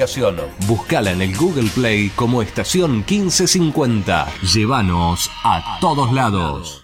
aplicación. Búscala en el Google Play como Estación 1550. Llévanos a todos lados.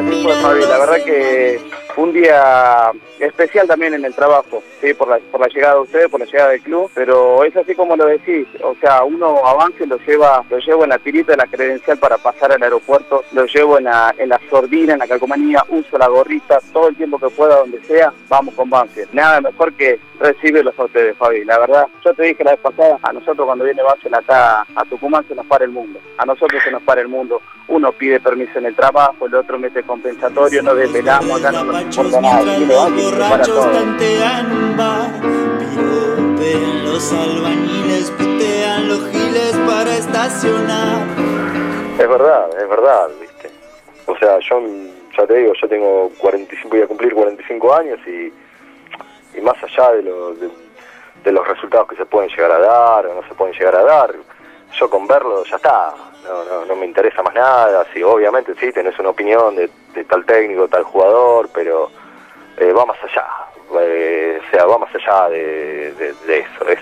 Así fue, Fabi. La verdad que fue un día especial también en el trabajo, sí, por la, por la llegada de ustedes, por la llegada del club, pero es así como lo decís, o sea, uno avance lo lleva, lo llevo en la tirita de la credencial para pasar al aeropuerto, lo llevo en la, en la sordina, en la calcomanía, uso la gorrita, todo el tiempo que pueda, donde sea, vamos con Banfield. Nada mejor que recibirlos a ustedes, Fabi. La verdad, yo te dije la vez pasada, a nosotros cuando viene Banfield acá a Tucumán se nos para el mundo, a nosotros se nos para el mundo. Uno pide permiso en el trabajo, el otro mete compensatorio, no desvelamos, acá no nos importa nada. Y lo para todo. Es verdad, es verdad, viste. O sea, yo ya te digo, yo tengo 45, voy a cumplir 45 años y, y más allá de, lo- de, los resultados que se pueden llegar a dar o no se pueden llegar a dar, yo con verlo ya está. No, me interesa más nada. Sí, obviamente sí, tenés una opinión de, de tal técnico, tal jugador, pero eh, va más allá. Eh, o sea, va más allá de, de- de eso. Es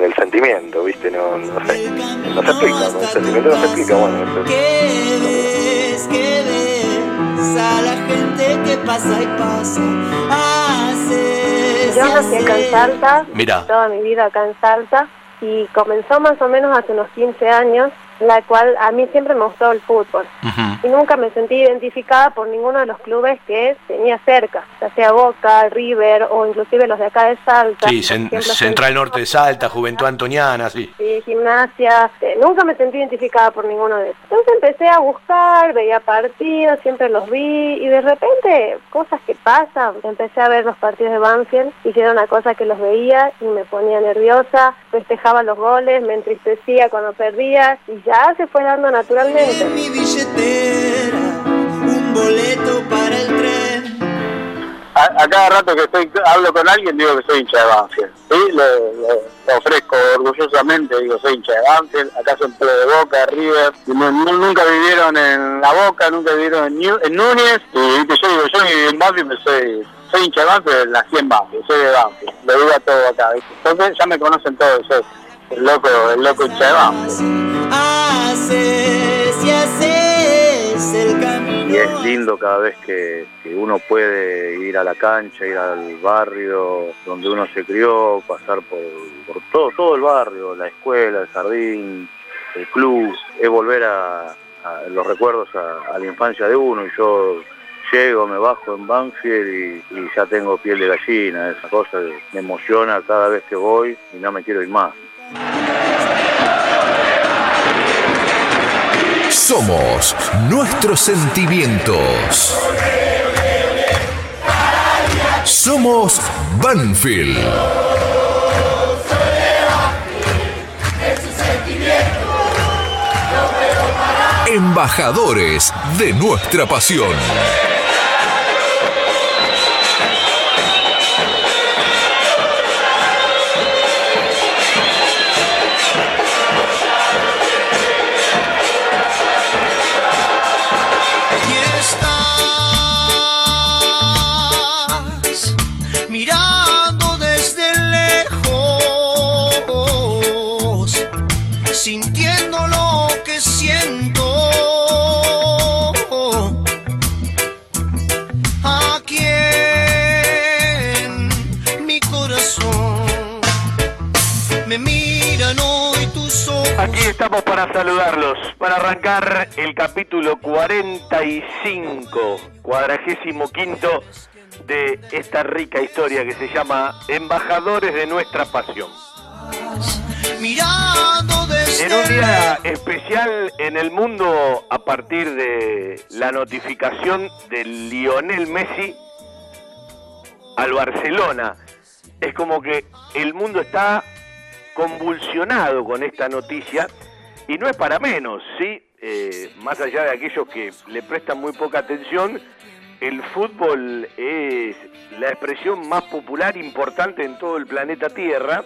el sentimiento, ¿viste? No, no sé. No se explica, ¿no? el sentimiento no se explica. Bueno, eso es- ¿Qué ves? ¿Qué ves? A la gente que pasa y pasa. Haces Yo nací acá en. Salta, Mira. toda mi vida acá en Salta, y comenzó más o menos hace unos 15 años, la cual a mí siempre me gustó el fútbol. Y nunca me sentí identificada por ninguno de los clubes que tenía cerca, ya sea Boca, River o inclusive los de acá de Salta. Sí, ejemplo, Central Norte de Salta, Juventud Antoniana, sí. Sí, gimnasia, eh, nunca me sentí identificada por ninguno de esos. Entonces empecé a buscar, veía partidos, siempre los vi y de repente cosas que pasan, empecé a ver los partidos de Banfield era una cosa que los veía y me ponía nerviosa, festejaba los goles, me entristecía cuando perdía y ya se fue dando naturalmente. En mi billetera, un boleto para el tren. A, a cada rato que estoy hablo con alguien digo que soy hincha de Banfield. ¿sí? Lo ofrezco orgullosamente, digo soy hincha de Banfield. Acá son todos de Boca, River. nu- nunca vivieron en La Boca, nunca vivieron en, Ñu- en Núñez. Y ¿viste? yo digo, yo viví en Banfield, pero soy, soy hincha de Banfield, nací en Banfield, soy de Banfield. Lo digo a todo acá. ¿viste? Entonces ya me conocen todos, soy el loco, el loco. Haces y haces el camino. Y es lindo cada vez que, que uno puede ir a la cancha, ir al barrio donde uno se crió, pasar por, por todo, todo el barrio, la escuela, el jardín, el club, es volver a, a los recuerdos a, a la infancia de uno y yo llego, me bajo en Banfield y, y ya tengo piel de gallina, esa cosa me emociona cada vez que voy y no me quiero ir más. Somos nuestros sentimientos. Somos Banfield. Embajadores de nuestra pasión. Saludarlos, para arrancar el capítulo 45, cuadragésimo quinto de esta rica historia que se llama Embajadores de nuestra pasión. En un día especial en el mundo a partir de la notificación de Lionel Messi al Barcelona. Es como que el mundo está convulsionado con esta noticia y no es para menos, ¿sí? eh, más allá de aquellos que le prestan muy poca atención, el fútbol es la expresión más popular, importante en todo el planeta Tierra.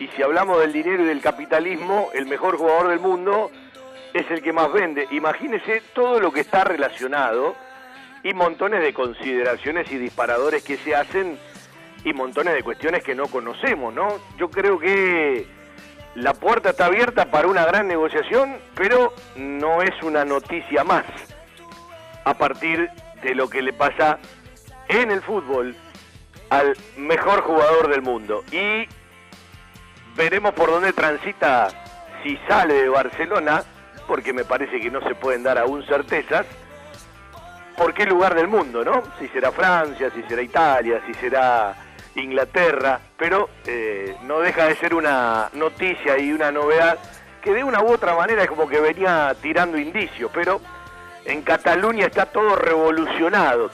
Y si hablamos del dinero y del capitalismo, el mejor jugador del mundo es el que más vende. Imagínese todo lo que está relacionado y montones de consideraciones y disparadores que se hacen y montones de cuestiones que no conocemos, ¿no? Yo creo que la puerta está abierta para una gran negociación, pero no es una noticia más a partir de lo que le pasa en el fútbol al mejor jugador del mundo. Y veremos por dónde transita si sale de Barcelona, porque me parece que no se pueden dar aún certezas, por qué lugar del mundo, ¿no? Si será Francia, si será Italia, si será Inglaterra, pero eh, no deja de ser una noticia y una novedad que de una u otra manera es como que venía tirando indicios, pero en Cataluña está todo revolucionado.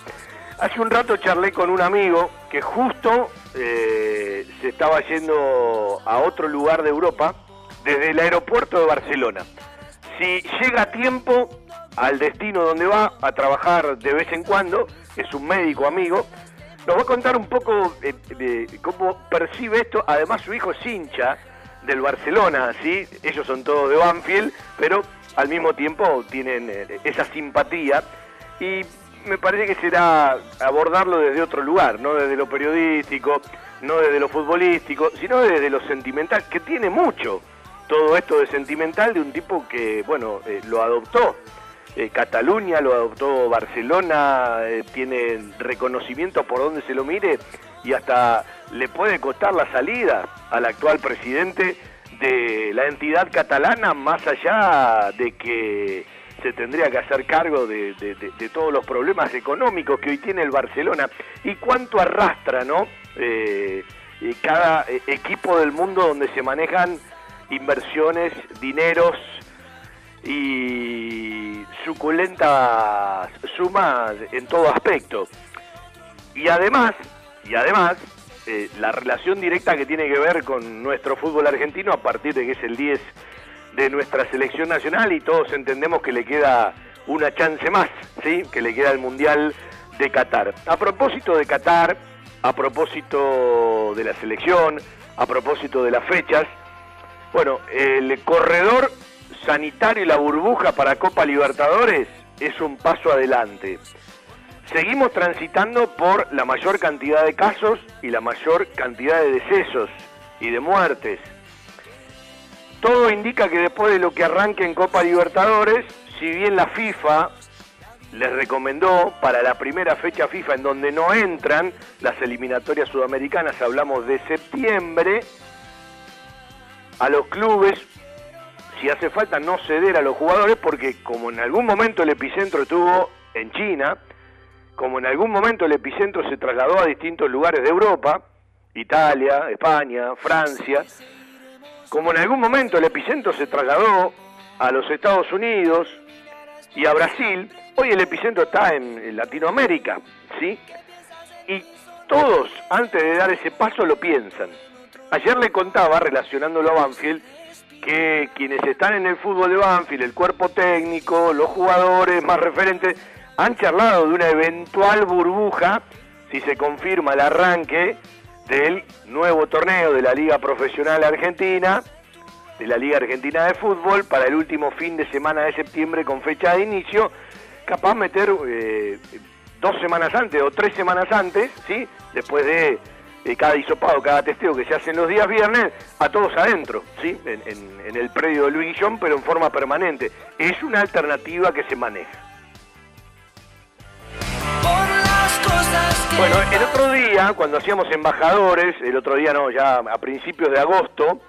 Hace un rato charlé con un amigo que justo eh, se estaba yendo a otro lugar de Europa desde el aeropuerto de Barcelona. Si llega a tiempo al destino donde va a trabajar de vez en cuando, es un médico amigo, nos va a contar un poco de cómo percibe esto. Además, su hijo es hincha del Barcelona, ¿sí? Ellos son todos de Banfield, pero al mismo tiempo tienen eh, esa simpatía y me parece que será abordarlo desde otro lugar, no desde lo periodístico, no desde lo futbolístico, sino desde lo sentimental, que tiene mucho todo esto de sentimental de un tipo que, bueno, eh, lo adoptó. Eh, Cataluña, lo adoptó Barcelona, tiene reconocimiento por donde se lo mire y hasta le puede costar la salida al actual presidente de la entidad catalana, más allá de que se tendría que hacer cargo de, todos los problemas económicos que hoy tiene el Barcelona y cuánto arrastra, ¿no? Eh, cada eh, equipo del mundo donde se manejan inversiones, dineros y suculentas sumas en todo aspecto. Y además, y además, eh, la relación directa que tiene que ver con nuestro fútbol argentino a partir de que es el 10 de nuestra selección nacional y todos entendemos que le queda una chance más, ¿sí? que le queda el Mundial de Qatar. A propósito de Qatar, a propósito de la selección, a propósito de las fechas, bueno, el corredor sanitario y la burbuja para Copa Libertadores es un paso adelante. Seguimos transitando por la mayor cantidad de casos y la mayor cantidad de decesos y de muertes. Todo indica que después de lo que arranque en Copa Libertadores, si bien la FIFA les recomendó para la primera fecha FIFA en donde no entran las eliminatorias sudamericanas, hablamos de septiembre, a los clubes, si hace falta no ceder a los jugadores, porque como en algún momento el epicentro estuvo en China, como en algún momento el epicentro se trasladó a distintos lugares de Europa, Italia, España, Francia, como en algún momento el epicentro se trasladó a los Estados Unidos y a Brasil, hoy el epicentro está en, Latinoamérica, ¿sí? Y todos, antes de dar ese paso, lo piensan. Ayer le contaba, relacionándolo a Banfield, que quienes están en el fútbol de Banfield, el cuerpo técnico, los jugadores más referentes, han charlado de una eventual burbuja si se confirma el arranque del nuevo torneo de la Liga Profesional Argentina, de la Liga Argentina de Fútbol, para el último fin de semana de septiembre con fecha de inicio, capaz meter eh, dos semanas antes o tres semanas antes, ¿sí? después de cada hisopado, cada testeo que se hace en los días viernes, a todos adentro, ¿sí? en, en el predio de Luis Guillón, pero en forma permanente. Es una alternativa que se maneja. Bueno, el otro día, cuando hacíamos embajadores, el otro día no, ya a principios de agosto,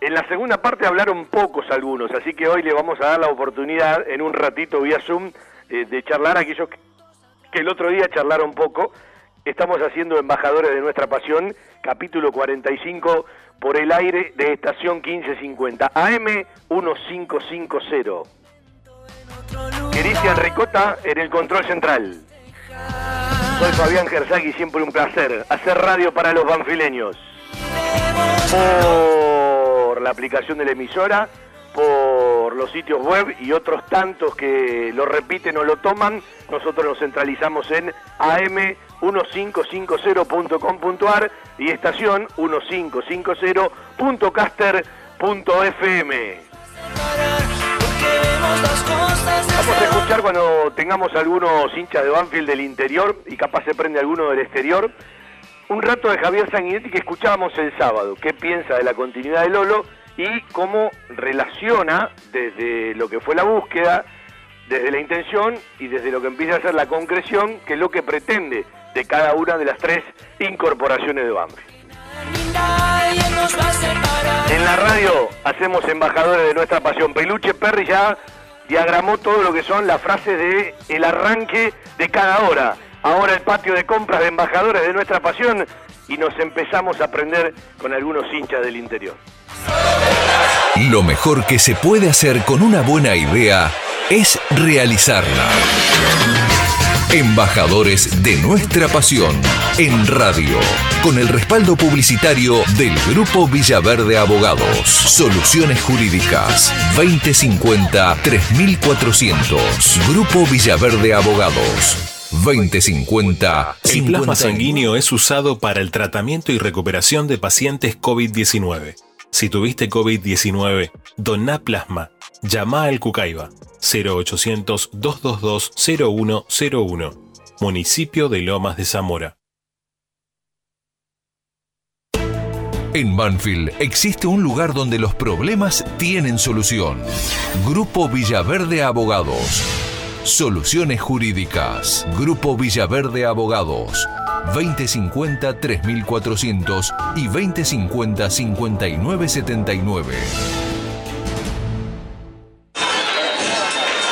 en la segunda parte hablaron pocos algunos, así que hoy le vamos a dar la oportunidad en un ratito vía Zoom eh, de charlar a aquellos que, el otro día charlaron poco. Estamos haciendo Embajadores de Nuestra Pasión, capítulo 45, por el aire de estación 1550, AM 1550. Cristian Ricota en el control central. Soy Fabián Gersagui, siempre un placer hacer radio para los banfileños. Por la aplicación de la emisora, por los sitios web y otros tantos que lo repiten o lo toman, nosotros nos centralizamos en am1550.com.ar y estación 1550.caster.fm. Vamos a escuchar cuando tengamos algunos hinchas de Banfield del interior y capaz se prende alguno del exterior. Un rato de Javier Sanguinetti que escuchábamos el sábado. ¿Qué piensa de la continuidad de Lolo? y cómo relaciona desde lo que fue la búsqueda, desde la intención y desde lo que empieza a ser la concreción, que es lo que pretende de cada una de las tres incorporaciones de Banfield. En la radio hacemos embajadores de nuestra pasión. Peluche Perry ya diagramó todo lo que son las frases de el arranque de cada hora. Ahora el patio de compras de embajadores de nuestra pasión y nos empezamos a aprender con algunos hinchas del interior. Lo mejor que se puede hacer con una buena idea es realizarla. Embajadores de nuestra pasión en radio, con el respaldo publicitario del Grupo Villaverde Abogados. Soluciones Jurídicas 2050-3400. Grupo Villaverde Abogados. 2050 El plasma sanguíneo es usado para el tratamiento y recuperación de pacientes COVID-19. Si tuviste COVID-19, doná plasma. Llama al Cucaiba 0800-222-0101. Municipio de Lomas de Zamora. En Banfield existe un lugar donde los problemas tienen solución. Grupo Villaverde Abogados. Soluciones Jurídicas. Grupo Villaverde Abogados. 2050-3400 y 2050-5979.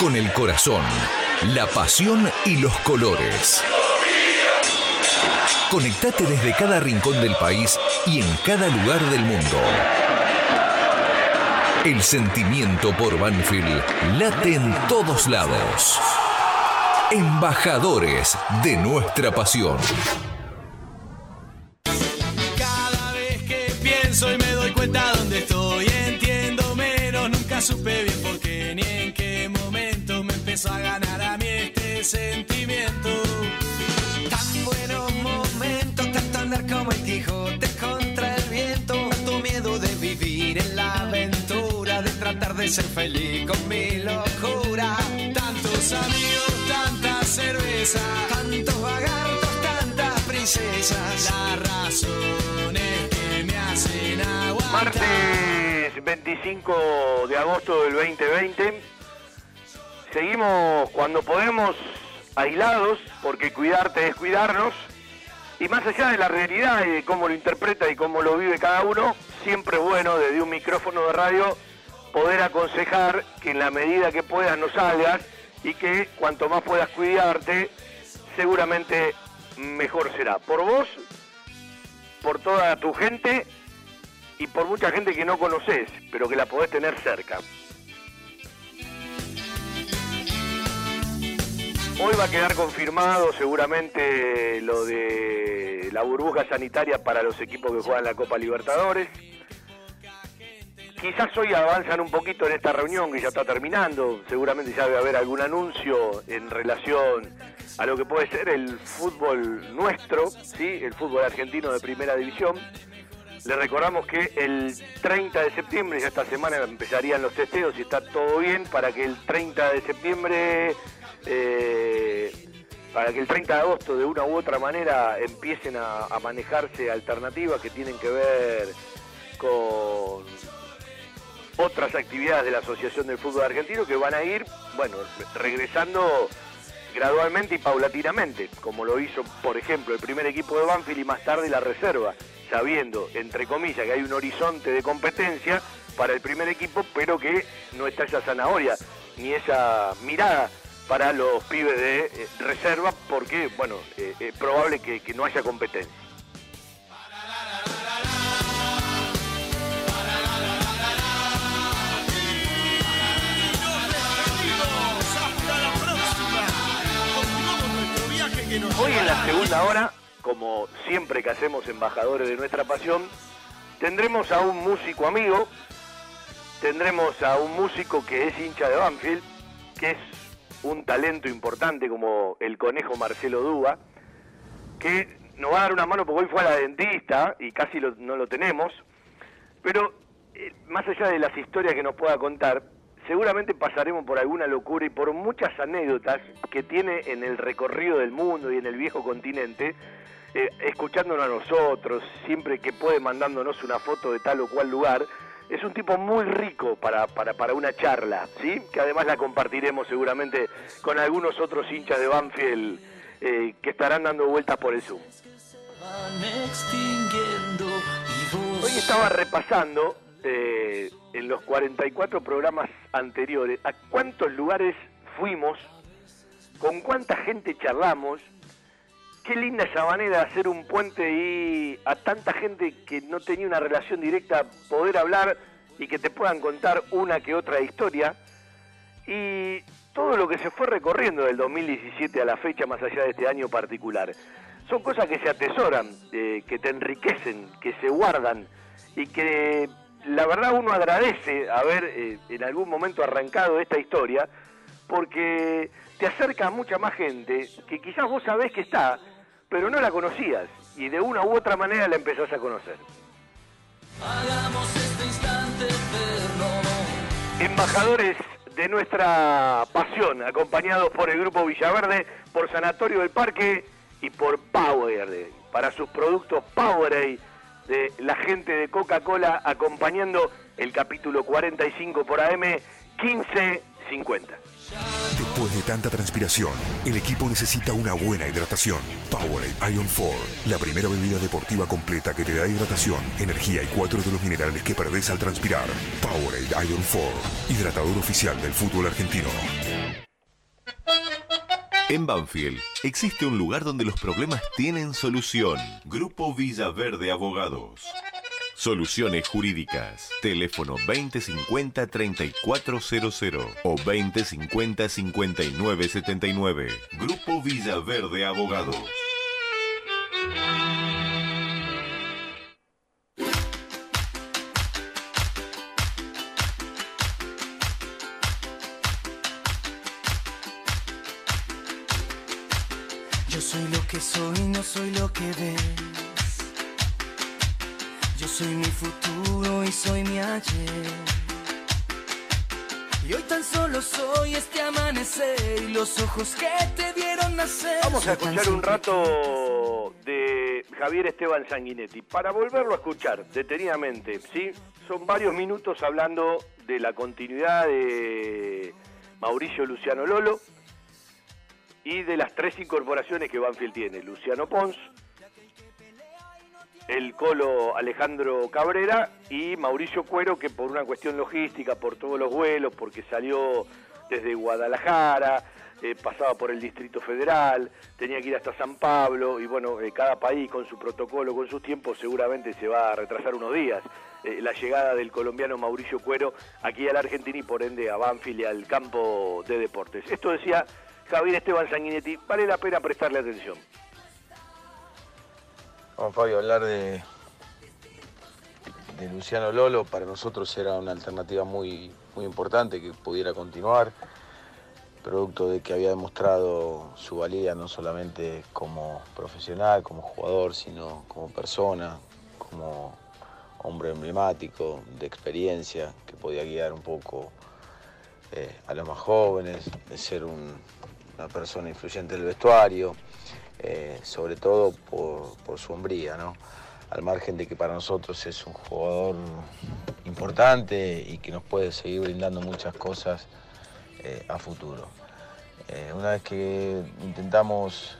Con el corazón, la pasión y los colores. Conectate desde cada rincón del país y en cada lugar del mundo. El sentimiento por Banfield late en todos lados. Embajadores de nuestra pasión. Cada vez que pienso y me doy cuenta dónde estoy, entiendo menos, nunca supe bien por qué ni en qué momento me empezó a ganar a mí este sentimiento. Ser feliz con mi locura. Tantos amigos, tanta cerveza, tantos tantas princesas, las razones que me hacen aguantar. Martes 25 de agosto del 2020. Seguimos cuando podemos aislados, porque cuidarte es cuidarnos. Y más allá de la realidad y de cómo lo interpreta y cómo lo vive cada uno, siempre es bueno desde un micrófono de radio poder aconsejar que en la medida que puedas no salgas y que cuanto más puedas cuidarte, seguramente mejor será. Por vos, por toda tu gente y por mucha gente que no conoces, pero que la podés tener cerca. Hoy va a quedar confirmado seguramente lo de la burbuja sanitaria para los equipos que juegan la Copa Libertadores. Quizás hoy avanzan un poquito en esta reunión que ya está terminando. Seguramente ya debe haber algún anuncio en relación a lo que puede ser el fútbol nuestro, ¿sí? el fútbol argentino de primera división. Le recordamos que el 30 de septiembre, ya esta semana empezarían los testeos y está todo bien para que el 30 de septiembre, eh, para que el 30 de agosto de una u otra manera empiecen a, a manejarse alternativas que tienen que ver con otras actividades de la Asociación del Fútbol Argentino que van a ir, bueno, regresando gradualmente y paulatinamente, como lo hizo, por ejemplo, el primer equipo de Banfield y más tarde la reserva, sabiendo, entre comillas, que hay un horizonte de competencia para el primer equipo, pero que no está esa zanahoria ni esa mirada para los pibes de eh, reserva, porque, bueno, eh, es probable que, que no haya competencia. Segunda hora, como siempre que hacemos embajadores de nuestra pasión, tendremos a un músico amigo tendremos a un músico que es hincha de Banfield, que es un talento importante como el conejo Marcelo Dúa, que nos va a dar una mano porque hoy fue a la dentista y casi no lo tenemos, pero eh, más allá de las historias que nos pueda contar, seguramente pasaremos por alguna locura y por muchas anécdotas que tiene en el recorrido del mundo y en el viejo continente, eh, escuchándonos a nosotros, siempre que puede mandándonos una foto de tal o cual lugar. Es un tipo muy rico para, para, para una charla, ¿sí? Que además la compartiremos seguramente con algunos otros hinchas de Banfield eh, que estarán dando vueltas por el Zoom. Hoy estaba repasando eh, en los 44 programas anteriores a cuántos lugares fuimos, con cuánta gente charlamos, qué linda esa manera de hacer un puente y a tanta gente que no tenía una relación directa poder hablar y que te puedan contar una que otra historia. Y todo lo que se fue recorriendo del 2017 a la fecha, más allá de este año particular. Son cosas que se atesoran, eh, que te enriquecen, que se guardan y que la verdad uno agradece haber eh, en algún momento arrancado esta historia porque te acerca a mucha más gente que quizás vos sabés que está, pero no la conocías y de una u otra manera la empezás a conocer. Este Embajadores de nuestra pasión, acompañados por el Grupo Villaverde, por Sanatorio del Parque y por Powerade, para sus productos Powerade de la gente de Coca-Cola, acompañando el capítulo 45 por AM 1550. Después de tanta transpiración, el equipo necesita una buena hidratación. Powerade Ion 4, la primera bebida deportiva completa que te da hidratación, energía y cuatro de los minerales que perdés al transpirar. Powerade Ion 4, hidratador oficial del fútbol argentino. En Banfield existe un lugar donde los problemas tienen solución. Grupo Villaverde Abogados. Soluciones Jurídicas. Teléfono 2050-3400 o 2050-5979. Grupo Villaverde Abogados. Que soy, no soy lo que ves. Yo soy mi futuro y soy mi ayer. Y hoy tan solo soy este amanecer y los ojos que te dieron nacer. Vamos a escuchar un rato de Javier Esteban Sanguinetti para volverlo a escuchar detenidamente. ¿sí? Son varios minutos hablando de la continuidad de Mauricio Luciano Lolo y de las tres incorporaciones que Banfield tiene. Luciano Pons, el Colo Alejandro Cabrera y Mauricio Cuero, que por una cuestión logística, por todos los vuelos, porque salió desde Guadalajara, eh, pasaba por el Distrito Federal, tenía que ir hasta San Pablo, y bueno, eh, cada país con su protocolo, con sus tiempos, seguramente se va a retrasar unos días. Eh, la llegada del colombiano Mauricio Cuero aquí a la Argentina y por ende a Banfield y al campo de deportes. Esto decía Javier Esteban Sanguinetti, vale la pena prestarle atención. Vamos, Fabio, hablar de, de Luciano Lolo para nosotros era una alternativa muy, muy importante que pudiera continuar, producto de que había demostrado su valía no solamente como profesional, como jugador, sino como persona, como hombre emblemático, de experiencia, que podía guiar un poco eh, a los más jóvenes, de ser un- una persona influyente del vestuario, eh, sobre todo por, su hombría, ¿no? Al margen de que para nosotros es un jugador importante y que nos puede seguir brindando muchas cosas eh, a futuro. Eh, una vez que intentamos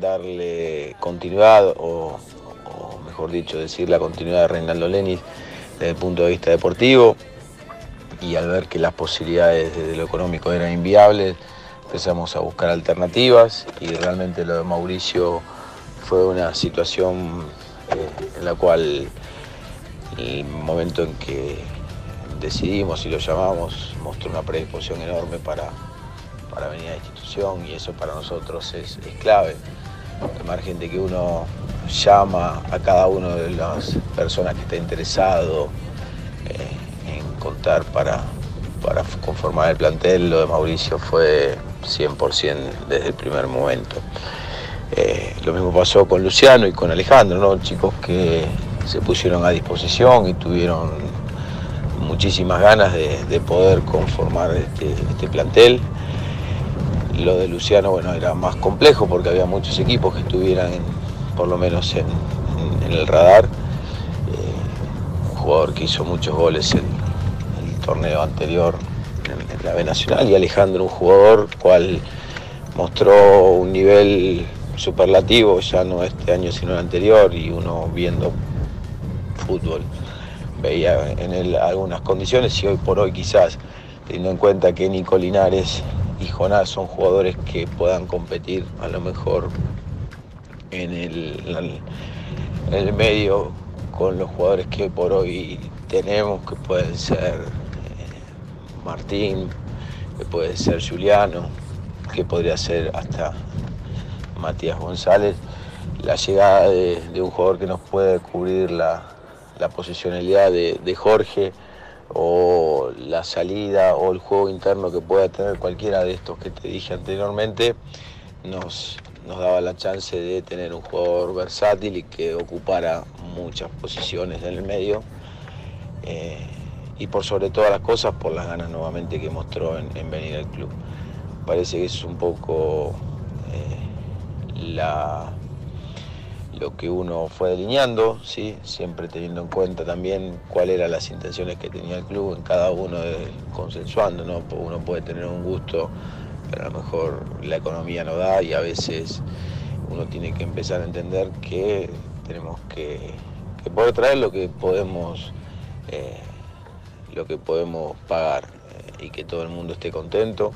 darle continuidad, o, o mejor dicho, decir la continuidad de Reinaldo Lenis desde el punto de vista deportivo, y al ver que las posibilidades desde lo económico eran inviables, empezamos a buscar alternativas y realmente lo de Mauricio fue una situación eh, en la cual el momento en que decidimos y lo llamamos mostró una predisposición enorme para, para venir a la institución y eso para nosotros es, es clave. Al margen de que uno llama a cada una de las personas que está interesado, eh, contar para, para conformar el plantel, lo de Mauricio fue 100% desde el primer momento. Eh, lo mismo pasó con Luciano y con Alejandro, ¿no? chicos que se pusieron a disposición y tuvieron muchísimas ganas de, poder conformar este, este, plantel. Lo de Luciano bueno, era más complejo porque había muchos equipos que estuvieran por lo menos en, el radar. Eh, un jugador que hizo muchos goles en, torneo anterior en, la B Nacional y Alejandro un jugador cual mostró un nivel superlativo, ya no este año sino el anterior, y uno viendo fútbol veía en él algunas condiciones y hoy por hoy quizás, teniendo en cuenta que Nico Linares y Jonás son jugadores que puedan competir a lo mejor en el, el medio con los jugadores que por hoy tenemos, que pueden ser Martín, que puede ser Juliano, que podría ser hasta Matías González, la llegada de, un jugador que nos puede cubrir la, posicionalidad de, Jorge o la salida o el juego interno que pueda tener cualquiera de estos que te dije anteriormente, nos, nos daba la chance de tener un jugador versátil y que ocupara muchas posiciones en el medio. Eh, y por sobre todas las cosas, por las ganas nuevamente que mostró en, venir al club. Parece que es un poco la, lo que uno fue delineando, ¿sí? siempre teniendo en cuenta también cuáles eran las intenciones que tenía el club en cada uno, consensuando, ¿no? uno puede tener un gusto, pero a lo mejor la economía no da y a veces uno tiene que empezar a entender que tenemos que, poder traer lo que podemos, eh, lo que podemos pagar eh, y que todo el mundo esté contento.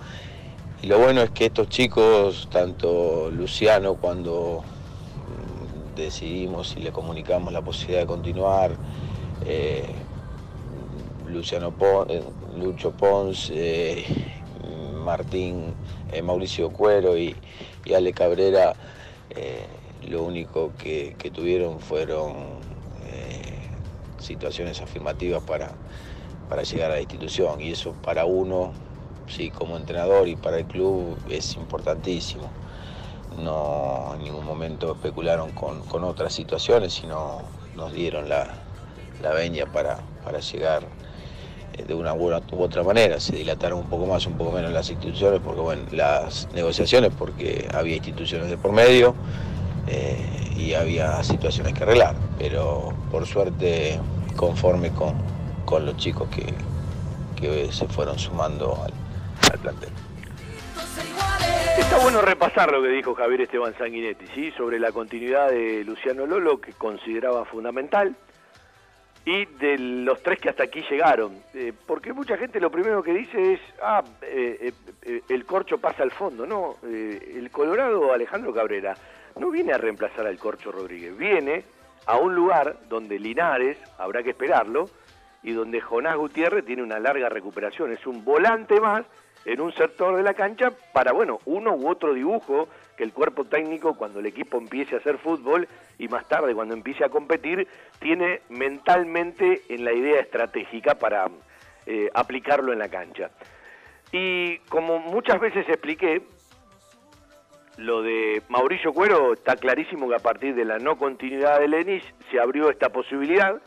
Y lo bueno es que estos chicos, tanto Luciano cuando mm, decidimos y le comunicamos la posibilidad de continuar, eh, Luciano eh, Lucho Pons, eh, Martín, Mauricio Cuero y, Ale Cabrera, lo único que tuvieron fueron situaciones afirmativas para, para llegar a la institución y eso para uno sí, como entrenador y para el club es importantísimo. No en ningún momento especularon con, otras situaciones, sino nos dieron la, la para, para llegar eh, de una u otra manera. Se dilataron un poco más, un poco menos las instituciones, porque bueno, las negociaciones, porque había instituciones de por medio eh, y había situaciones que arreglar. Pero por suerte, conforme con, con los chicos que, que se fueron sumando al, plantel. Está bueno repasar lo que dijo Javier Esteban Sanguinetti, ¿sí? sobre la continuidad de Luciano Lolo, que consideraba fundamental, y de los tres que hasta aquí llegaron. Eh, porque mucha gente lo primero que dice es, ah, eh, eh, el corcho pasa al fondo. No, el Colorado Alejandro Cabrera no viene a reemplazar al corcho Rodríguez, viene a un lugar donde Linares, habrá que esperarlo, y donde Jonás Gutiérrez tiene una larga recuperación. Es un volante más en un sector de la cancha para, bueno, uno u otro dibujo que el cuerpo técnico cuando el equipo empiece a hacer fútbol y más tarde cuando empiece a competir, tiene mentalmente en la idea estratégica para eh, aplicarlo en la cancha. Y como muchas veces expliqué, lo de Mauricio Cuero está clarísimo que a partir de la no continuidad de Lenis se abrió esta posibilidad.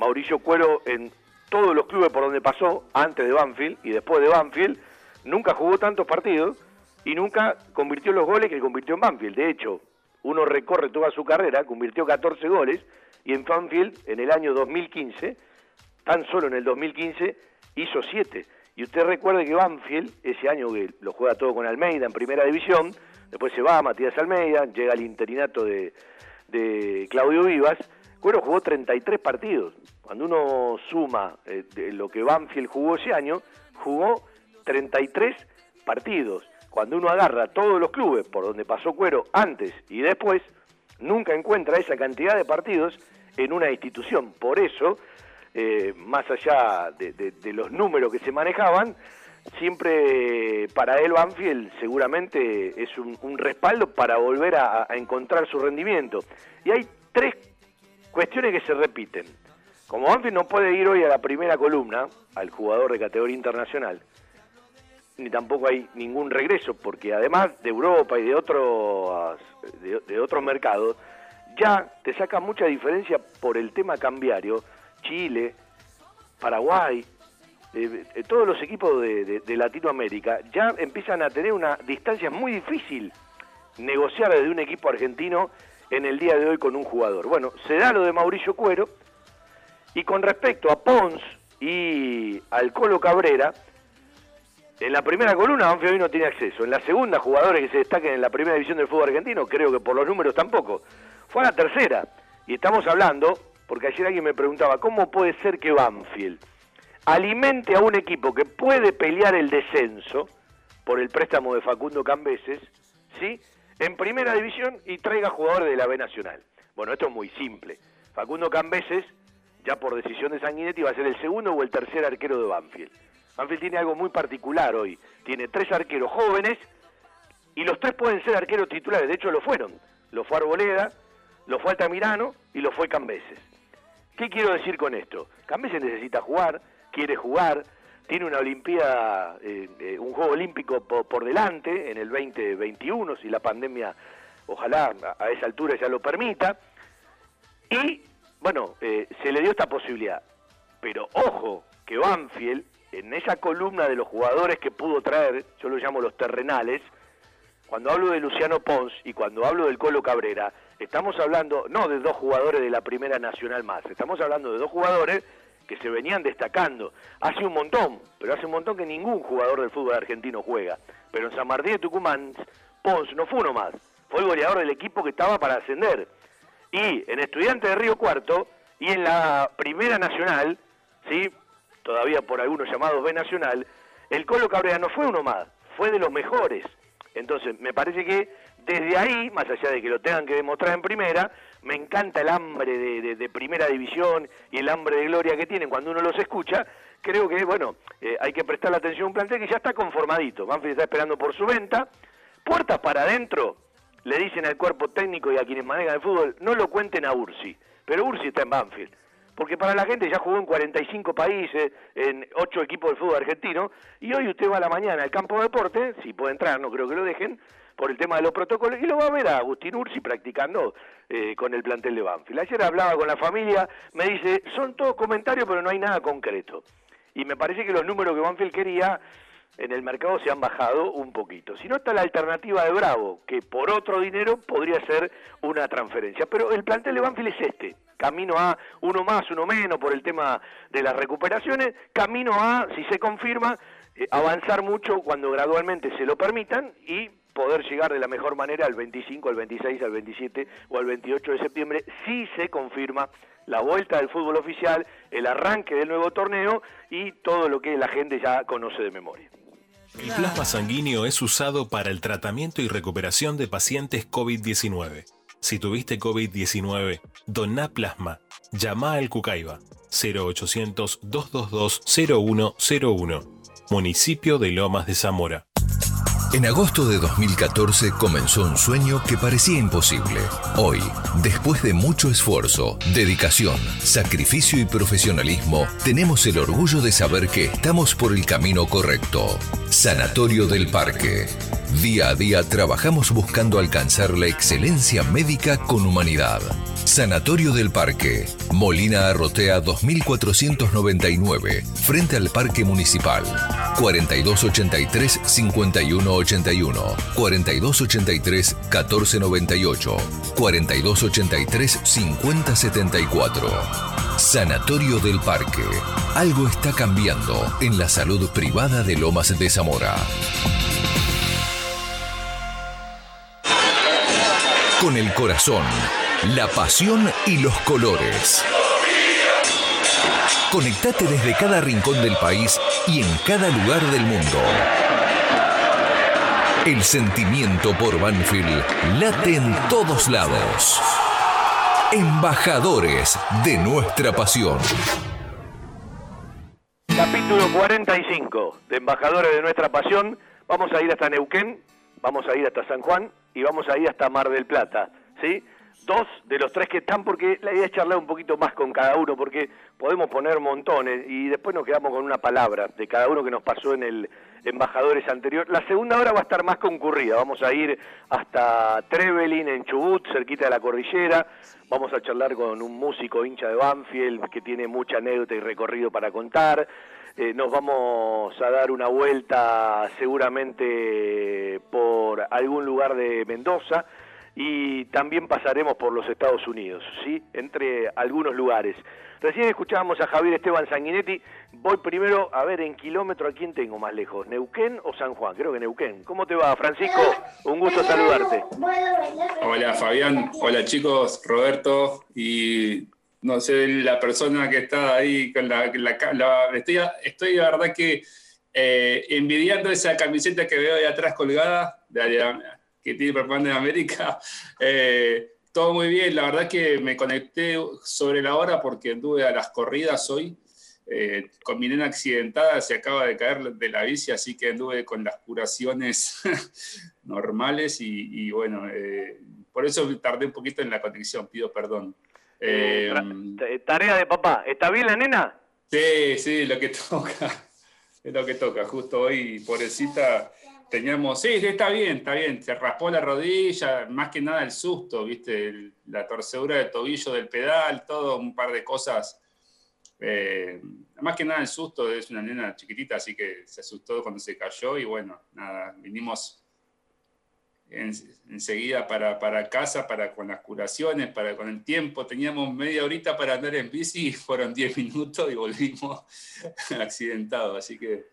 Mauricio Cuero en todos los clubes por donde pasó, antes de Banfield y después de Banfield, nunca jugó tantos partidos y nunca convirtió los goles que convirtió en Banfield. De hecho, uno recorre toda su carrera, convirtió 14 goles y en Banfield en el año 2015, tan solo en el 2015, hizo 7. Y usted recuerde que Banfield, ese año que lo juega todo con Almeida en primera división, después se va Matías Almeida, llega al interinato de, Claudio Vivas, Cuero jugó 33 partidos. Cuando uno suma eh, lo que Banfield jugó ese año, jugó 33 partidos. Cuando uno agarra todos los clubes por donde pasó Cuero antes y después, nunca encuentra esa cantidad de partidos en una institución. Por eso, eh, más allá de, los números que se manejaban, siempre para él Banfield seguramente es un, respaldo para volver a, a encontrar su rendimiento. Y hay tres cuestiones que se repiten. Como Banfield no puede ir hoy a la primera columna, al jugador de categoría internacional, ni tampoco hay ningún regreso, porque además de Europa y de otros, de, otros mercados, ya te saca mucha diferencia por el tema cambiario. Chile, Paraguay, eh, eh, todos los equipos de, de- de Latinoamérica ya empiezan a tener una distancia muy difícil negociar desde un equipo argentino en el día de hoy con un jugador. Bueno, se da lo de Mauricio Cuero y con respecto a Pons y al Colo Cabrera, en la primera columna Banfield hoy no tiene acceso. En la segunda, jugadores que se destaquen en la primera división del fútbol argentino, creo que por los números tampoco. Fue a la tercera. Y estamos hablando, porque ayer alguien me preguntaba, ¿cómo puede ser que Banfield alimente a un equipo que puede pelear el descenso por el préstamo de Facundo Cambeses, ¿sí? En primera división y traiga jugadores de la B Nacional. Bueno, esto es muy simple. Facundo Cambeses, ya por decisión de Sanguinetti, va a ser el segundo o el tercer arquero de Banfield. Banfield tiene algo muy particular hoy. Tiene tres arqueros jóvenes y los tres pueden ser arqueros titulares. De hecho, lo fueron. Lo fue Arboleda, lo fue Altamirano y lo fue Cambeses. ¿Qué quiero decir con esto? Cambeses necesita jugar, quiere jugar, tiene una Olimpiada, eh, eh, un juego olímpico po- por, delante en el 2021, si la pandemia, ojalá a, a esa altura ya lo permita. Y, bueno, eh, se le dio esta posibilidad. Pero ojo, que Banfield, en esa columna de los jugadores que pudo traer, yo lo llamo los terrenales, cuando hablo de Luciano Pons y cuando hablo del Colo Cabrera, estamos hablando no de dos jugadores de la Primera Nacional más, estamos hablando de dos jugadores que se venían destacando. Hace un montón, pero hace un montón que ningún jugador del fútbol argentino juega. Pero en San Martín de Tucumán, Pons no fue uno más, fue el goleador del equipo que estaba para ascender. Y en Estudiantes de Río Cuarto y en la Primera Nacional, ¿sí? todavía por algunos llamados B Nacional, el Colo Cabrera no fue uno más, fue de los mejores. Entonces, me parece que desde ahí, más allá de que lo tengan que demostrar en primera, me encanta el hambre de, primera división y el hambre de gloria que tienen cuando uno los escucha. Creo que, bueno, eh, hay que prestarle atención a un plantel que ya está conformadito. Banfield está esperando por su venta. Puertas para adentro, le dicen al cuerpo técnico y a quienes manejan el fútbol, no lo cuenten a Ursi. Pero Ursi está en Banfield. Porque para la gente ya jugó en 45 países, en 8 equipos del fútbol argentino, y hoy usted va a la mañana al campo de deporte, si puede entrar, no creo que lo dejen, por el tema de los protocolos, y lo va a ver a Agustín Ursi practicando eh, con el plantel de Banfield. Ayer hablaba con la familia, me dice, son todos comentarios, pero no hay nada concreto. Y me parece que los números que Banfield quería en el mercado se han bajado un poquito. Si no está la alternativa de Bravo, que por otro dinero podría ser una transferencia. Pero el plantel de Banfield es este. Camino a uno más, uno menos por el tema de las recuperaciones. Camino a, si se confirma, eh, avanzar mucho cuando gradualmente se lo permitan y poder llegar de la mejor manera al 25, al 26, al 27 o al 28 de septiembre, si se confirma la vuelta del fútbol oficial, el arranque del nuevo torneo y todo lo que la gente ya conoce de memoria. El plasma sanguíneo es usado para el tratamiento y recuperación de pacientes COVID-19. Si tuviste COVID-19, doná plasma. Llama al Cucaiba 0800-222-0101. Municipio de Lomas de Zamora. En agosto de 2014 comenzó un sueño que parecía imposible. Hoy, después de mucho esfuerzo, dedicación, sacrificio y profesionalismo, tenemos el orgullo de saber que estamos por el camino correcto. Sanatorio del Parque. Día a día trabajamos buscando alcanzar la excelencia médica con humanidad. Sanatorio del Parque. Molina Arrotea 2499, frente al Parque Municipal. 4283-5181, 4283-1498, 4283-5074. Sanatorio del Parque. Algo está cambiando en la salud privada de Lomas de Zamora. Con el corazón, la pasión y los colores. Conectate desde cada rincón del país y en cada lugar del mundo. El sentimiento por Banfield late en todos lados. Embajadores de nuestra pasión. Capítulo 45 de Embajadores de Nuestra Pasión. Vamos a ir hasta Neuquén, vamos a ir hasta San Juan y vamos a ir hasta Mar del Plata. ¿sí? Dos de los tres que están, porque la idea es charlar un poquito más con cada uno, porque podemos poner montones y después nos quedamos con una palabra de cada uno que nos pasó en el embajadores anterior. La segunda hora va a estar más concurrida, vamos a ir hasta Trevelin en Chubut, cerquita de la cordillera, vamos a charlar con un músico hincha de Banfield que tiene mucha anécdota y recorrido para contar. Eh, nos vamos a dar una vuelta seguramente por algún lugar de Mendoza y también pasaremos por los Estados Unidos, ¿sí? Entre algunos lugares. Recién escuchábamos a Javier Esteban Sanguinetti. Voy primero a ver en kilómetro a quién tengo más lejos, Neuquén o San Juan. Creo que Neuquén. ¿Cómo te va, Francisco? Un gusto saludarte. Hola, Fabián. Hola, chicos. Roberto y no sé, la persona que está ahí con la... estoy, estoy, la verdad que eh, envidiando esa camiseta que veo ahí atrás colgada, de, que tiene Propaganda de América. Eh, todo muy bien, la verdad que me conecté sobre la hora porque anduve a las corridas hoy. Eh, con mi nena accidentada se acaba de caer de la bici, así que anduve con las curaciones normales y, bueno, por eso tardé un poquito en la conexión, pido perdón. Eh, tarea de papá. ¿Está bien la nena? Sí, sí, lo que toca. Es lo que toca. Justo hoy, pobrecita, teníamos. Sí, está bien, está bien. Se raspó la rodilla, más que nada el susto, ¿viste? la torcedura del tobillo del pedal, todo un par de cosas. Eh, más que nada el susto, es una nena chiquitita, así que se asustó cuando se cayó y bueno, nada, vinimos enseguida para, para, casa, para con las curaciones, para con el tiempo. Teníamos media horita para andar en bici fueron 10 minutos y volvimos accidentados. Así que,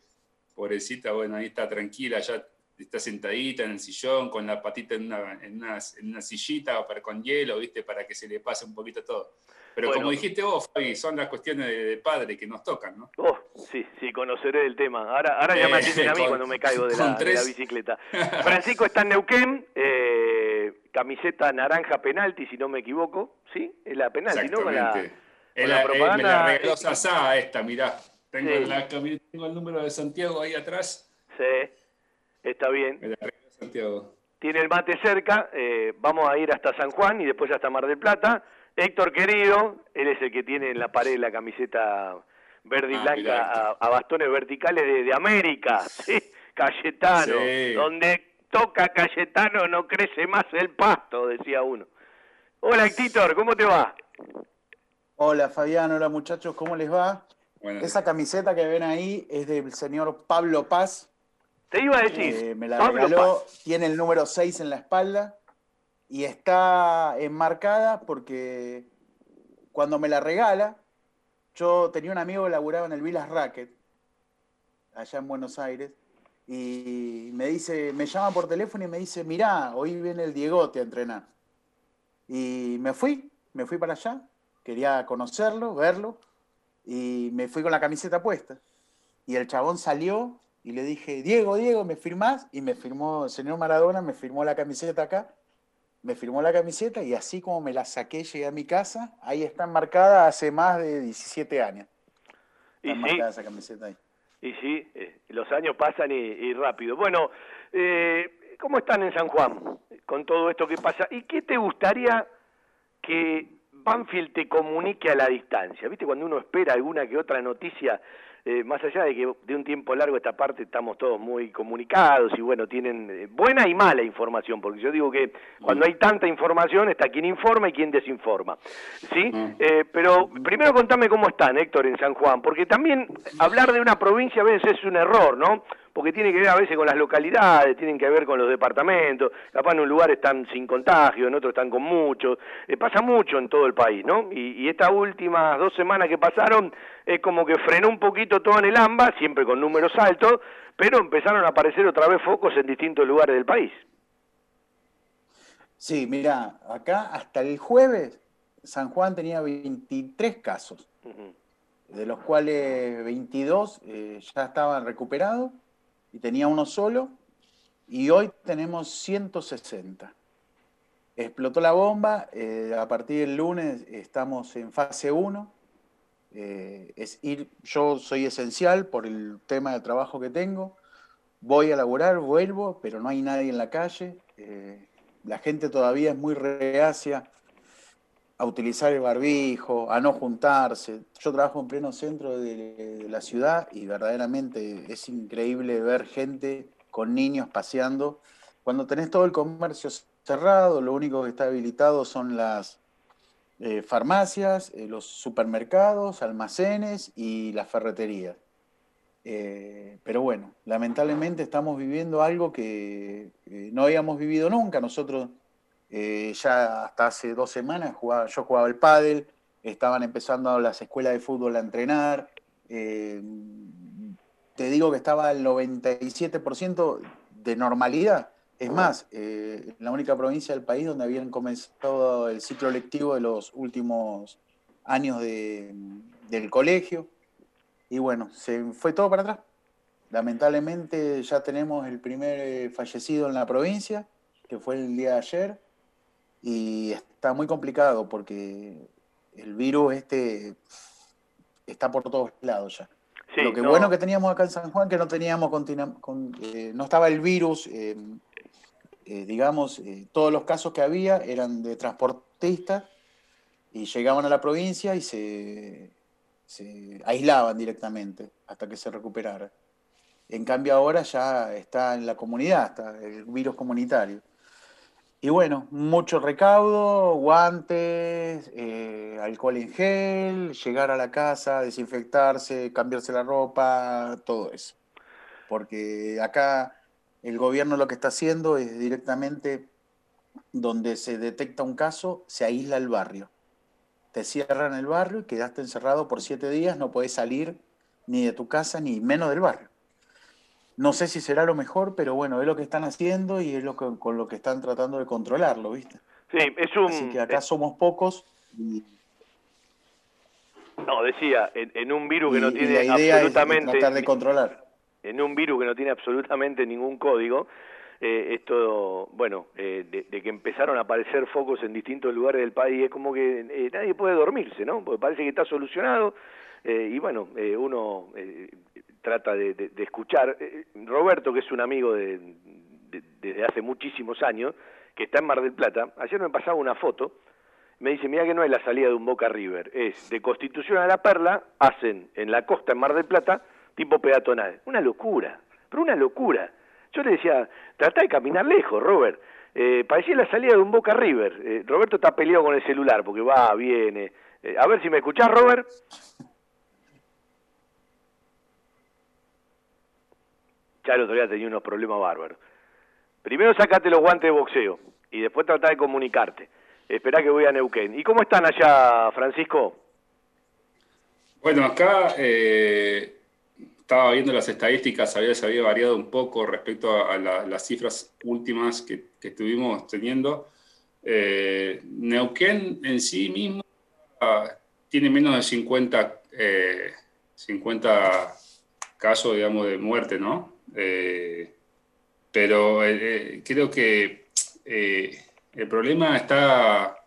pobrecita, bueno, ahí está tranquila, ya está sentadita en el sillón, con la patita en una, en una, en una sillita para, con hielo, ¿viste? Para que se le pase un poquito todo. Pero como dijiste vos, Fabi, son las cuestiones de, padre que nos tocan, ¿no? Oh, sí, sí, conoceré el tema. Ahora, ahora ya me atienden a mí cuando me caigo de la, bicicleta. Francisco está en Neuquén, eh, camiseta naranja penalti, si no me equivoco, ¿sí? Es la penalti, ¿no? Con la, propaganda. me la regaló Sasá esta, mirá. Tengo, tengo el número de Santiago ahí atrás. Sí, está bien. La Santiago. Tiene el mate cerca, eh, vamos a ir hasta San Juan y después hasta Mar del Plata Héctor querido, él es el que tiene en la pared la camiseta verde y ah, blanca a, bastones verticales de, América, ¿sí? Cayetano, donde toca Cayetano no crece más el pasto, decía uno. Hola Héctor, ¿cómo te va? Hola Fabián, hola muchachos, ¿cómo les va? Esa camiseta que ven ahí es del señor Pablo Paz. Te iba a decir. Eh, me la regaló, tiene el número 6 en la espalda y está enmarcada porque cuando me la regala, yo tenía un amigo que laburaba en el Villas Racket, allá en Buenos Aires, y me dice, me llama por teléfono y me dice, mirá, hoy viene el Diegote a entrenar. Y me fui, me fui para allá, quería conocerlo, verlo, y me fui con la camiseta puesta. Y el chabón salió y le dije, Diego, Diego, ¿me firmás? Y me firmó, el señor Maradona me firmó la camiseta acá me firmó la camiseta y así como me la saqué, llegué a mi casa, ahí está enmarcada hace más de 17 años. y sí, esa camiseta ahí. Y sí, eh, los años pasan y, rápido. Bueno, eh, ¿cómo están en San Juan con todo esto que pasa? ¿Y qué te gustaría que Banfield te comunique a la distancia? ¿Viste cuando uno espera alguna que otra noticia eh, más allá de que de un tiempo largo esta parte estamos todos muy comunicados y bueno, tienen eh, buena y mala información, porque yo digo que cuando hay tanta información está quien informa y quien desinforma. ¿Sí? Mm. Eh, pero primero contame cómo están, Héctor, en San Juan, porque también hablar de una provincia a veces es un error, ¿no? Porque tiene que ver a veces con las localidades, tienen que ver con los departamentos, capaz en un lugar están sin contagio, en otro están con muchos, eh, pasa mucho en todo el país, ¿no? Y, estas últimas dos semanas que pasaron es como que frenó un poquito todo en el AMBA, siempre con números altos, pero empezaron a aparecer otra vez focos en distintos lugares del país. Sí, mira, acá hasta el jueves San Juan tenía 23 casos, de los cuales 22 eh, ya estaban recuperados y tenía uno solo, y hoy tenemos 160. Explotó la bomba, eh, a partir del lunes estamos en fase 1. Eh, es ir, yo soy esencial por el tema de trabajo que tengo. Voy a laburar, vuelvo, pero no hay nadie en la calle. Eh, la gente todavía es muy reacia a utilizar el barbijo, a no juntarse. Yo trabajo en pleno centro de, la ciudad y verdaderamente es increíble ver gente con niños paseando. Cuando tenés todo el comercio cerrado, lo único que está habilitado son las eh, farmacias, eh, los supermercados, almacenes y las ferreterías. Eh, pero bueno, lamentablemente estamos viviendo algo que no habíamos vivido nunca. Nosotros ya hasta hace dos semanas jugaba, yo jugaba el pádel, estaban empezando las escuelas de fútbol a entrenar. te digo que estaba el 97% de normalidad. Es más, eh, la única provincia del país donde habían comenzado el ciclo lectivo de los últimos años del colegio. Y bueno, se fue todo para atrás. Lamentablemente ya tenemos el primer eh, fallecido en la provincia, que fue el día de ayer, y está muy complicado porque el virus este está por todos lados ya. Lo que bueno que teníamos acá en San Juan, que no teníamos, con, eh, no estaba el virus eh, digamos, eh, todos los casos que había eran de transportistas y llegaban a la provincia y se, aislaban directamente hasta que se recuperara. En cambio ahora ya está en la comunidad, está el virus comunitario. Y bueno, mucho recaudo, guantes, eh, alcohol en gel, llegar a la casa, desinfectarse, cambiarse la ropa, todo eso. Porque acá el gobierno lo que está haciendo es directamente donde se detecta un caso, se aísla el barrio. Te cierran el barrio y quedaste encerrado por siete días, no podés salir ni de tu casa ni menos del barrio. No sé si será lo mejor, pero bueno, es lo que están haciendo y es lo que, con lo que están tratando de controlarlo, ¿viste? Sí, es un... Así que acá somos pocos No, decía, en, un virus que no tiene la idea absolutamente... Es tratar de controlar en un virus que no tiene absolutamente ningún código, eh, esto, bueno, eh, de, que empezaron a aparecer focos en distintos lugares del país, es como que eh, nadie puede dormirse, ¿no? Porque parece que está solucionado y bueno, uno trata de, escuchar. Roberto, que es un amigo de, desde hace muchísimos años, que está en Mar del Plata, ayer me pasaba una foto, me dice, mira que no es la salida de un Boca River, es de Constitución a La Perla, hacen en la costa en Mar del Plata, tipo peatonal. Una locura, pero una locura. Yo le decía, trata de caminar lejos, Robert. Eh, parecía la salida de un Boca River. Eh, Roberto está peleado con el celular porque va, viene. Eh, a ver si me escuchás, Robert. Ya el otro día tenía unos problemas bárbaros. Primero sacate los guantes de boxeo y después trata de comunicarte. Esperá que voy a Neuquén. ¿Y cómo están allá, Francisco? Bueno, acá eh, estaba viendo las estadísticas, había, se había variado un poco respecto a, las cifras últimas que, estuvimos teniendo. Eh, Neuquén en sí mismo ah, tiene menos de 50, 50 eh, casos, digamos, de muerte, ¿no? Eh, pero creo que el problema está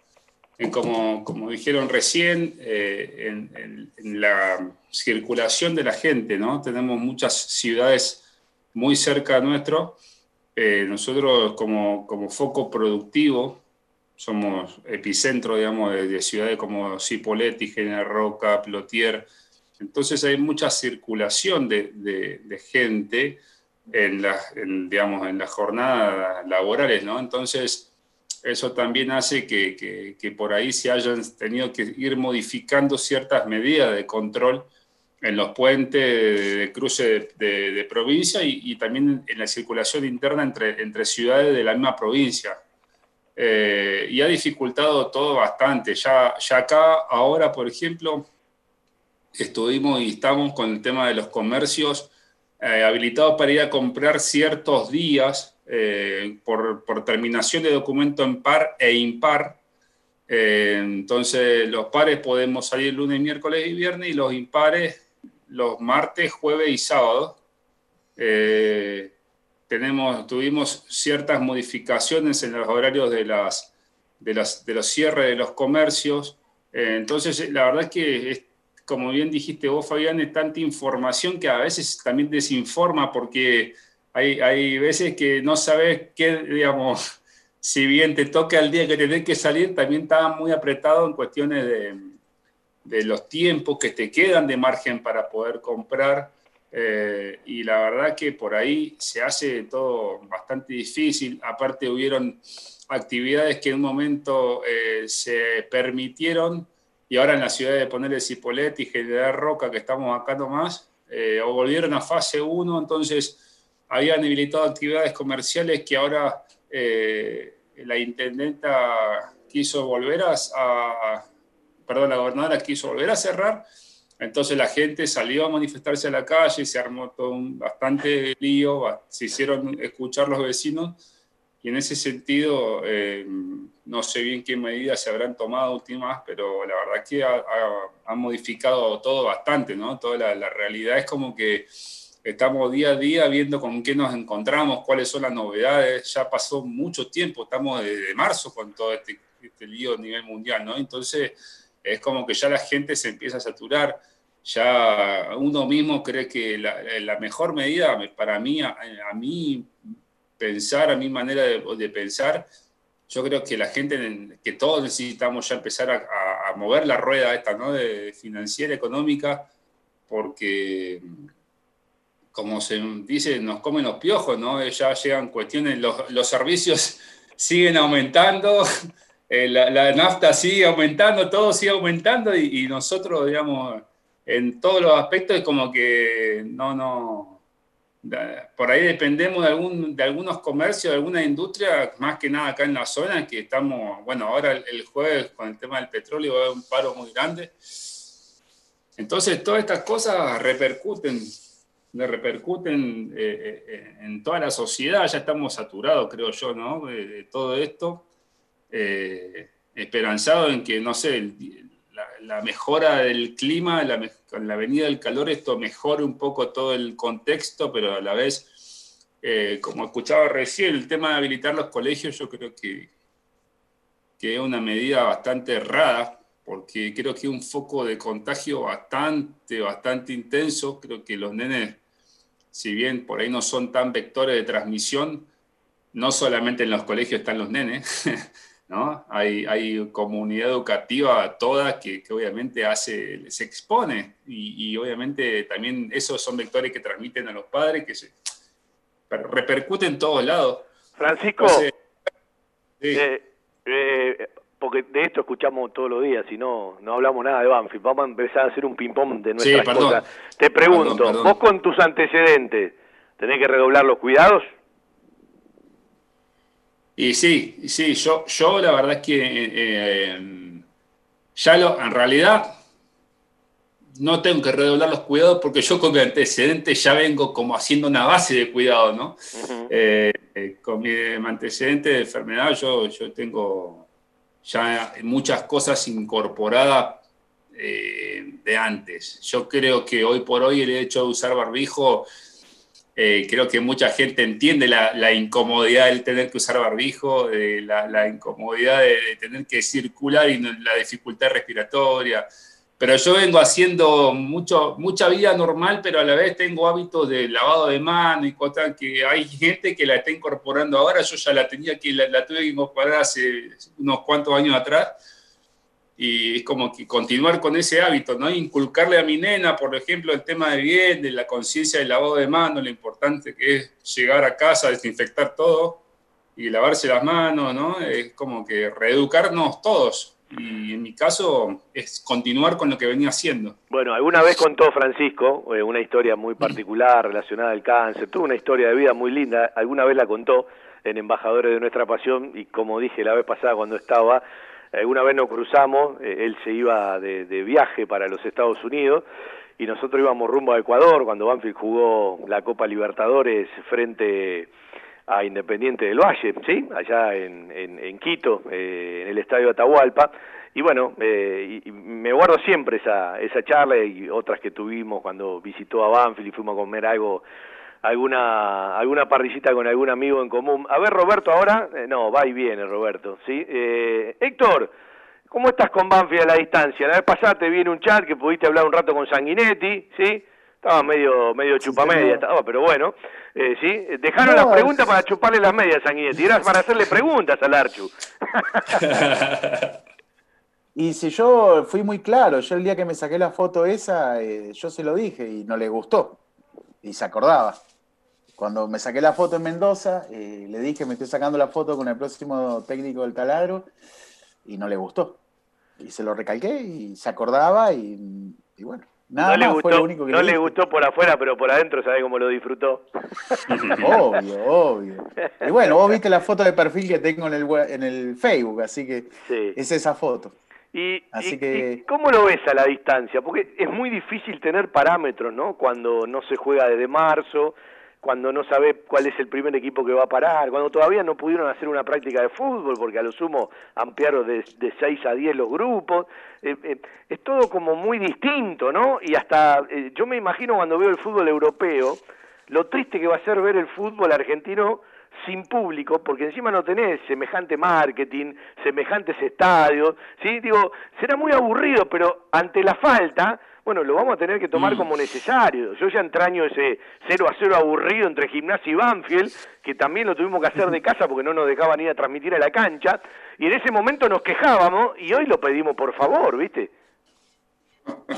como, como dijeron recién, eh, en, la circulación de la gente, ¿no? Tenemos muchas ciudades muy cerca nuestro. Eh, nosotros como, como, foco productivo somos epicentro, digamos, de, ciudades como Cipolletti, General Roca, Plotier. Entonces hay mucha circulación de, de, gente en, en, digamos, en las jornadas laborales, ¿no? Entonces eso también hace que, por ahí se hayan tenido que ir modificando ciertas medidas de control en los puentes de cruce de, provincia y, también en la circulación interna entre, entre ciudades de la misma provincia. Eh, y ha dificultado todo bastante. Ya, ya acá, ahora, por ejemplo, estuvimos y estamos con el tema de los comercios eh, habilitados para ir a comprar ciertos días eh, por, terminación de documento en par e impar. Eh, entonces, los pares podemos salir lunes, miércoles y viernes y los impares los martes, jueves y sábados. Eh, tenemos, tuvimos ciertas modificaciones en los horarios de, las, de, las, de los cierres de los comercios. entonces, la verdad es que, como bien dijiste vos, Fabián, es tanta información que a veces también desinforma porque hay, hay veces que no sabes qué, digamos, si bien te toca el día que tenés que salir, también estaba muy apretado en cuestiones de, de los tiempos que te quedan de margen para poder comprar. Eh, y la verdad que por ahí se hace todo bastante difícil. Aparte hubieron actividades que en un momento eh, se permitieron y ahora en la ciudad de ponerle Cipolet y General Roca, que estamos acá nomás, eh, o volvieron a fase 1, entonces habían habilitado actividades comerciales que ahora la intendenta quiso volver a, perdón, la gobernadora quiso volver a cerrar entonces la gente salió a manifestarse a la calle, se armó todo un bastante lío, se hicieron escuchar los vecinos y en ese sentido eh, no sé bien qué medidas se habrán tomado últimas, pero la verdad que ha, modificado todo bastante, ¿no? Toda la, realidad es como que estamos día a día viendo con qué nos encontramos, cuáles son las novedades, ya pasó mucho tiempo, estamos desde marzo con todo este, este lío a nivel mundial, ¿no? Entonces es como que ya la gente se empieza a saturar, ya uno mismo cree que la, mejor medida para mí, a, mí pensar, a mi manera de, pensar, yo creo que la gente, que todos necesitamos ya empezar a, mover la rueda esta, ¿no? De financiera, económica, porque como se dice, nos comen los piojos, ¿no? Ya llegan cuestiones, los, servicios siguen aumentando, eh, la, nafta sigue aumentando, todo sigue aumentando y nosotros, digamos, en todos los aspectos es como que no, no, por ahí dependemos de, algún, de algunos comercios, de alguna industria, más que nada acá en la zona, que estamos, bueno, ahora el, jueves con el tema del petróleo va a haber un paro muy grande. Entonces, todas estas cosas repercuten, repercuten eh, eh, en toda la sociedad, ya estamos saturados, creo yo, ¿no? De, todo esto, eh, esperanzado en que, no sé, el, la, mejora del clima, la, con la venida del calor, esto mejore un poco todo el contexto, pero a la vez, eh, como escuchaba recién, el tema de habilitar los colegios, yo creo que, que es una medida bastante errada, porque creo que es un foco de contagio bastante, bastante intenso. Creo que los nenes, si bien por ahí no son tan vectores de transmisión, no solamente en los colegios están los nenes, ¿no? Hay, hay comunidad educativa toda que, obviamente hace, se expone y, obviamente también esos son vectores que transmiten a los padres que se repercuten en todos lados. Francisco, eh, eh, porque de esto escuchamos todos los días, y no, no hablamos nada de Banfield, vamos a empezar a hacer un ping-pong de nuestras cosas. Te pregunto, vos con tus antecedentes, ¿tenés que redoblar los cuidados? Y sí, sí, yo, yo la verdad es que eh, ya lo, en realidad no tengo que redoblar los cuidados porque yo con mi antecedente ya vengo como haciendo una base de cuidado, ¿no? Eh, eh, con mi antecedente de enfermedad yo, yo tengo ya muchas cosas incorporadas de antes. Yo creo que hoy por hoy el hecho de usar barbijo eh, creo que mucha gente entiende la, incomodidad del tener que usar barbijo, la, incomodidad de, tener que circular y la dificultad respiratoria. Pero yo vengo haciendo mucho, mucha vida normal, pero a la vez tengo hábitos de lavado de mano y cosas que hay gente que la está incorporando ahora. Yo ya la tenía que, la tuve que incorporar hace unos cuantos años atrás y es como que continuar con ese hábito, ¿no? Inculcarle a mi nena, por ejemplo, el tema de bien, de la conciencia del lavado de manos, lo importante que es llegar a casa, desinfectar todo y lavarse las manos, ¿no? Es como que reeducarnos todos. Y en mi caso es continuar con lo que venía haciendo. Bueno, alguna vez contó Francisco eh, una historia muy particular relacionada al cáncer, tuvo una historia de vida muy linda, alguna vez la contó en Embajadores de Nuestra Pasión y como dije la vez pasada cuando estaba, una vez nos cruzamos, eh, él se iba de, viaje para los Estados Unidos y nosotros íbamos rumbo a Ecuador cuando Banfield jugó la Copa Libertadores frente a Independiente del Valle, ¿sí? allá en, en, Quito, eh, en el Estadio Atahualpa. Y bueno, eh, me guardo siempre esa, esa charla y otras que tuvimos cuando visitó a Banfield y fuimos a comer algo alguna alguna parrillita con algún amigo en común. A ver, Roberto, ahora, eh, no, va y viene, Roberto, ¿sí? Eh, Héctor, ¿cómo estás con Banfield a la distancia? La vez pasada te vi en un chat que pudiste hablar un rato con Sanguinetti, ¿sí? Estaba medio, medio chupamedia, estaba, pero bueno, eh, sí. Dejaron No, las preguntas para chuparle las medias, Sanguinetti. Era para hacerle preguntas al Archu. Y si yo fui muy claro, yo el día que me saqué la foto esa, eh, yo se lo dije y no le gustó. Y se acordaba. Cuando me saqué la foto en Mendoza, eh, le dije, me estoy sacando la foto con el próximo técnico del taladro, y no le gustó. Y se lo recalqué y se acordaba y, y bueno, nada no le gustó, fue lo único que no le gustó por afuera, pero por adentro, ¿sabe cómo lo disfrutó? Obvio, obvio. Y bueno, vos viste la foto de perfil que tengo en el, en el Facebook, así que Sí. es esa foto. Y, Así y- que- y ¿Cómo lo ves a la distancia? Porque es muy difícil tener parámetros, ¿no? Cuando no se juega desde marzo, cuando no sabe cuál es el primer equipo que va a parar, cuando todavía no pudieron hacer una práctica de fútbol, porque a lo sumo ampliaron de, de 6 a 10 los grupos. Eh, eh, es todo como muy distinto, ¿no? Y hasta, eh, yo me imagino cuando veo el fútbol europeo, lo triste que va a ser ver el fútbol argentino sin público, porque encima no tenés semejante marketing, semejantes estadios, ¿sí? Digo, será muy aburrido, pero ante la falta, bueno, lo vamos a tener que tomar como necesario. Yo ya entraño ese 0 a 0 aburrido entre Gimnasia y Banfield, que también lo tuvimos que hacer de casa porque no nos dejaban ir a transmitir a la cancha, y en ese momento nos quejábamos y hoy lo pedimos por favor, ¿viste?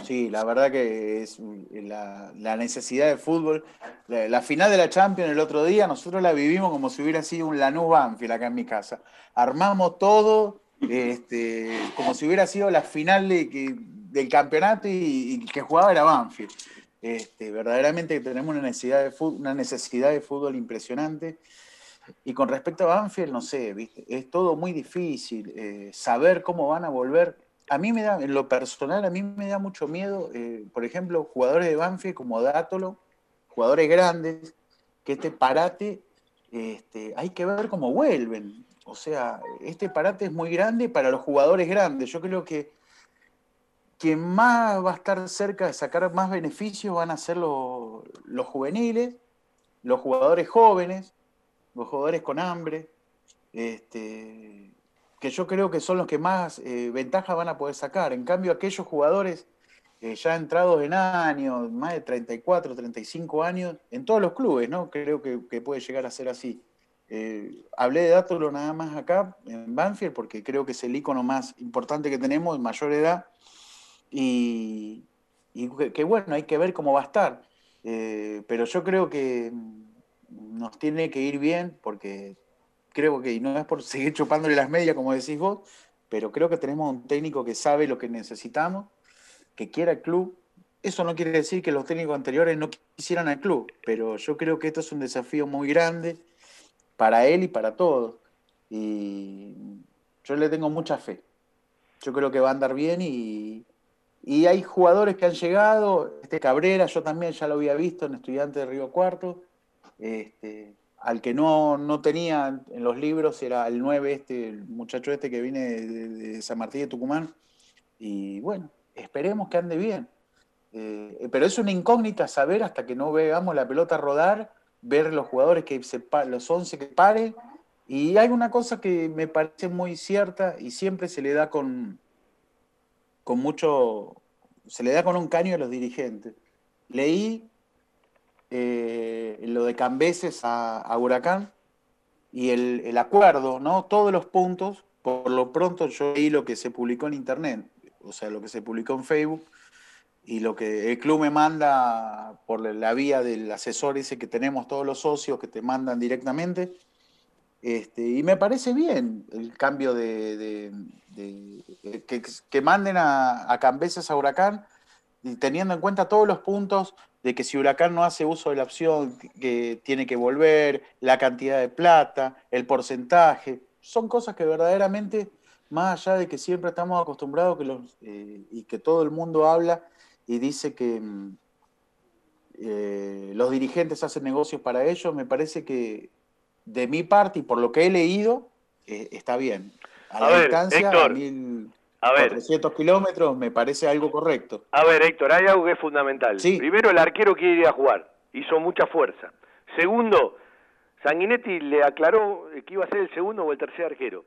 Sí, la verdad que es la, la necesidad de fútbol. La, la final de la Champions el otro día, nosotros la vivimos como si hubiera sido un Lanús Banfield acá en mi casa. Armamos todo este, como si hubiera sido la final de que- del campeonato y, que jugaba era Banfield. Este, verdaderamente tenemos una necesidad, de fútbol, una necesidad de fútbol impresionante. Y con respecto a Banfield, no sé, es todo muy difícil. eh, saber cómo van a volver. A mí me da, en lo personal, a mí me da mucho miedo, eh, por ejemplo, jugadores de Banfield como Dátolo, jugadores grandes, que este parate, este, hay que ver cómo vuelven. O sea, este parate es muy grande para los jugadores grandes. Yo creo que quien más va a estar cerca de sacar más beneficios van a ser los, los juveniles, los jugadores jóvenes, los jugadores con hambre, este, que yo creo que son los que más eh, ventaja van a poder sacar. En cambio, aquellos jugadores eh, ya entrados en años, más de 34, 35 años, en todos los clubes, ¿no? Creo que, que puede llegar a ser así. Eh, hablé de Dátolo nada más acá, en Banfield, porque creo que es el icono más importante que tenemos, mayor edad, y, y que, que bueno, hay que ver cómo va a estar. Eh, pero yo creo que mm, nos tiene que ir bien, porque creo que, y no es por seguir chupándole las medias, como decís vos, pero creo que tenemos un técnico que sabe lo que necesitamos, que quiera el club. Eso no quiere decir que los técnicos anteriores no quisieran al club, pero yo creo que esto es un desafío muy grande para él y para todos. Y yo le tengo mucha fe. Yo creo que va a andar bien y, y hay jugadores que han llegado, este Cabrera, yo también ya lo había visto en Estudiante de Río Cuarto, este, al que no, no tenía en los libros era el 9 este, el muchacho este que viene de, San Martín de Tucumán, y bueno, esperemos que ande bien. Eh, pero es una incógnita saber hasta que no veamos la pelota rodar, ver los jugadores que se los 11 que paren, y hay una cosa que me parece muy cierta y siempre se le da con, con mucho, se le da con un caño a los dirigentes. Leí eh, lo de Cambeses a, Huracán y el, el acuerdo, ¿no? Todos los puntos, por lo pronto yo leí lo que se publicó en internet, o sea, lo que se publicó en Facebook y lo que el club me manda por la vía del asesor ese que tenemos todos los socios que te mandan directamente. Este, y me parece bien el cambio de, de- de- que, manden a, a Cambeses a Huracán, y teniendo en cuenta todos los puntos de que si Huracán no hace uso de la opción, que- que tiene que volver, la cantidad de plata, el porcentaje, son cosas que verdaderamente, más allá de que siempre estamos acostumbrados que los, eh, y que todo el mundo habla y dice que mm, eh, los dirigentes hacen negocios para ellos, me parece que de mi parte y por lo que he leído, eh, está bien. A, A la ver, distancia, Héctor, a 1400 a ver. kilómetros, me parece algo correcto. A ver, Héctor, hay algo que es fundamental. Primero, el arquero quiere ir a jugar. Hizo mucha fuerza. Segundo, Sanguinetti le aclaró que iba a ser el segundo o el tercer arquero.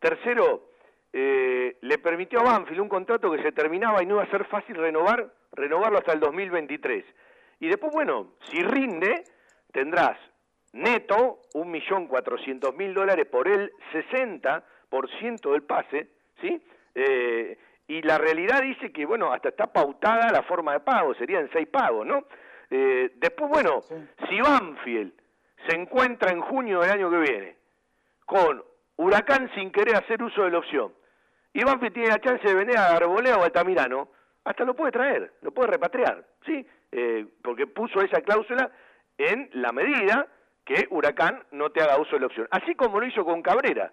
Tercero, eh, le permitió a Banfield un contrato que se terminaba y no iba a ser fácil renovar, renovarlo hasta el 2023. Y después, bueno, si rinde, tendrás neto 1.400.000 dólares por el 60% del pase, ¿sí? Eh, y la realidad dice que, bueno, hasta está pautada la forma de pago, serían seis pagos, ¿no? Eh, después, bueno, si Banfield se encuentra en junio del año que viene con Huracán sin querer hacer uso de la opción, y Banfield tiene la chance de vender a Arbolea o Altamirano, hasta lo puede traer, lo puede repatriar, ¿sí? Eh, porque puso esa cláusula en la medida que Huracán no te haga uso de la opción. Así como lo hizo con Cabrera.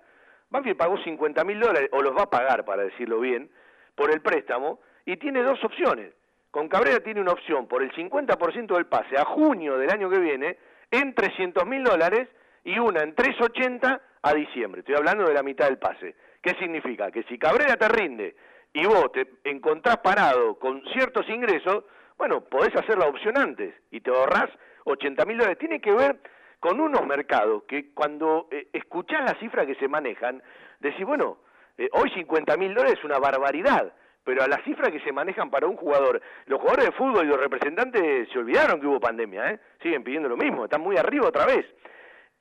Banfield pagó 50 mil dólares, o los va a pagar, para decirlo bien, por el préstamo, y tiene dos opciones. Con Cabrera tiene una opción por el 50% del pase a junio del año que viene en 300 mil dólares y una en 380 a diciembre. Estoy hablando de la mitad del pase. ¿Qué significa? Que si Cabrera te rinde y vos te encontrás parado con ciertos ingresos, bueno, podés hacer la opción antes y te ahorrás 80 mil dólares. Tiene que ver con unos mercados que cuando eh, escuchás las cifras que se manejan, decís, bueno, eh, hoy 50 mil dólares es una barbaridad, pero a las cifras que se manejan para un jugador, los jugadores de fútbol y los representantes se olvidaron que hubo pandemia, ¿eh? siguen pidiendo lo mismo, están muy arriba otra vez.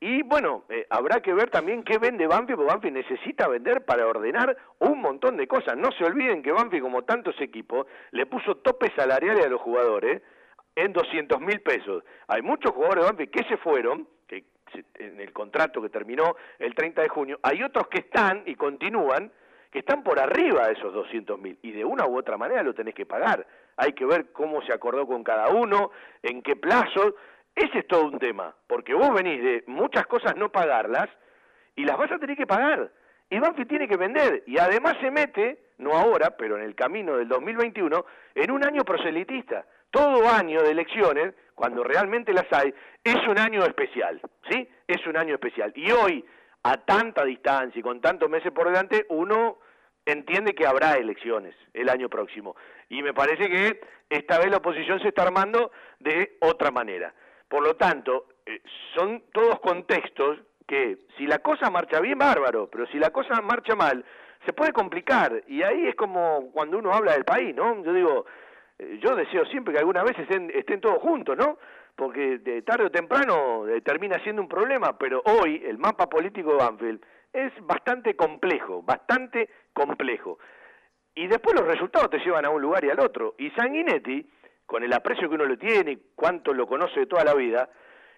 Y bueno, eh, habrá que ver también qué vende Banfield, porque Banfield necesita vender para ordenar un montón de cosas. No se olviden que Banfield, como tantos equipos, le puso topes salariales a los jugadores en 200 mil pesos. Hay muchos jugadores de Banfield que se fueron, que en el contrato que terminó el 30 de junio, hay otros que están y continúan, que están por arriba de esos 200 mil, y de una u otra manera lo tenés que pagar. Hay que ver cómo se acordó con cada uno, en qué plazo, ese es todo un tema, porque vos venís de muchas cosas no pagarlas y las vas a tener que pagar. Y Banfield tiene que vender y además se mete, no ahora, pero en el camino del 2021, en un año proselitista. Todo año de elecciones, cuando realmente las hay, es un año especial, ¿sí? Es un año especial. Y hoy, a tanta distancia y con tantos meses por delante, uno entiende que habrá elecciones el año próximo. Y me parece que esta vez la oposición se está armando de otra manera. Por lo tanto, eh, son todos contextos que si la cosa marcha bien, bárbaro, pero si la cosa marcha mal, se puede complicar. Y ahí es como cuando uno habla del país, ¿no? Yo digo, yo deseo siempre que alguna vez estén, estén todos juntos, ¿no? Porque de tarde o temprano eh, termina siendo un problema, pero hoy el mapa político de Banfield es bastante complejo, bastante complejo. Y después los resultados te llevan a un lugar y al otro. Y Sanguinetti con el aprecio que uno le tiene y cuánto lo conoce de toda la vida,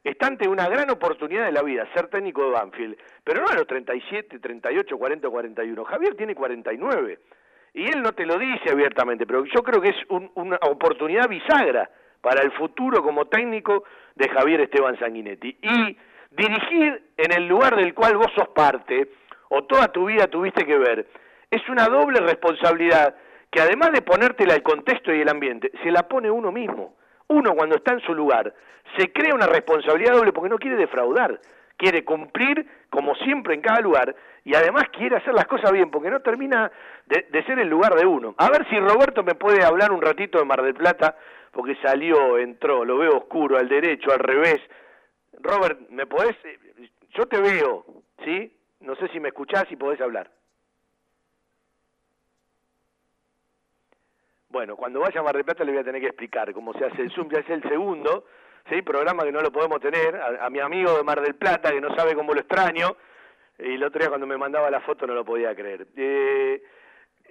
está ante una gran oportunidad de la vida, ser técnico de Banfield, pero no a los 37, 38, 40, 41. Javier tiene 49 y él no te lo dice abiertamente, pero yo creo que es una oportunidad bisagra para el futuro como técnico de Javier Esteban Sanguinetti. Y dirigir en el lugar del cual vos sos parte, o toda tu vida tuviste que ver, es una doble responsabilidad que además de ponértela el contexto y el ambiente, se la pone uno mismo. Uno cuando está en su lugar se crea una responsabilidad doble porque no quiere defraudar, quiere cumplir como siempre en cada lugar y además quiere hacer las cosas bien porque no termina de, ser el lugar de uno. A ver si Roberto me puede hablar un ratito de Mar del Plata porque salió, entró, lo veo oscuro, al derecho, al revés. Robert, ¿me podés? Yo te veo, ¿sí? No sé si me escuchás y podés hablar. Bueno, cuando vaya a Mar del Plata le voy a tener que explicar cómo se hace el Zoom, ya es el segundo, ¿sí? programa que no lo podemos tener, a, mi amigo de Mar del Plata que no sabe cómo lo extraño, y el otro día cuando me mandaba la foto no lo podía creer. Eh,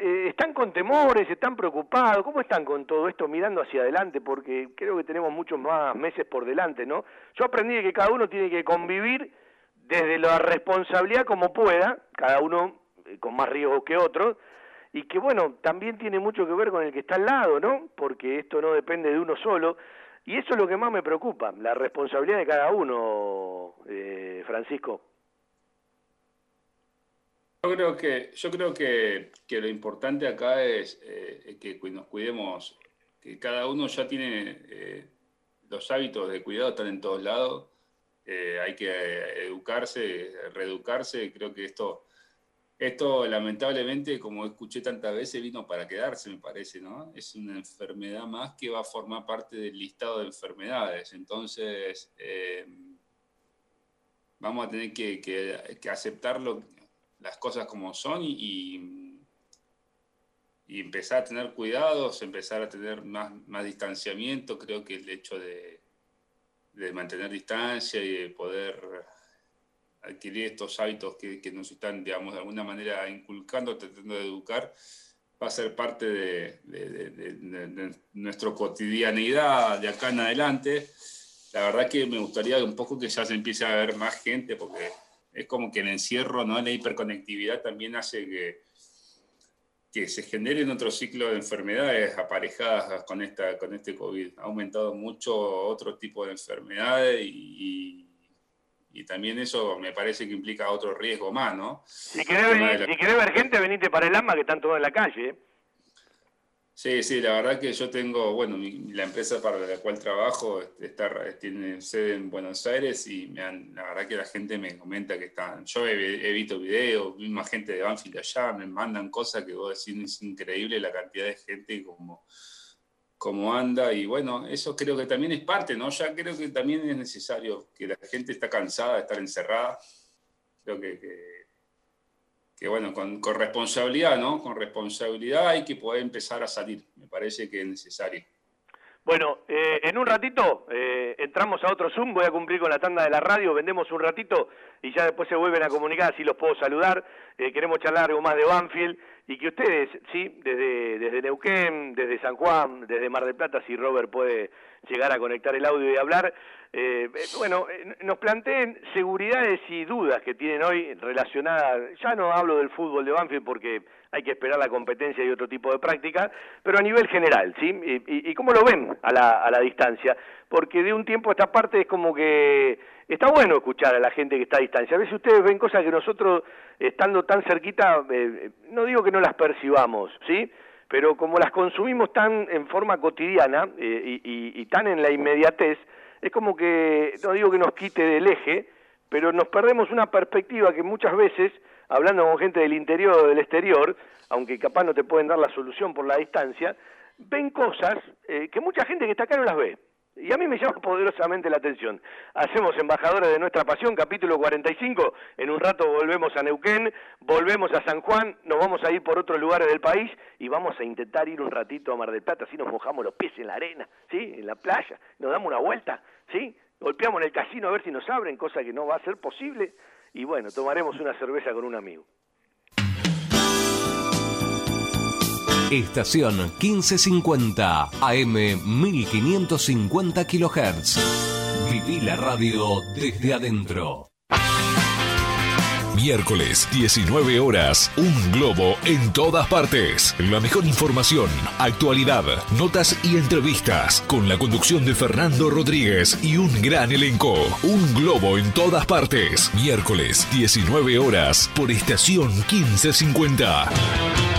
eh, ¿Están con temores? ¿Están preocupados? ¿Cómo están con todo esto mirando hacia adelante? Porque creo que tenemos muchos más meses por delante, ¿no? Yo aprendí que cada uno tiene que convivir desde la responsabilidad como pueda, cada uno eh, con más riesgo que otro, y que bueno, también tiene mucho que ver con el que está al lado, ¿no? Porque esto no depende de uno solo, y eso es lo que más me preocupa, la responsabilidad de cada uno, eh, Francisco. Yo creo que, yo creo que, que lo importante acá es eh, que nos cuidemos, que cada uno ya tiene eh, los hábitos de cuidado, están en todos lados, hay que educarse, reeducarse, creo que esto esto lamentablemente, como escuché tantas veces, vino para quedarse, me parece, ¿no? Es una enfermedad más que va a formar parte del listado de enfermedades. Entonces, eh, vamos a tener que, que, aceptar las cosas como son y, y empezar a tener cuidados, empezar a tener más, más distanciamiento. Creo que el hecho de, de mantener distancia y de poder adquirir estos hábitos que, que, nos están, digamos, de alguna manera inculcando, tratando de educar, va a ser parte de, de, de nuestra cotidianidad de acá en adelante. La verdad que me gustaría un poco que ya se empiece a ver más gente, porque es como que el encierro, ¿no? la hiperconectividad también hace que, que se generen otro ciclo de enfermedades aparejadas con, esta, con este COVID. Ha aumentado mucho otro tipo de enfermedades y, y, también eso me parece que implica otro riesgo más, ¿no? Si querés, si querés ver gente, venite para el AMA que están todos en la calle. ¿eh? Sí, sí, la verdad que yo tengo, bueno, la empresa para la cual trabajo está, tiene sede en Buenos Aires y me la verdad que la gente me comenta que están, yo he, visto videos, misma gente de Banfield allá, me mandan cosas que vos decís, es increíble la cantidad de gente como, como anda y bueno, eso creo que también es parte, ¿no? Ya creo que también es necesario que la gente está cansada de estar encerrada, creo que que bueno, con, con, responsabilidad, ¿no? Con responsabilidad hay que poder empezar a salir, me parece que es necesario. Bueno, eh, en un ratito eh, entramos a otro Zoom, voy a cumplir con la tanda de la radio, vendemos un ratito y ya después se vuelven a comunicar, así los puedo saludar. Eh, queremos charlar algo más de Banfield y que ustedes, sí, desde, desde Neuquén, desde San Juan, desde Mar del Plata, si Robert puede llegar a conectar el audio y hablar, eh, eh, bueno, eh, nos planteen seguridades y dudas que tienen hoy relacionadas, ya no hablo del fútbol de Banfield porque hay que esperar la competencia y otro tipo de práctica, pero a nivel general, ¿sí? Y, cómo lo ven a la, a la distancia, porque de un tiempo a esta parte es como que está bueno escuchar a la gente que está a distancia. A veces ustedes ven cosas que nosotros, estando tan cerquita, no digo que no las percibamos, ¿sí? Pero como las consumimos tan en forma cotidiana y tan en la inmediatez, es como que, no digo que nos quite del eje, pero nos perdemos una perspectiva que muchas veces, hablando con gente del interior o del exterior, aunque capaz no te pueden dar la solución por la distancia, ven cosas eh, que mucha gente que está acá no las ve. Y a mí me llama poderosamente la atención. Hacemos Embajadores de Nuestra Pasión, capítulo 45. En un rato volvemos a Neuquén, volvemos a San Juan, nos vamos a ir por otros lugares del país y vamos a intentar ir un ratito a Mar del Plata, así nos mojamos los pies en la arena, ¿sí? En la playa, nos damos una vuelta, ¿sí? Golpeamos en el casino a ver si nos abren, cosa que no va a ser posible. Y bueno, tomaremos una cerveza con un amigo. Estación 1550 AM 1550 kHz. Viví la radio desde adentro. Miércoles, 19 horas, un globo en todas partes. La mejor información, actualidad, notas y entrevistas con la conducción de Fernando Rodríguez y un gran elenco. Un globo en todas partes. Miércoles, 19 horas, por estación 1550.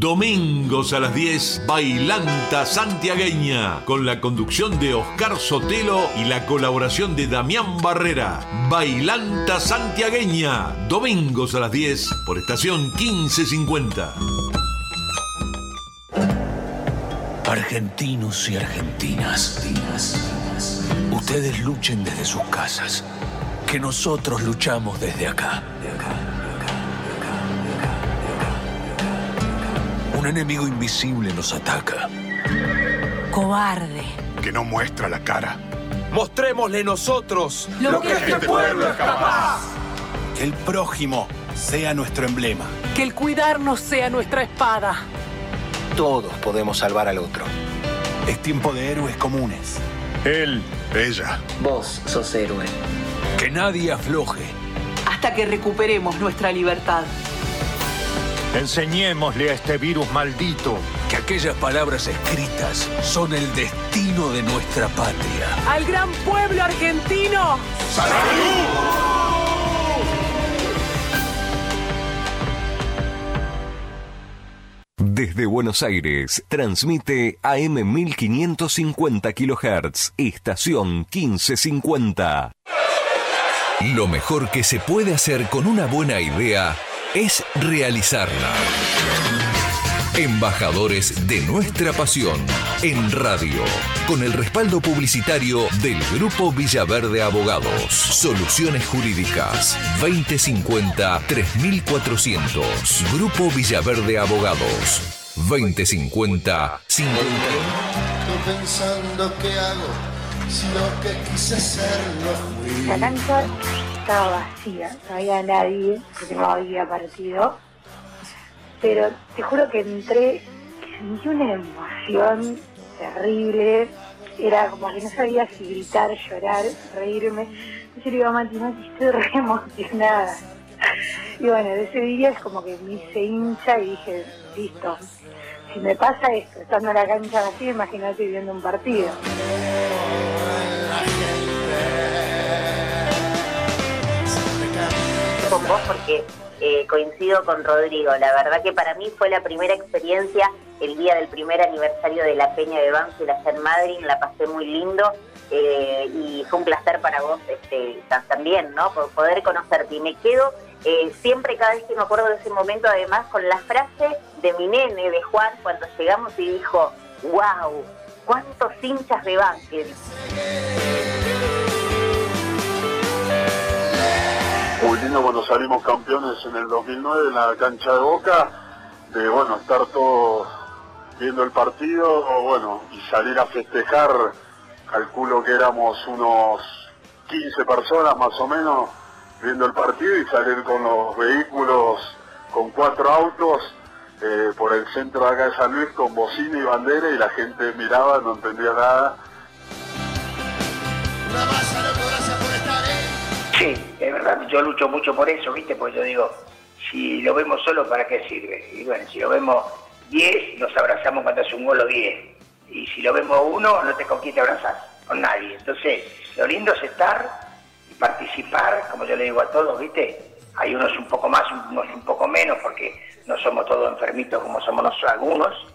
Domingos a las 10, Bailanta Santiagueña, con la conducción de Oscar Sotelo y la colaboración de Damián Barrera. Bailanta Santiagueña, domingos a las 10, por estación 1550. Argentinos y argentinas, ustedes luchen desde sus casas, que nosotros luchamos desde acá. Un enemigo invisible nos ataca. Cobarde. Que no muestra la cara. Mostrémosle nosotros Lo que este pueblo es capaz. Que el prójimo sea nuestro emblema. Que el cuidarnos sea nuestra espada. Todos podemos salvar al otro. Es tiempo de héroes comunes. Él, ella. Vos sos héroe. Que nadie afloje. Hasta que recuperemos nuestra libertad. Enseñémosle a este virus maldito que aquellas palabras escritas son el destino de nuestra patria. ¡Al gran pueblo argentino! Desde Buenos Aires, transmite AM 1550 kHz, estación 1550. Lo mejor que se puede hacer con una buena idea es realizarla. Embajadores de nuestra pasión en radio, con el respaldo publicitario del Grupo Villaverde Abogados. Soluciones Jurídicas 2050-3400. Grupo Villaverde Abogados 2050 50. Estoy pensando qué hago si lo que quise ser no fui. La cancha estaba vacía, no había nadie, porque no había partido. Pero te juro que entré, sentí una emoción terrible. Era como que no sabía si gritar, llorar, reírme. Yo le digo a Mati, Mati, estoy re emocionada. Y bueno, de ese día es como que me hice hincha y dije, listo, si me pasa esto, estando en la cancha vacía, imagínate viendo un partido. Con vos porque eh, coincido con Rodrigo. La verdad que para mí fue la primera experiencia el día del primer aniversario de la Peña de Banfield allá en Madrid. La pasé muy lindo eh, y fue un placer para vos este, ta- también, ¿no? Por poder conocerte. Y me quedo eh, siempre, cada vez que me acuerdo de ese momento, además, con la frase de mi nene, de Juan, cuando llegamos y dijo, wow, cuántos hinchas de Banfield. Lindo cuando salimos campeones en el 2009 en la cancha de Boca, de bueno, estar todos viendo el partido, o bueno, y salir a festejar calculo que éramos unos 15 personas más o menos viendo el partido y salir con los vehículos, con cuatro autos eh, por el centro de acá de San Luis con bocina y bandera y la gente miraba, no entendía nada. Sí, es verdad, yo lucho mucho por eso, ¿viste? Porque yo digo, si lo vemos solo, ¿para qué sirve? Y bueno, si lo vemos 10, nos abrazamos cuando hace un gol o 10. Y si lo vemos uno, no te con quién te abrazás, con nadie. Entonces, lo lindo es estar y participar, como yo le digo a todos, ¿viste? Hay unos un poco más, unos un poco menos, porque no somos todos enfermitos como somos nosotros algunos.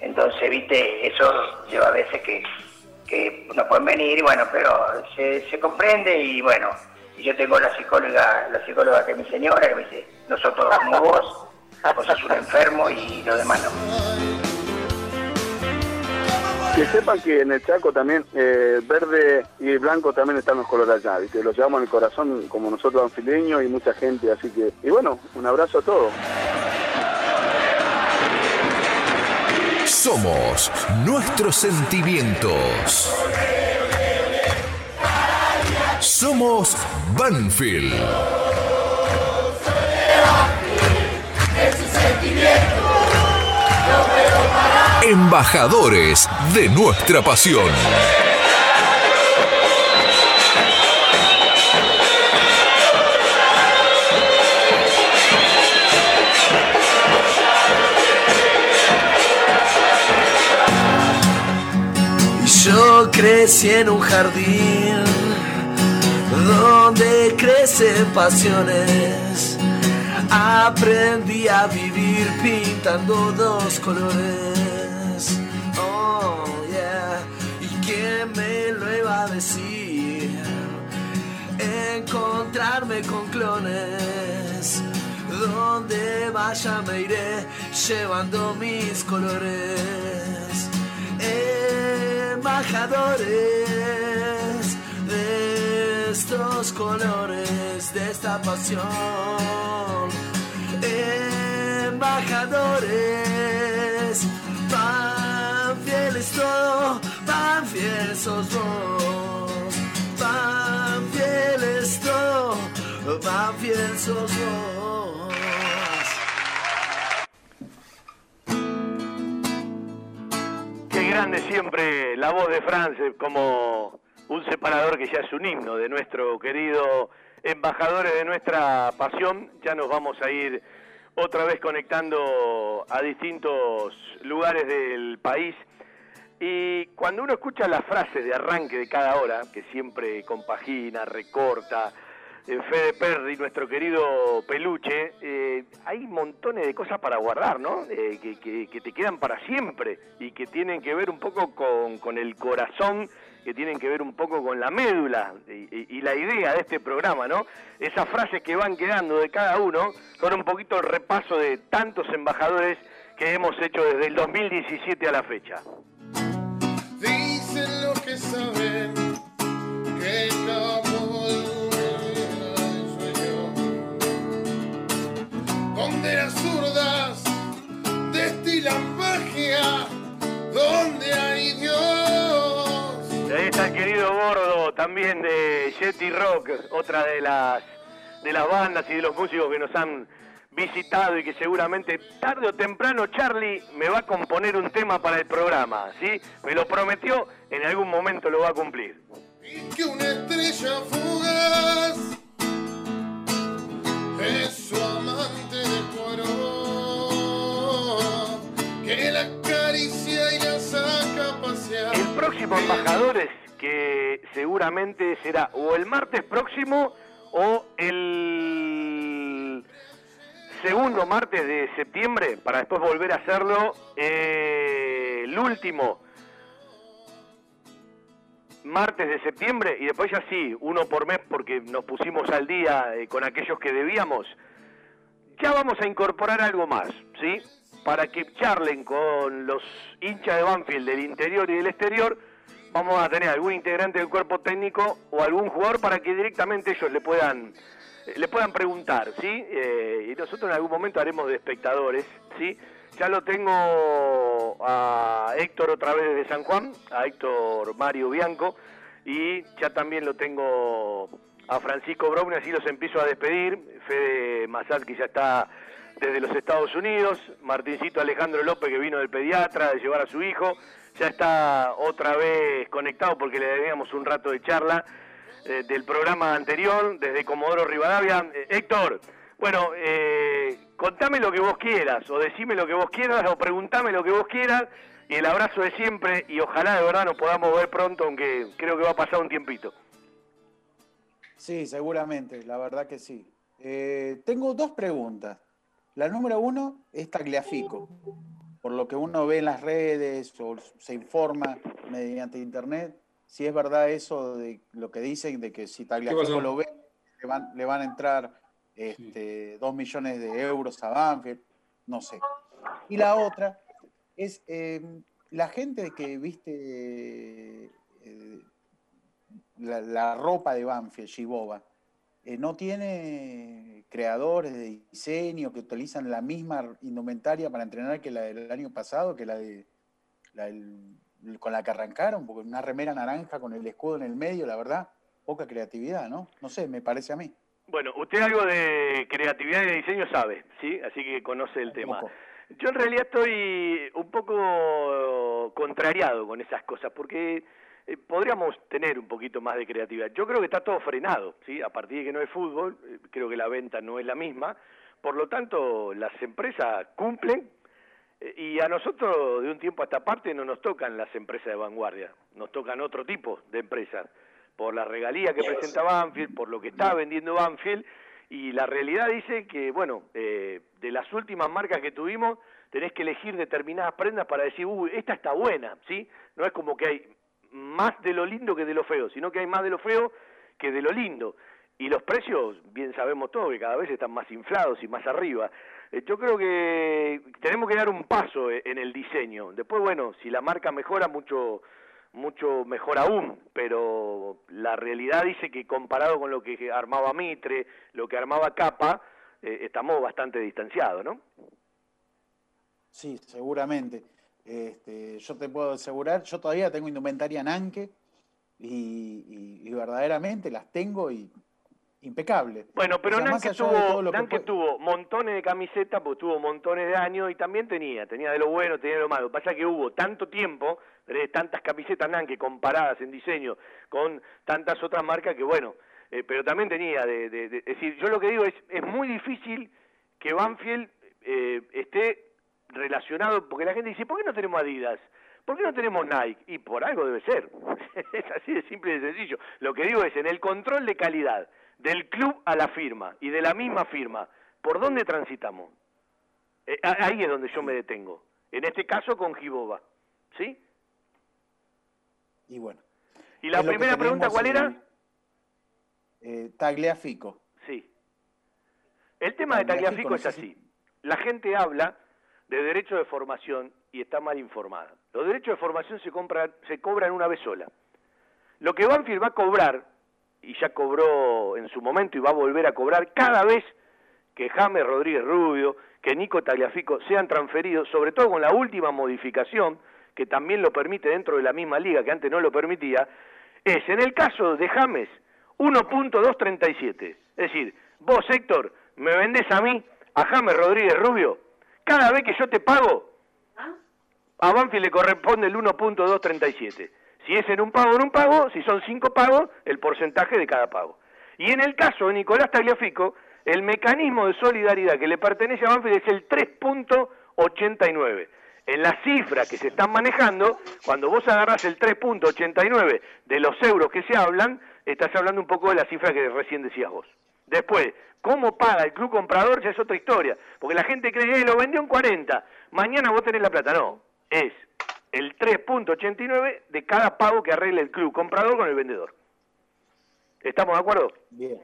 Entonces, ¿viste? Eso lleva a veces que, que no pueden venir, bueno, pero se comprende y bueno, y yo tengo la psicóloga, la psicóloga que es mi señora, que me dice, nosotros como vos, vos sos un enfermo y lo demás no. Que sepan que en el Chaco también eh, verde y blanco también están los colores allá, ¿viste? Los llevamos en el corazón como nosotros anfileños y mucha gente, así que, y bueno, un abrazo a todos. Somos nuestros sentimientos. Somos Banfield. Embajadores de nuestra pasión. Yo crecí en un jardín donde crecen pasiones. Aprendí a vivir pintando dos colores. Oh, yeah. ¿Y quién me lo iba a decir? Encontrarme con clones. Donde vaya me iré llevando mis colores. Embajadores de estos colores, de esta pasión. Embajadores, pan fiel es todo, pan fiel sos vos. Pan fiel es todo, sos vos. Qué grande siempre la voz de Franz eh, como un separador que ya es un himno de nuestro querido embajadores de nuestra pasión. Ya nos vamos a ir otra vez conectando a distintos lugares del país. Y cuando uno escucha las frases de arranque de cada hora, que siempre compagina, recorta, eh, Fede Perry, nuestro querido peluche, eh, hay montones de cosas para guardar, ¿no? Eh, que, que- que te quedan para siempre y que tienen que ver un poco con, con el corazón, que tienen que ver un poco con la médula y, la idea de este programa, ¿no? Esas frases que van quedando de cada uno son un poquito el repaso de tantos embajadores que hemos hecho desde el 2017 a la fecha. Dicen lo que saben, que como donde las zurdas destilan magia, donde hay Dios. Y ahí está el querido Gordo, también de Jetty Rock, otra de las de las bandas y de los músicos que nos han visitado y que seguramente tarde o temprano Charlie me va a componer un tema para el programa, ¿sí? Me lo prometió, en algún momento lo va a cumplir. que una estrella fugaz es su amante El próximo embajadores que seguramente será o el martes próximo o el segundo martes de septiembre para después volver a hacerlo eh, el último martes de septiembre y después ya sí, uno por mes porque nos pusimos al día eh, con aquellos que debíamos. Ya vamos a incorporar algo más, ¿sí? Para que charlen con los hinchas de Banfield del interior y del exterior, vamos a tener algún integrante del cuerpo técnico o algún jugador para que directamente ellos le puedan eh, le puedan preguntar, ¿sí? Eh, y nosotros en algún momento haremos de espectadores, ¿sí? Ya lo tengo a Héctor otra vez desde San Juan, a Héctor Mario Bianco, y ya también lo tengo a Francisco Brown, así los empiezo a despedir. Fede Mazat, que ya está desde los Estados Unidos, Martincito Alejandro López, que vino del pediatra, de llevar a su hijo, ya está otra vez conectado porque le debíamos un rato de charla eh, del programa anterior, desde Comodoro Rivadavia. Eh, Héctor, bueno, eh, contame lo que vos quieras, o decime lo que vos quieras, o preguntame lo que vos quieras, y el abrazo de siempre, y ojalá de verdad nos podamos ver pronto, aunque creo que va a pasar un tiempito. Sí, seguramente, la verdad que sí. Tengo dos preguntas. La número uno es Tagliafico. Por lo que uno ve en las redes o se informa mediante internet, si es verdad eso de lo que dicen, de que si Tagliafico lo ve, le van, le van a entrar este, dos millones de euros a Banfield, no sé. Y la otra es eh, la gente que viste eh, la, la ropa de Banfield, Shiboba, eh, no tiene creadores de diseño que utilizan la misma indumentaria para entrenar que la del año pasado, que la de la del- con la que arrancaron, porque una remera naranja con el escudo en el medio, la verdad, poca creatividad, ¿no? No sé, me parece a mí. Bueno, usted algo de creatividad y de diseño sabe, ¿sí? Así que conoce el tema. Yo en realidad estoy un poco contrariado con esas cosas, porque eh, podríamos tener un poquito más de creatividad. Yo creo que está todo frenado, ¿sí? A partir de que no es fútbol, eh, creo que la venta no es la misma. Por lo tanto, las empresas cumplen eh, y a nosotros de un tiempo a esta parte no nos tocan las empresas de vanguardia, nos tocan otro tipo de empresas, por la regalía que presenta Banfield, por lo que está vendiendo Banfield, y la realidad dice que, bueno, eh, de las últimas marcas que tuvimos, tenés que elegir determinadas prendas para decir, uy, esta está buena, ¿sí? No es como que hay más de lo lindo que de lo feo, sino que hay más de lo feo que de lo lindo. Y los precios, bien sabemos todos, que cada vez están más inflados y más arriba. Eh, Yo creo que tenemos que dar un paso eh, en el diseño. Después, bueno, si la marca mejora, mucho mucho mejor aún, pero la realidad dice que comparado con lo que armaba Mitre, lo que armaba Capa, eh, estamos bastante distanciados, ¿no? Sí, seguramente. Este, yo te puedo asegurar, yo todavía tengo indumentaria Nanke y, y- y verdaderamente las tengo y impecable. Bueno, pero O sea, Nanke tuvo, que Nanke tuvo montones de camisetas, pues tuvo montones de años y también tenía, tenía de lo bueno, tenía de lo malo. Pasa que hubo tanto tiempo, de tantas camisetas Nanke comparadas en diseño con tantas otras marcas que bueno, eh, pero también tenía de, de- de- es decir, yo lo que digo es, es muy difícil que Banfield eh, esté relacionado, porque la gente dice, ¿por qué no tenemos Adidas? ¿Por qué no tenemos Nike? Y por algo debe ser. es así de simple y de sencillo. Lo que digo es, en el control de calidad del club a la firma y de la misma firma, ¿por dónde transitamos? Eh, ahí es donde yo me detengo. En este caso con Giboba. ¿Sí? Y bueno. ¿Y la primera pregunta cuál era? eh, Tagliafico. Sí. El tema de Tagliafico, no es si- así. La gente habla de derecho de formación y está mal informada. Los derechos de formación se, compran, se cobran una vez sola. Lo que Banfield va a cobrar, y ya cobró en su momento y va a volver a cobrar cada vez que James Rodríguez Rubio, que Nico Tagliafico sean transferidos, sobre todo con la última modificación, que también lo permite dentro de la misma liga, que antes no lo permitía, es en el caso de James 1.237. Es decir, vos Héctor, me vendés a mí, a James Rodríguez Rubio, cada vez que yo te pago, a Banfield le corresponde el 1.237. Si es en un pago, en un pago, si son cinco pagos, el porcentaje de cada pago. Y en el caso de Nicolás Tagliafico, el mecanismo de solidaridad que le pertenece a Banfield es el 3.89. En la cifra que se están manejando, cuando vos agarrás el 3.89 de los euros que se hablan, estás hablando un poco de la cifra que recién decías vos. Después, ¿cómo paga el club comprador? Ya es otra historia. Porque la gente cree, eh, lo vendió en 40, mañana vos tenés la plata. No, es el 3.89 de cada pago que arregle el club comprador con el vendedor. ¿Estamos de acuerdo? Bien,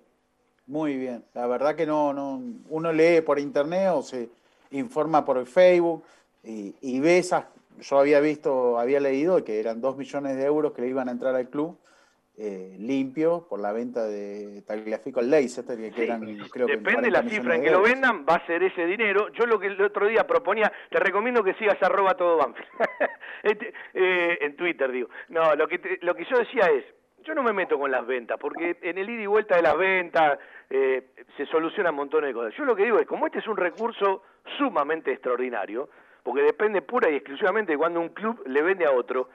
muy bien. La verdad que no, no, uno lee por internet o se informa por el Facebook y, y ve esas. Yo había visto, había leído que eran dos millones de euros que le iban a entrar al club eh, limpio por la venta de Tagliafico al Leicester, que Sí, eran, creo que Depende 40 la cifra en de que lo vendan, va a ser ese dinero. Yo lo que el otro día proponía, te recomiendo que sigas arroba todo Banfield. Este, eh, en Twitter digo. No, lo que, te- lo que yo decía es, yo no me meto con las ventas, porque en el ida y vuelta de las ventas eh, se solucionan montones de cosas. Yo lo que digo es, como este es un recurso sumamente extraordinario, porque depende pura y exclusivamente de cuando un club le vende a otro,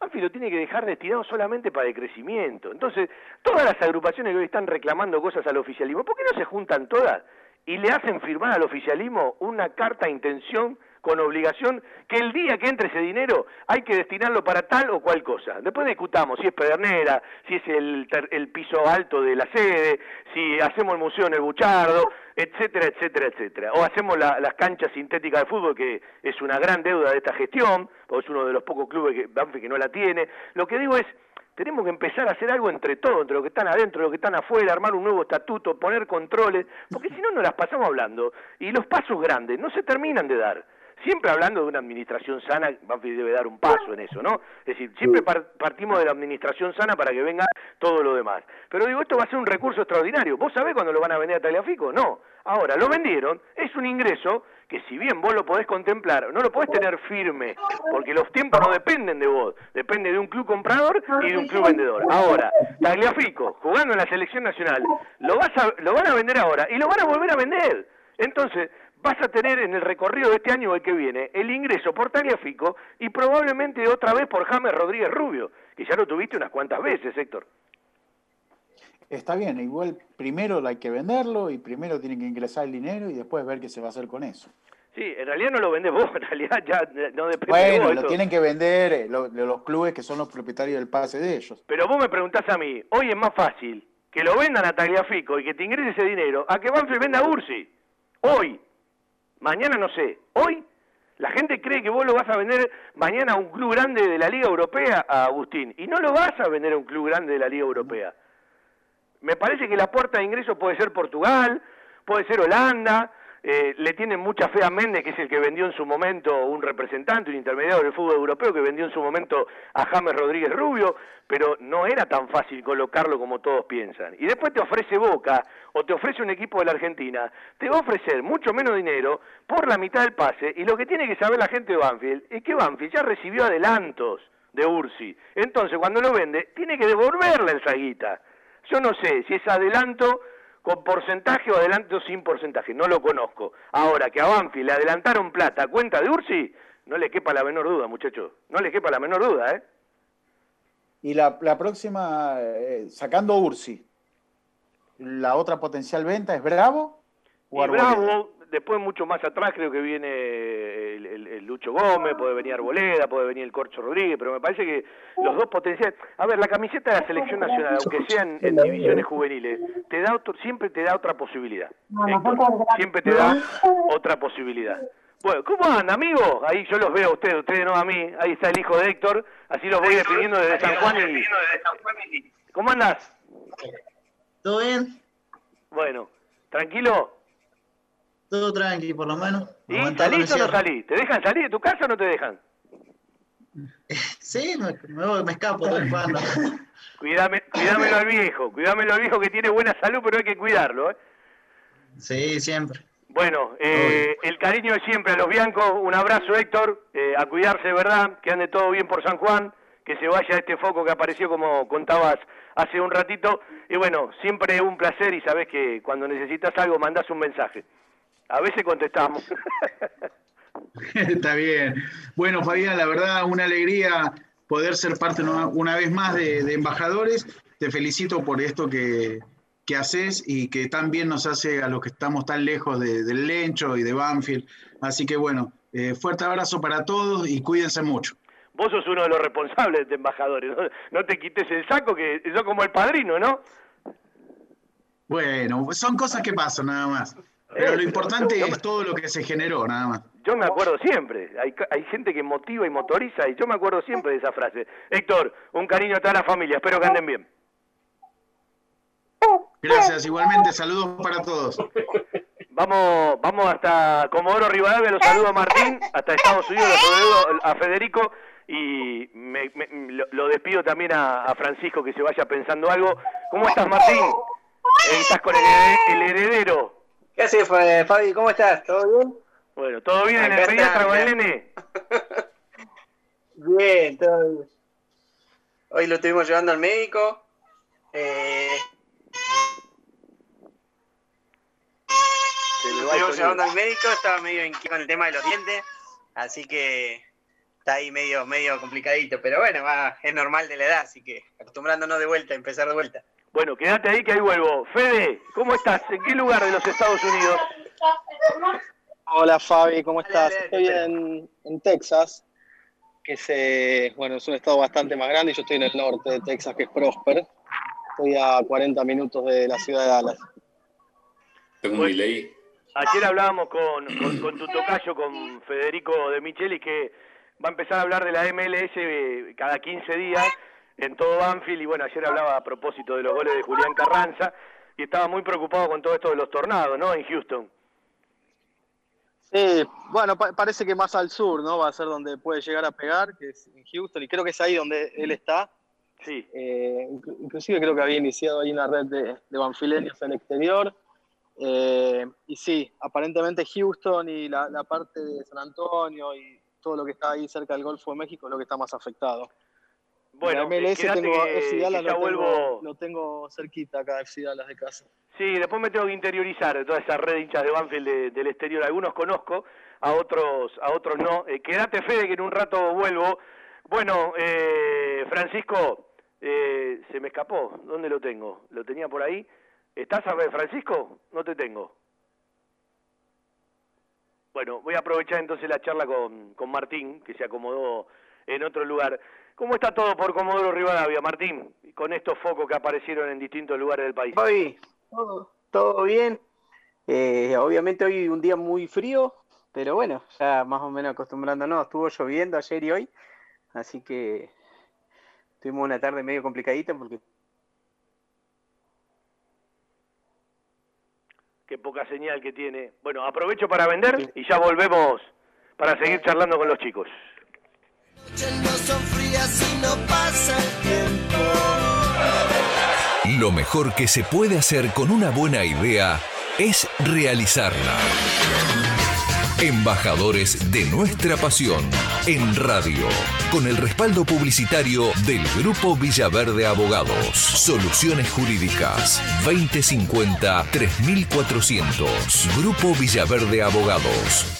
Banfield lo tiene que dejar destinado solamente para el crecimiento. Entonces, todas las agrupaciones que hoy están reclamando cosas al oficialismo, ¿por qué no se juntan todas y le hacen firmar al oficialismo una carta de intención con obligación que el día que entre ese dinero hay que destinarlo para tal o cual cosa. Después discutamos si es Pedernera, si es el, el piso alto de la sede, si hacemos el museo en el Buchardo, etcétera, etcétera, etcétera. O hacemos la- las canchas sintéticas de fútbol, que es una gran deuda de esta gestión, porque es uno de los pocos clubes que, Banfield que no la tiene. Lo que digo es, tenemos que empezar a hacer algo entre todos, entre los que están adentro, los que están afuera, armar un nuevo estatuto, poner controles, porque si no nos las pasamos hablando y los pasos grandes no se terminan de dar. Siempre hablando de una administración sana, Banfield debe dar un paso en eso, ¿no? Es decir, siempre par- partimos de la administración sana para que venga todo lo demás. Pero digo, esto va a ser un recurso extraordinario. ¿Vos sabés cuándo lo van a vender a Tagliafico? No. Ahora, lo vendieron, es un ingreso que si bien vos lo podés contemplar, no lo podés tener firme, porque los tiempos no dependen de vos, depende de un club comprador y de un club vendedor. Ahora, Tagliafico, jugando en la selección nacional, lo, vas a, lo van a vender ahora y lo van a volver a vender. Entonces, vas a tener en el recorrido de este año o el que viene el ingreso por Tagliafico y probablemente otra vez por James Rodríguez Rubio, que ya lo tuviste unas cuantas veces, Héctor. Está bien, igual primero hay que venderlo y primero tiene que ingresar el dinero y después ver qué se va a hacer con eso. Sí, en realidad no lo vendés vos, en realidad ya no depende de Bueno, vos. lo tienen que vender eh, lo- de los clubes que son los propietarios del pase de ellos. Pero vos me preguntás a mí, hoy es más fácil que lo vendan a Tagliafico y que te ingrese ese dinero a que Banfield venda a Ursi. Hoy. Mañana no sé. Hoy la gente cree que vos lo vas a vender mañana a un club grande de la Liga Europea, a Agustín. Y no lo vas a vender a un club grande de la Liga Europea. Me parece que la puerta de ingreso puede ser Portugal, puede ser Holanda, eh, le tienen mucha fe a Méndez, que es el que vendió en su momento un representante, un intermediario del fútbol europeo, que vendió en su momento a James Rodríguez Rubio, pero no era tan fácil colocarlo como todos piensan. Y después te ofrece Boca o te ofrece un equipo de la Argentina, te va a ofrecer mucho menos dinero por la mitad del pase, y lo que tiene que saber la gente de Banfield es que Banfield ya recibió adelantos de Ursi. Entonces, cuando lo vende, tiene que devolverle esa guita. Yo no sé si es adelanto con porcentaje o adelanto sin porcentaje, no lo conozco. Ahora, que a Banfield le adelantaron plata a cuenta de Ursi, no le quepa la menor duda, muchachos. No le quepa la menor duda, ¿eh? Y la, la próxima, eh, sacando Ursi, la otra potencial venta es Bravo o Y? Bravo, después mucho más atrás creo que viene el, el- el Lucho Gómez, puede venir Arboleda, puede venir el Corcho Rodríguez, pero me parece que los dos potenciales... A ver, la camiseta de la selección nacional, aunque sean en divisiones juveniles, te da otro- siempre te da otra posibilidad. Héctor, siempre te da otra posibilidad. Bueno, ¿cómo anda, amigo? Ahí yo los veo a ustedes, ustedes no a mí. Ahí está el hijo de Héctor, así los voy despidiendo desde San Juan y... ¿Cómo andás? ¿Todo bien? Bueno, ¿tranquilo? Todo tranqui, por lo menos. ¿Y salís o no salís? ¿Te dejan salir de tu casa o no te dejan? Sí, me, me, escapo de cuando. Cuidame, cuidámelo al viejo, cuidámelo al viejo que tiene buena salud, pero hay que cuidarlo. ¿eh? Sí, siempre. Bueno, eh, el cariño de siempre a los Biancos, un abrazo Héctor, eh, a cuidarse, ¿verdad? Que ande todo bien por San Juan, que se vaya este foco que apareció como contabas hace un ratito. Y bueno, siempre un placer y sabes que cuando necesitas algo mandás un mensaje. A veces contestamos. Está bien. Bueno, Fabián, la verdad, una alegría poder ser parte una, vez más de, de Embajadores. Te felicito por esto que, que haces y que tan bien nos hace a los que estamos tan lejos de- del Lencho y de Banfield. Así que bueno, eh, fuerte abrazo para todos y cuídense mucho. Vos sos uno de los responsables de embajadores, ¿no? No te quites el saco, que sos como el padrino, ¿no? Bueno, son cosas que pasan nada más. Pero lo importante es todo lo que se generó, nada más. Yo me acuerdo siempre, hay, hay gente que motiva y motoriza y yo me acuerdo siempre de esa frase. Héctor, un cariño a toda la familia, espero que anden bien. Gracias, igualmente, saludos para todos. Vamos, vamos hasta Comodoro Rivadavia, los saludo a Martín, hasta Estados Unidos, los saludo a Federico y me- me- lo, despido también a, a Francisco que se vaya pensando algo. ¿Cómo estás, Martín? Eh, ¿Estás con el heredero? ¿Qué haces, Fa- Fabi? ¿Cómo estás? ¿Todo bien? Bueno, ¿todo bien en el pediatra está, con el acá. nene? Bien, todo bien. Hoy lo estuvimos llevando al médico. Eh, lo estuvimos llevando al médico, estaba medio inquieto con el tema de los dientes, así que está ahí medio, medio complicadito, pero bueno, va, es normal de la edad, así que acostumbrándonos de vuelta, empezar de vuelta. Bueno, quédate ahí que ahí vuelvo. Fede, ¿cómo estás? ¿En qué lugar de los Estados Unidos? Hola Fabi, ¿cómo estás? Estoy en, en Texas, que es, eh, bueno, es un estado bastante más grande y yo estoy en el norte de Texas, que es Prosper. Estoy a 40 minutos de la ciudad de Dallas. Tengo un delay. Ayer hablábamos con, con, con tu tocayo, con Federico de Micheli, que va a empezar a hablar de la MLS eh, cada 15 días en todo Banfield. Y bueno, ayer hablaba a propósito de los goles de Julián Carranza y estaba muy preocupado con todo esto de los tornados, ¿no? En Houston. Sí, bueno, pa- parece que más al sur, ¿no? Va a ser donde puede llegar a pegar, que es en Houston, y creo que es ahí donde él está. Sí. Eh, inclu- inclusive creo que había iniciado ahí una red de, de banfileños en el exterior. Eh, y sí, aparentemente Houston y la, la parte de San Antonio y todo lo que está ahí cerca del Golfo de México es lo que está más afectado. Bueno, La MLS quédate tengo que- FC Dallas, que ya lo, tengo, vuelvo. lo tengo cerquita acá, FC Dallas de casa. Sí, después me tengo que interiorizar toda esa red de hinchas de Banfield de- del exterior. Algunos conozco, a otros, a otros no. Eh, quédate, Fede, que en un rato vuelvo. Bueno, eh, Francisco, eh, se me escapó. ¿Dónde lo tengo? ¿Lo tenía por ahí? ¿Estás, a ver, Francisco? No te tengo. Bueno, voy a aprovechar entonces la charla con, con Martín, que se acomodó en otro lugar. ¿Cómo está todo por Comodoro Rivadavia, Martín? Con estos focos que aparecieron en distintos lugares del país. Fabi, todo, todo bien. Eh, obviamente hoy un día muy frío, pero bueno, ya más o menos acostumbrándonos. Estuvo lloviendo ayer y hoy, así que tuvimos una tarde medio complicadita porque Qué poca señal que tiene. Bueno, aprovecho para vender y ya volvemos para seguir charlando con los chicos. Lo mejor que se puede hacer con una buena idea es realizarla. Embajadores de nuestra pasión en radio, con el respaldo publicitario del Grupo Villaverde Abogados. Soluciones Jurídicas 2050-3400. Grupo Villaverde Abogados.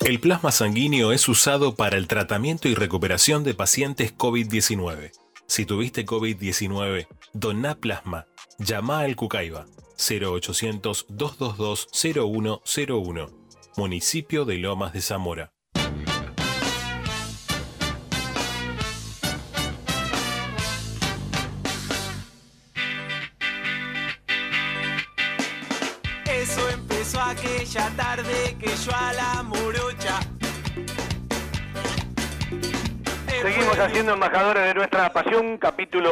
El plasma sanguíneo es usado para el tratamiento y recuperación de pacientes COVID-19. Si tuviste COVID-19, doná plasma. Llama al Cucaiba 0800-222-0101. Municipio de Lomas de Zamora. Aquella tarde que yo a la morocha. Seguimos haciendo embajadores de nuestra pasión, capítulo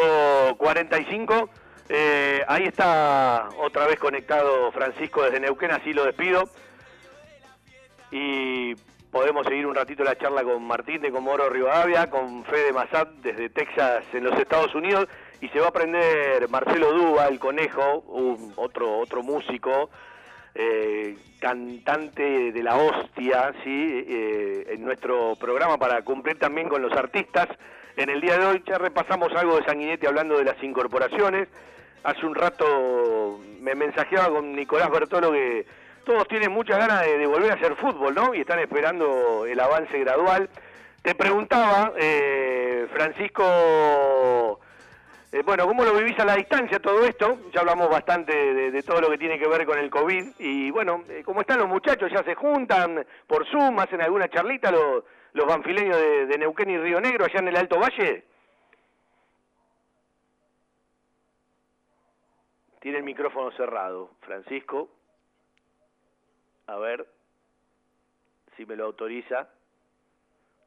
45. Eh, ahí está otra vez conectado Francisco desde Neuquén, así lo despido. Y podemos seguir un ratito la charla con Martín de Comoro Rivadavia, con Fede Massad desde Texas en los Estados Unidos. Y se va a aprender Marcelo Duba, el conejo, un- otro, otro músico, eh, cantante de la hostia, ¿sí? Eh, en nuestro programa para cumplir también con los artistas en el día de hoy. Ya repasamos algo de Sanguinetti hablando de las incorporaciones. Hace un rato me mensajeaba con Nicolás Bertolo que todos tienen muchas ganas de, volver a hacer fútbol, ¿no? Y están esperando el avance gradual. Te preguntaba, eh, Francisco, eh, bueno, ¿cómo lo vivís a la distancia todo esto? Ya hablamos bastante de, todo lo que tiene que ver con el COVID. Y bueno, eh, ¿cómo están los muchachos? ¿Ya se juntan por Zoom? ¿Hacen alguna charlita los, los banfileños de, de Neuquén y Río Negro allá en el Alto Valle? Tiene el micrófono cerrado, Francisco. A ver si me lo autoriza.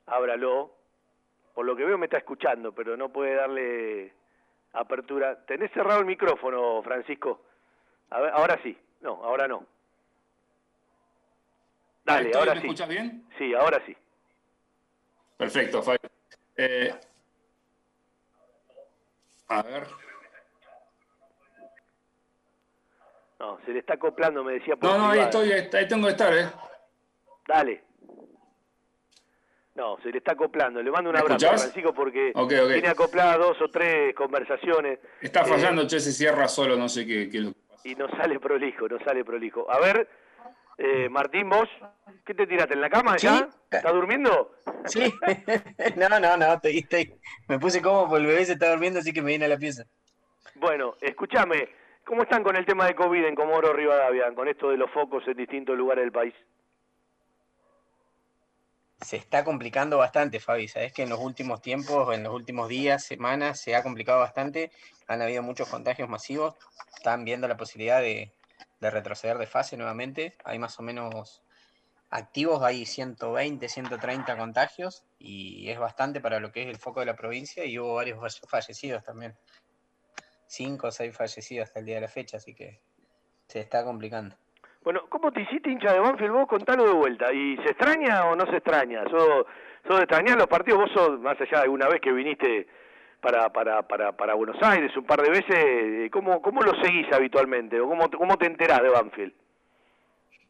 Ábralo. Por lo que veo me está escuchando, pero no puede darle apertura. ¿Tenés cerrado el micrófono, Francisco? A ver, ahora sí. No, ahora no. Dale, Estoy, ahora ¿me sí. escuchas bien? Sí, ahora sí. Perfecto, Fabi. Eh, a ver. No, se le está acoplando, me decía por No, no, ahí estoy, ahí tengo que estar, ¿eh? Dale. No, se le está acoplando. Le mando un ¿Me abrazo, escuchás? Francisco, porque Ok, ok. tiene acopladas dos o tres conversaciones. Está Eh, fallando, che, se cierra solo, no sé qué, qué y no sale prolijo, no sale prolijo. A ver, eh, Martín, vos, ¿qué te tiraste en la cama ya? ¿Estás durmiendo? Sí. no, no, no, estoy, estoy- Me puse como el bebé se está durmiendo, así que me vine a la pieza. Bueno, escúchame, ¿cómo están con el tema de COVID en Comodoro Rivadavia, con esto de los focos en distintos lugares del país? Se está complicando bastante, Fabi. Sabes que en los últimos tiempos, en los últimos días, semanas, se ha complicado bastante. Han habido muchos contagios masivos. Están viendo la posibilidad de, de retroceder de fase nuevamente. Hay más o menos activos, hay 120, 130 contagios y es bastante para lo que es el foco de la provincia y hubo varios falle- fallecidos también. Cinco o seis fallecidos hasta el día de la fecha, así que se está complicando. Bueno, ¿cómo te hiciste hincha de Banfield vos? Contalo de vuelta. ¿Y se extraña o no se extraña? ¿Sos, sos de extrañar los partidos? Vos sos, más allá de alguna vez que viniste para, para, para, para Buenos Aires un par de veces, eh, ¿cómo, cómo lo seguís habitualmente? ¿O cómo, cómo te enterás de Banfield?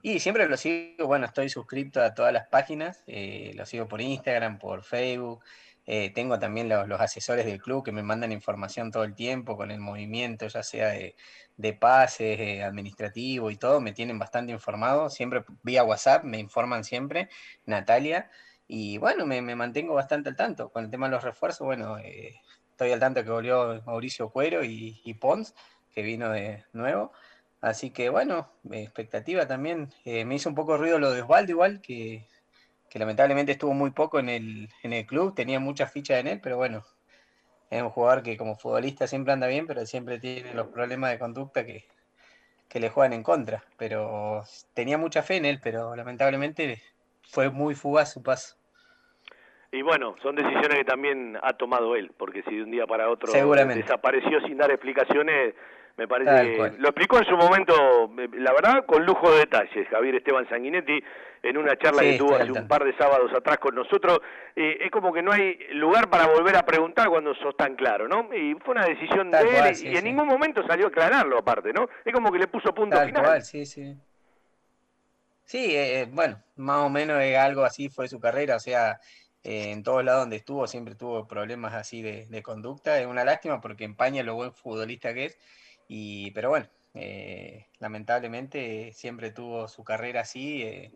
Y siempre lo sigo, bueno, estoy suscrito a todas las páginas, eh, lo sigo por Instagram, por Facebook, eh, tengo también los, asesores del club que me mandan información todo el tiempo con el movimiento, ya sea de, pases, eh, administrativo y todo, me tienen bastante informado, siempre vía WhatsApp, me informan siempre, Natalia, y bueno, me, mantengo bastante al tanto. Con el tema de los refuerzos, bueno, eh, estoy al tanto que volvió Mauricio Cuero y, Pons, que vino de nuevo. Así que bueno, expectativa también. Eh, me hizo un poco ruido lo de Osvaldo igual, que, que lamentablemente estuvo muy poco en el, en el club, tenía muchas fichas en él, pero bueno, es un jugador que como futbolista siempre anda bien, pero siempre tiene los problemas de conducta que, que le juegan en contra. Pero tenía mucha fe en él, pero lamentablemente fue muy fugaz su paso. Y bueno, son decisiones que también ha tomado él, porque si de un día para otro desapareció sin dar explicaciones, me parece que lo explicó en su momento, eh, la verdad, con lujo de detalles, Javier Esteban Sanguinetti, en una charla Sí, que tuvo hace un par de sábados atrás con nosotros. Eh, es como que no hay lugar para volver a preguntar cuando sos tan claro, ¿no? Y fue una decisión Tal de él y sí, en ningún momento salió a aclararlo aparte, ¿no? Es como que le puso punto Tal final. cual, sí, sí. Sí, eh, bueno, más o menos eh, algo así fue su carrera, o sea, eh, en todos lados donde estuvo siempre tuvo problemas así de, de conducta, es una lástima porque empaña lo buen futbolista que es, y, pero bueno, eh, lamentablemente siempre tuvo su carrera así, eh,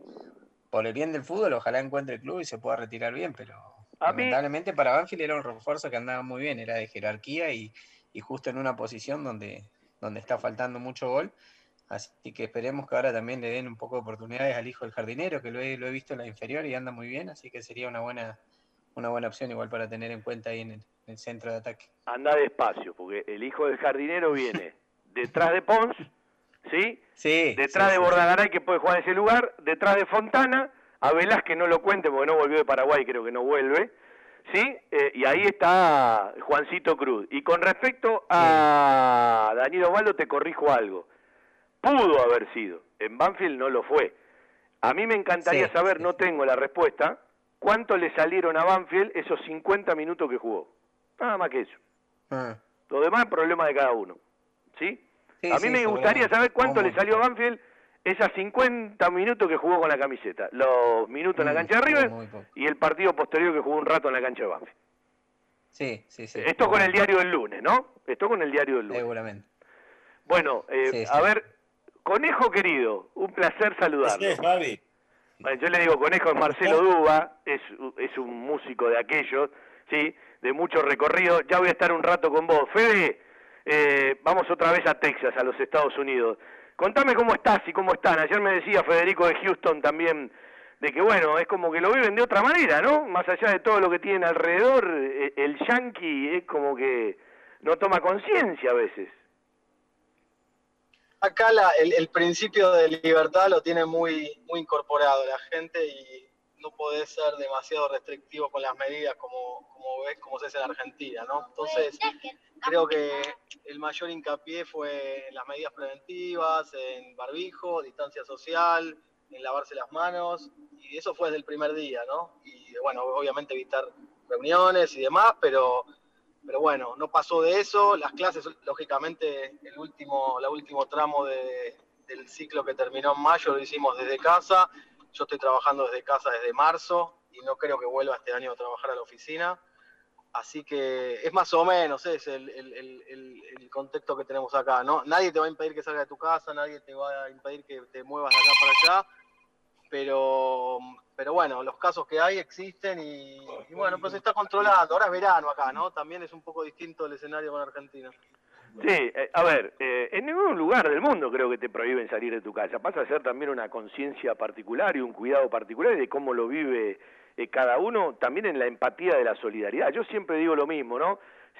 por el bien del fútbol, ojalá encuentre el club y se pueda retirar bien, pero A mí- lamentablemente para Banfield era un refuerzo que andaba muy bien, era de jerarquía y, y justo en una posición donde, donde está faltando mucho gol. Así que esperemos que ahora también le den un poco de oportunidades al hijo del jardinero, que lo he, lo he visto en la inferior y anda muy bien, así que sería una buena, una buena opción igual para tener en cuenta ahí en el, en el centro de ataque. Anda despacio, porque el hijo del jardinero viene detrás de Pons, ¿sí? Sí. Detrás sí, de sí. Bordagaray, que puede jugar en ese lugar, detrás de Fontana, a Velázquez no lo cuente porque no volvió de Paraguay, creo que no vuelve, ¿sí? Eh, y ahí está Juancito Cruz. Y con respecto a Daniel Osvaldo, te corrijo algo. Pudo haber sido, en Banfield no lo fue. A mí me encantaría Sí, saber, no tengo la respuesta, cuánto le salieron a Banfield esos 50 minutos que jugó. Nada más que eso. Ah, Lo demás es problema de cada uno. ¿Sí? Sí, a mí sí, me gustaría saber cuánto le salió a Banfield esas 50 minutos que jugó con la camiseta. Los minutos en la Mm, cancha de River y el partido posterior que jugó un rato en la cancha de Banfield. Sí, sí, sí. Esto con el diario del lunes, ¿no? Esto con el diario del lunes. Seguramente. Bueno, eh, Sí, sí. a ver, Conejo querido, un placer saludarlo. es, Fabi? Bueno, yo le digo Conejo es Marcelo Duba, es, es un músico de aquellos, ¿sí? De mucho recorrido. Ya voy a estar un rato con vos. Fede, eh, vamos otra vez a Texas, a los Estados Unidos. Contame cómo estás y cómo están. Ayer me decía Federico de Houston también de que, bueno, es como que lo viven de otra manera, ¿no? Más allá de todo lo que tienen alrededor, eh, el yankee es como que no toma conciencia a veces. Acá la- el, el principio de libertad lo tiene muy, muy incorporado la gente y no podés ser demasiado restrictivo con las medidas como, como ves, como se hace en Argentina, ¿no? Entonces, creo que el mayor hincapié fue en las medidas preventivas, en barbijo, distancia social, en lavarse las manos, y eso fue desde el primer día, ¿no? Y bueno, obviamente evitar reuniones y demás, pero pero bueno, no pasó de eso. Las clases, lógicamente, el último, último tramo de- del ciclo que terminó en mayo lo hicimos desde casa. Yo estoy trabajando desde casa desde marzo y no creo que vuelva este año a trabajar a la oficina. Así que es más o menos es el, el- el- contexto que tenemos acá. ¿no? Nadie te va a impedir que salgas de tu casa, nadie te va a impedir que te muevas de acá para allá. Pero, pero bueno, los casos que hay existen y, bueno, pues está controlando. Ahora es verano acá, ¿no? También es un poco distinto el escenario con Argentina. Sí, eh, a ver, eh, en ningún lugar del mundo creo que te prohíben salir de tu casa. Pasa a ser también una conciencia particular y un cuidado particular de cómo lo vive eh, cada uno, también en la empatía de la solidaridad. Yo siempre digo lo mismo, ¿no?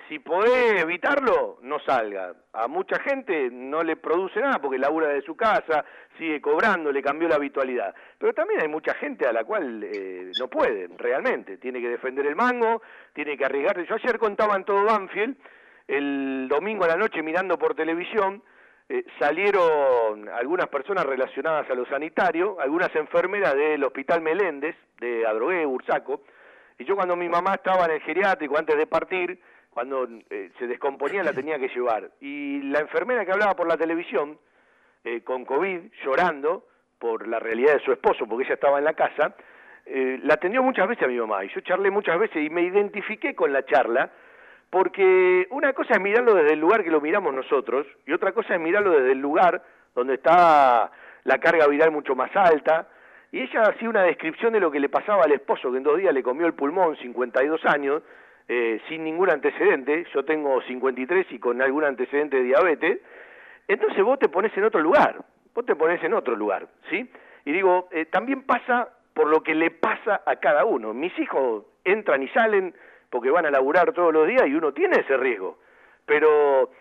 Si podés evitarlo, no salga. A mucha gente no le produce nada porque labura de su casa, sigue cobrando, le cambió la habitualidad. Pero también hay mucha gente a la cual eh, no puede, realmente. Tiene que defender el mango, tiene que arriesgarse. Yo ayer contaba en todo Banfield, el domingo a la noche mirando por televisión, eh, salieron algunas personas relacionadas a lo sanitario, algunas enfermeras del Hospital Meléndez, de Adrogué, Bursaco, y yo cuando mi mamá estaba en el geriátrico antes de partir, cuando eh, se descomponía la tenía que llevar, y la enfermera que hablaba por la televisión, eh, con COVID, llorando por la realidad de su esposo, porque ella estaba en la casa, eh, la atendió muchas veces a mi mamá, y yo charlé muchas veces y me identifiqué con la charla, porque una cosa es mirarlo desde el lugar que lo miramos nosotros y otra cosa es mirarlo desde el lugar donde está la carga viral mucho más alta. Y ella hacía una descripción de lo que le pasaba al esposo, que en dos días le comió el pulmón, 52 años, eh, sin ningún antecedente. Yo tengo 53 y con algún antecedente de diabetes. Entonces vos te pones en otro lugar, vos te pones en otro lugar, ¿sí? Y digo, eh, también pasa por lo que le pasa a cada uno. Mis hijos entran y salen porque van a laburar todos los días y uno tiene ese riesgo. Pero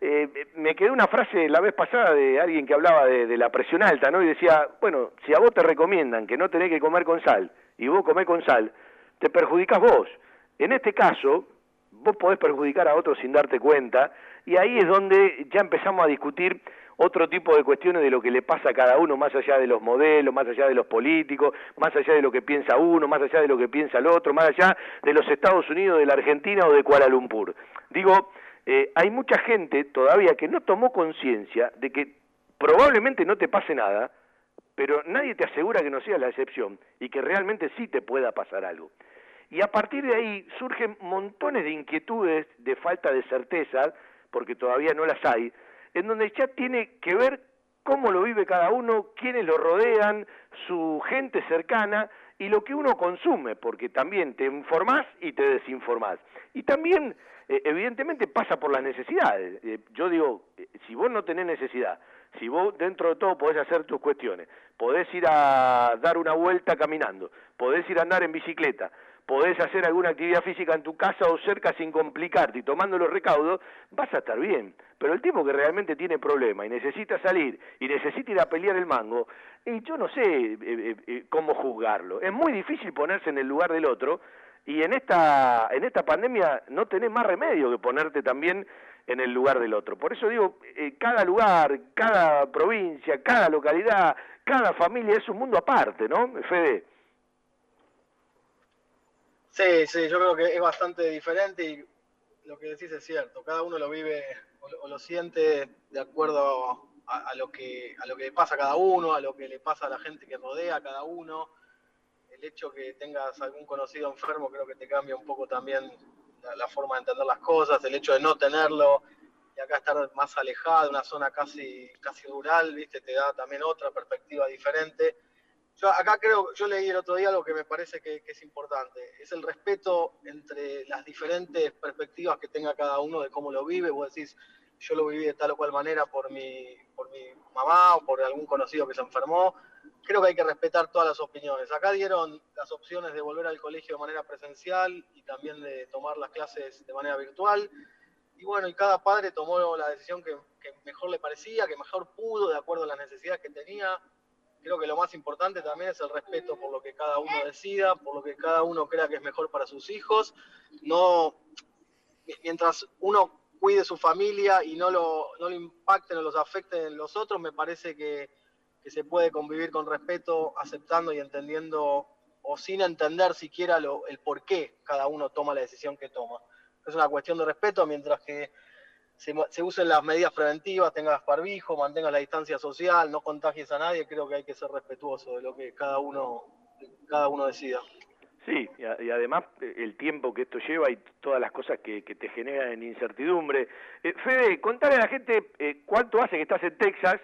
eh, me quedó una frase la vez pasada de alguien que hablaba de, la presión alta, ¿no? Y decía, bueno, si a vos te recomiendan que no tenés que comer con sal y vos comés con sal, te perjudicás vos. En este caso, vos podés perjudicar a otros sin darte cuenta y ahí es donde ya empezamos a discutir otro tipo de cuestiones de lo que le pasa a cada uno, más allá de los modelos, más allá de los políticos, más allá de lo que piensa uno, más allá de lo que piensa el otro, más allá de los Estados Unidos, de la Argentina o de Kuala Lumpur. Digo, eh, hay mucha gente todavía que no tomó conciencia de que probablemente no te pase nada, pero nadie te asegura que no sea la excepción y que realmente sí te pueda pasar algo. Y a partir de ahí surgen montones de inquietudes, de falta de certeza, porque todavía no las hay, en donde ya tiene que ver cómo lo vive cada uno, quiénes lo rodean, su gente cercana y lo que uno consume, porque también te informás y te desinformás. Y también, eh, evidentemente, pasa por las necesidades. Eh, yo digo, eh, si vos no tenés necesidad, si vos dentro de todo podés hacer tus cuestiones, podés ir a dar una vuelta caminando, podés ir a andar en bicicleta, podés hacer alguna actividad física en tu casa o cerca sin complicarte y tomando los recaudos, vas a estar bien. Pero el tipo que realmente tiene problema y necesita salir y necesita ir a pelear el mango, y yo no sé eh, eh, eh, cómo juzgarlo. Es muy difícil ponerse en el lugar del otro y en esta, en esta pandemia no tenés más remedio que ponerte también en el lugar del otro. Por eso digo, eh, cada lugar, cada provincia, cada localidad, cada familia es un mundo aparte, ¿no, Fede? Sí, sí, yo creo que es bastante diferente y lo que decís es cierto. Cada uno lo vive o lo, siente de acuerdo a, lo que, a lo que le pasa a cada uno, a lo que le pasa a la gente que rodea a cada uno. El hecho que tengas algún conocido enfermo creo que te cambia un poco también la, la forma de entender las cosas, el hecho de no tenerlo y acá estar más alejada de una zona casi, casi rural, ¿viste? Te da también otra perspectiva diferente. Yo acá creo, yo leí el otro día lo que me parece que, que es importante, es el respeto entre las diferentes perspectivas que tenga cada uno de cómo lo vive. Vos decís, yo lo viví de tal o cual manera por mi, por mi mamá o por algún conocido que se enfermó. Creo que hay que respetar todas las opiniones. Acá dieron las opciones de volver al colegio de manera presencial y también de tomar las clases de manera virtual. Y bueno, y cada padre tomó la decisión que, que mejor le parecía, que mejor pudo, de acuerdo a las necesidades que tenía. Creo que lo más importante también es el respeto por lo que cada uno decida, por lo que cada uno crea que es mejor para sus hijos. No, mientras uno cuide su familia y no lo, no lo impacten o los afecten en los otros, me parece que, que se puede convivir con respeto, aceptando y entendiendo, o sin entender siquiera lo, el por qué cada uno toma la decisión que toma. Es una cuestión de respeto, mientras que se, se usen las medidas preventivas, tengas barbijo, mantengas la distancia social, no contagies a nadie, creo que hay que ser respetuoso de lo que cada uno, cada uno decida. Sí, y, además eh, el tiempo que esto lleva y todas las cosas que, que te generan en incertidumbre. Eh, Fede, contale a la gente eh, cuánto hace que estás en Texas,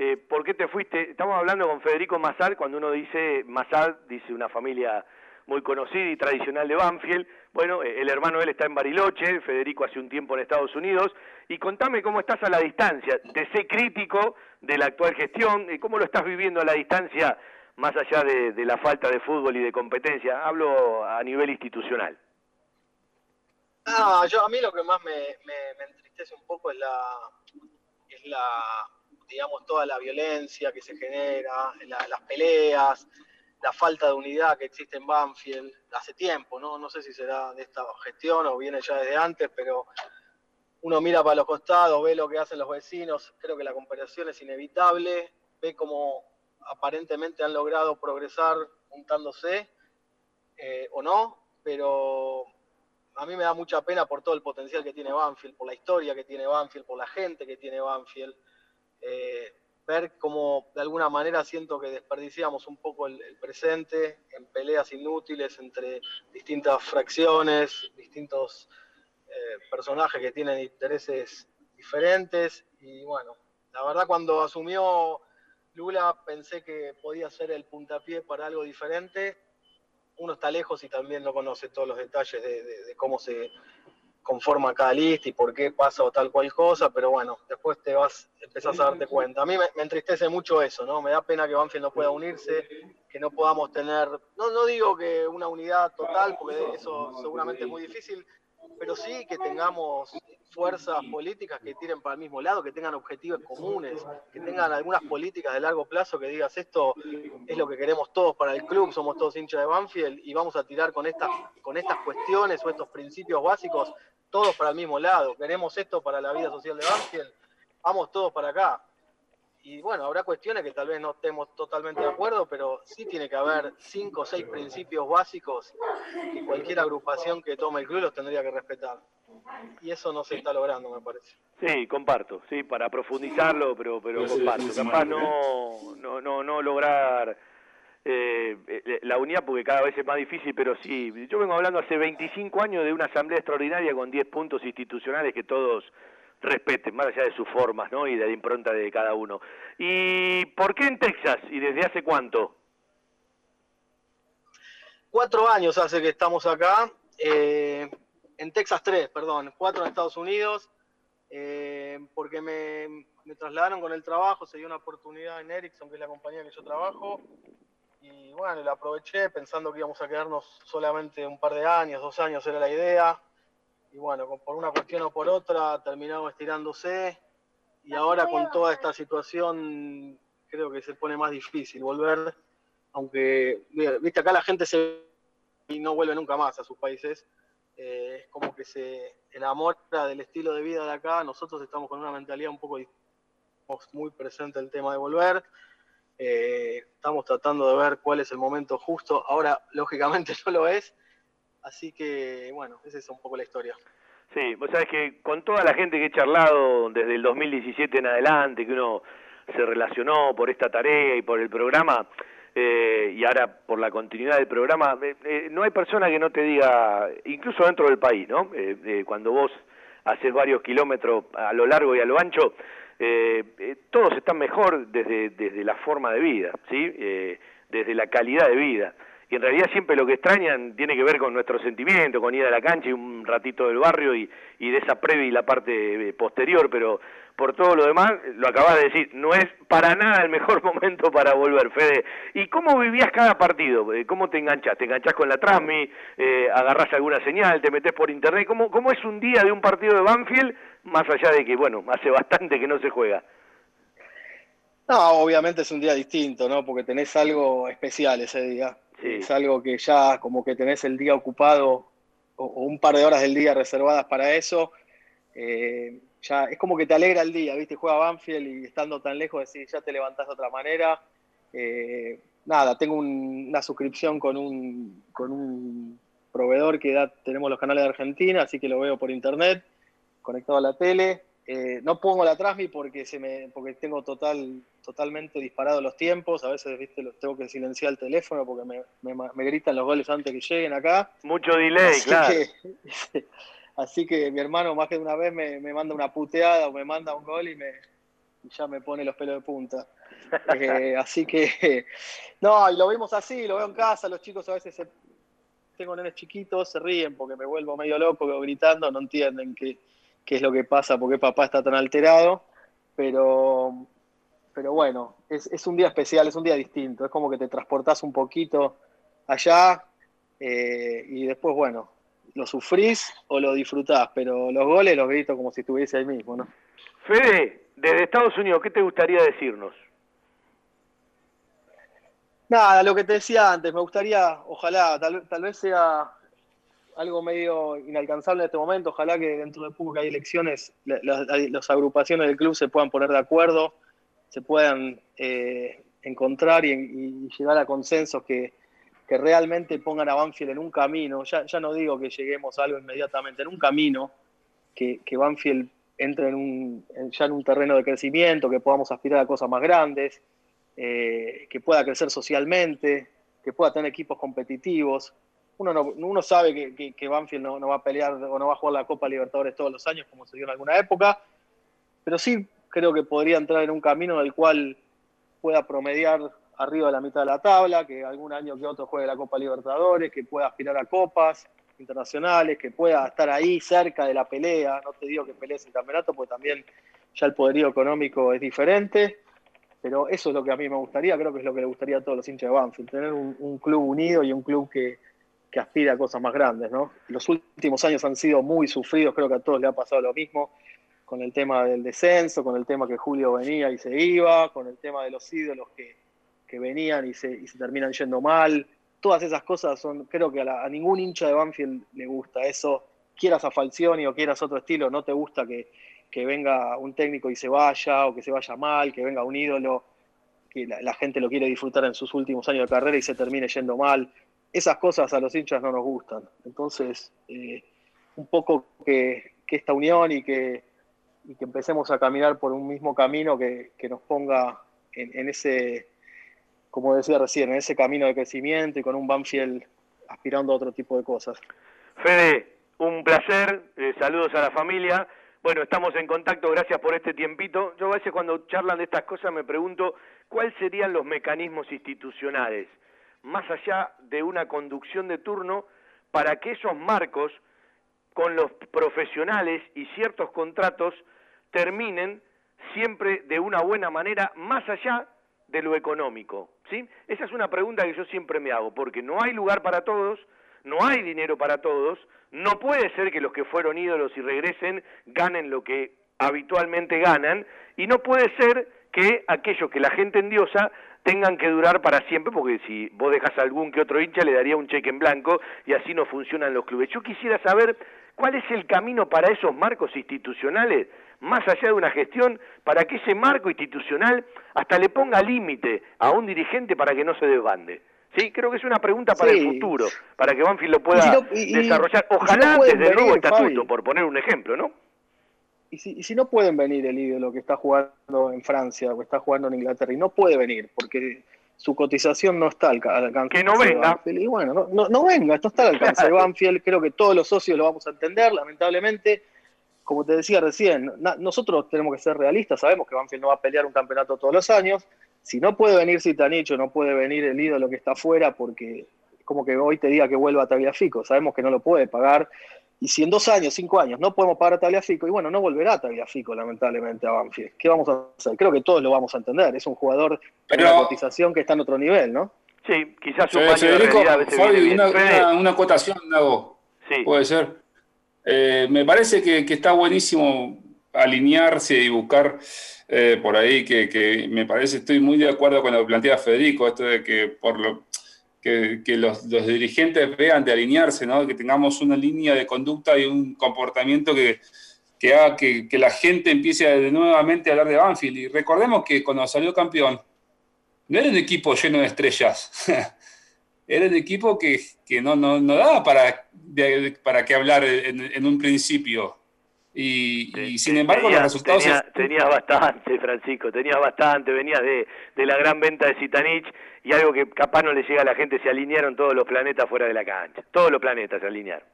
eh, por qué te fuiste. Estamos hablando con Federico Mazar, cuando uno dice Mazar, dice una familia muy conocida y tradicional de Banfield. Bueno, eh, el hermano él está en Bariloche, Federico hace un tiempo en Estados Unidos. Y contame cómo estás a la distancia. Te sé crítico de la actual gestión, ¿cómo lo estás viviendo a la distancia más allá de, la falta de fútbol y de competencia? Hablo a nivel institucional. Ah, yo a mí lo que más me, entristece un poco es la, es la, digamos, toda la violencia que se genera, la- las peleas, la falta de unidad que existe en Banfield hace tiempo, ¿no? No sé si será de esta gestión o viene ya desde antes, pero uno mira para los costados, ve lo que hacen los vecinos, creo que la comparación es inevitable, ve cómo aparentemente han logrado progresar juntándose, eh, o no, pero a mí me da mucha pena por todo el potencial que tiene Banfield, por la historia que tiene Banfield, por la gente que tiene Banfield. Eh, ver cómo de alguna manera siento que desperdiciamos un poco el, presente en peleas inútiles entre distintas fracciones, distintos eh, personajes que tienen intereses diferentes. Y bueno, la verdad cuando asumió Lula pensé que podía ser el puntapié para algo diferente. Uno está lejos y también no conoce todos los detalles de, de- de cómo se conforma cada lista y por qué pasa o tal cual cosa, pero bueno, después te vas, empezás a darte cuenta. A mí me, me entristece mucho eso, ¿no? Me da pena que Banfield no pueda unirse, que no podamos tener, no, no digo que una unidad total, porque eso seguramente es muy difícil, pero sí que tengamos fuerzas políticas que tiren para el mismo lado, que tengan objetivos comunes, que tengan algunas políticas de largo plazo que digas esto es lo que queremos todos para el club, somos todos hinchas de Banfield y vamos a tirar con estas, con estas cuestiones o estos principios básicos todos para el mismo lado. Queremos esto para la vida social de Banfield, vamos todos para acá. Y bueno, habrá cuestiones que tal vez no estemos totalmente de acuerdo, pero sí tiene que haber cinco o seis principios básicos que cualquier agrupación que tome el club los tendría que respetar. Y eso no se está logrando, me parece. Sí, comparto, sí, para profundizarlo, pero pero comparto. Capaz no, no, no, no lograr eh, eh, la unidad porque cada vez es más difícil, pero sí, yo vengo hablando hace 25 años de una asamblea extraordinaria con 10 puntos institucionales que todos respeten, más allá de sus formas, ¿no? Y de la impronta de cada uno. ¿Y por qué en Texas? ¿Y desde hace cuánto? Cuatro años hace que estamos acá, eh, en Texas 3, perdón, cuatro en Estados Unidos, eh, porque me, me trasladaron con el trabajo, se dio una oportunidad en Ericsson, que es la compañía que yo trabajo, y bueno, la aproveché pensando que íbamos a quedarnos solamente un par de años, dos años era la idea, y bueno, por una cuestión o por otra terminamos estirándose, y ahora con toda esta situación creo que se pone más difícil volver, aunque, viste, acá la gente se y no vuelve nunca más a sus países, eh, es como que se enamora del estilo de vida de acá, nosotros estamos con una mentalidad un poco muy presente el tema de volver, eh, estamos tratando de ver cuál es el momento justo, ahora lógicamente no lo es, así que bueno, esa es un poco la historia. Sí, vos sabés que con toda la gente que he charlado desde el 2017 en adelante, que uno se relacionó por esta tarea y por el programa, eh, y ahora por la continuidad del programa, eh, eh, no hay persona que no te diga, incluso dentro del país, ¿no? Eh, eh, cuando vos haces varios kilómetros a lo largo y a lo ancho, todos están mejor desde, desde la forma de vida, ¿sí? Desde la calidad de vida. Y en realidad siempre lo que extrañan tiene que ver con nuestro sentimiento, con ir a la cancha y un ratito del barrio y, y de esa previa y la parte eh, posterior, pero por todo lo demás, lo acabas de decir, no es para nada el mejor momento para volver, Fede. ¿Y cómo vivías cada partido? Eh, ¿Cómo te enganchás? ¿Te enganchás con la Transmi? Eh, ¿Agarrás alguna señal? ¿Te metés por internet? ¿Cómo, ¿Cómo es un día de un partido de Banfield, más allá de que, bueno, hace bastante que no se juega? No, obviamente es un día distinto, ¿no? Porque tenés algo especial ese día. Es algo que ya como que tenés el día ocupado o, un par de horas del día reservadas para eso. Eh, ya es como que te alegra el día, ¿viste? Juega Banfield y estando tan lejos decís, ya te levantás de otra manera. Eh, nada, tengo un- una suscripción con un, con un proveedor que tenemos los canales de Argentina, así que lo veo por internet, conectado a la tele. Eh, no pongo la transmi porque se me, porque tengo total, totalmente disparados los tiempos. A veces, viste, los tengo que silenciar el teléfono porque me, me, me gritan los goles antes que lleguen acá. Mucho delay, Así claro. que- así que mi hermano más que de una vez me, me manda una puteada o me manda un gol y me y ya me pone los pelos de punta. Eh, así que, no, y lo vimos así, lo veo en casa, los chicos a veces se- tengo nenes chiquitos, se ríen porque me vuelvo medio loco gritando, no entienden qué, qué es lo que pasa, por qué papá está tan alterado, pero, pero bueno, es, es un día especial, es un día distinto, es como que te transportás un poquito allá eh, y después, bueno, lo sufrís o lo disfrutás, pero los goles los grito como si estuviese ahí mismo, ¿no? Fede, desde Estados Unidos, ¿qué te gustaría decirnos? Nada, lo que te decía antes, me gustaría, ojalá, tal, tal vez sea algo medio inalcanzable en este momento, ojalá que dentro de poco que hay elecciones, la- la- las agrupaciones del club se puedan poner de acuerdo, se puedan eh, encontrar y, y llegar a consensos que, que realmente pongan a Banfield en un camino, ya, no digo que lleguemos a algo inmediatamente, en un camino, que, Banfield entre en un, ya en un terreno de crecimiento, que podamos aspirar a cosas más grandes, eh, que pueda crecer socialmente, que pueda tener equipos competitivos. Uno, no- uno sabe que, que- Banfield no, no va a pelear o no va a jugar la Copa Libertadores todos los años, como se dio en alguna época, pero sí creo que podría entrar en un camino en el cual pueda promediar arriba de la mitad de la tabla, que algún año que otro juegue la Copa Libertadores, que pueda aspirar a copas internacionales, que pueda estar ahí cerca de la pelea. No te digo que pelees el campeonato, porque también ya el poderío económico es diferente, pero eso es lo que a mí me gustaría, creo que es lo que le gustaría a todos los hinchas de Banfield, tener un club unido y un club que, que aspira a cosas más grandes. ¿no? Los últimos años han sido muy sufridos, creo que a todos le ha pasado lo mismo, con el tema del descenso, con el tema que Julio venía y se iba, con el tema de los ídolos que, que venían y se, y terminan yendo mal. Todas esas cosas son, creo que a, ningún hincha de Banfield le gusta eso. Quieras a Falcioni o quieras otro estilo, no te gusta que, que venga un técnico y se vaya, o que se vaya mal, que venga un ídolo, que la, la gente lo quiere disfrutar en sus últimos años de carrera y se termine yendo mal. Esas cosas a los hinchas no nos gustan. Entonces, eh, un poco que, esta unión y que, y que empecemos a caminar por un mismo camino que, que nos ponga en, en ese, como decía recién, en ese camino de crecimiento y con un Banfield aspirando a otro tipo de cosas. Fede, un placer, eh, saludos a la familia. Bueno, estamos en contacto, gracias por este tiempito. Yo a veces cuando charlan de estas cosas me pregunto cuáles serían los mecanismos institucionales, más allá de una conducción de turno, para que esos marcos con los profesionales y ciertos contratos terminen siempre de una buena manera, más allá de lo económico. ¿sí? Esa es una pregunta que yo siempre me hago, porque no hay lugar para todos, no hay dinero para todos, no puede ser que los que fueron ídolos y regresen ganen lo que habitualmente ganan, y no puede ser que aquellos que la gente endiosa tengan que durar para siempre, porque si vos dejas a algún que otro hincha le daría un cheque en blanco y así no funcionan los clubes. Yo quisiera saber cuál es el camino para esos marcos institucionales, más allá de una gestión, para que ese marco institucional hasta le ponga límite a un dirigente para que no se desbande. Sí, creo que es una pregunta para Sí. el futuro, para que Banfield lo pueda Y si no- y- y- desarrollar. y si no Ojalá desde el nuevo estatuto, Fabi. por poner un ejemplo, ¿no? Y si, y si no pueden venir el ídolo que está jugando en Francia o que está jugando en Inglaterra, y no puede venir, porque su cotización no está al, al alcance Que no de venga. Banfield. Y bueno, no, no, no venga, no está al alcance de Banfield. Creo que todos los socios lo vamos a entender, lamentablemente. Como te decía recién, na- nosotros tenemos que ser realistas, sabemos que Banfield no va a pelear un campeonato todos los años. Si no puede venir Citanicho, no puede venir el ídolo que está afuera, porque como que hoy te diga que vuelva a Tagliafico, sabemos que no lo puede pagar. Y si en dos años, cinco años no podemos pagar a Tagliafico, y bueno, no volverá a Tagliafico lamentablemente a Banfield. ¿Qué vamos a hacer? Creo que todos lo vamos a entender. Es un jugador una cotización que está en otro nivel, ¿no? Sí, quizás un de Federico, Fabi, una, una- una acotación hago. Puede ser. Eh, me parece que, que está buenísimo alinearse y buscar eh, por ahí que, que me parece, estoy muy de acuerdo con lo que plantea Federico, esto de que por lo que, que los, los dirigentes vean de alinearse, ¿no? que tengamos una línea de conducta y un comportamiento que, que haga que, que la gente empiece a- de nuevamente a hablar de Banfield. Y recordemos que cuando salió campeón, no era un equipo lleno de estrellas. era un equipo que, que no, no, no daba para, de- para que hablar en, en un principio. Y, y sin embargo, los resultados. tenías- tenías bastante, Francisco, tenías bastante, venías de, de la gran venta de Zitanich y algo que capaz no le llega a la gente, se alinearon todos los planetas fuera de la cancha. Todos los planetas se alinearon.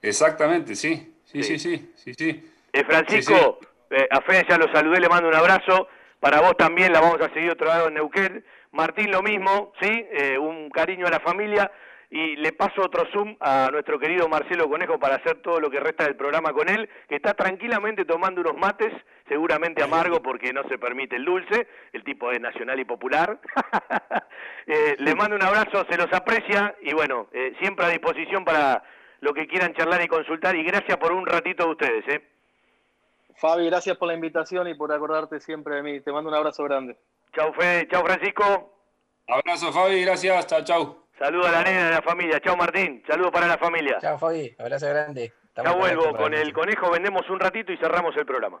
Exactamente, sí. Sí, sí, sí. sí, sí. Eh, Francisco, eh, a Fede ya lo saludé, le mando un abrazo. Para vos también la vamos a seguir otro lado en Neuquén. Martín lo mismo, ¿sí? Eh, un cariño a la familia. Y le paso otro Zoom a nuestro querido Marcelo Conejo para hacer todo lo que resta del programa con él, que está tranquilamente tomando unos mates, seguramente amargo porque no se permite el dulce, el tipo es nacional y popular. Eh, le mando un abrazo, se los aprecia y bueno, eh, siempre a disposición para lo que quieran charlar y consultar y gracias por un ratito de ustedes. ¿eh? Fabi, gracias por la invitación y por acordarte siempre de mí. Te mando un abrazo grande. Chau, Fede. Chau, Francisco. Abrazo, Fabi. Gracias. Chau, chau. Saludos a la nena de la familia. Chau, Martín. Saludos para la familia. Chao, Fabi. Abrazo grande. Ya vuelvo con el conejo. Vendemos un ratito y cerramos el programa.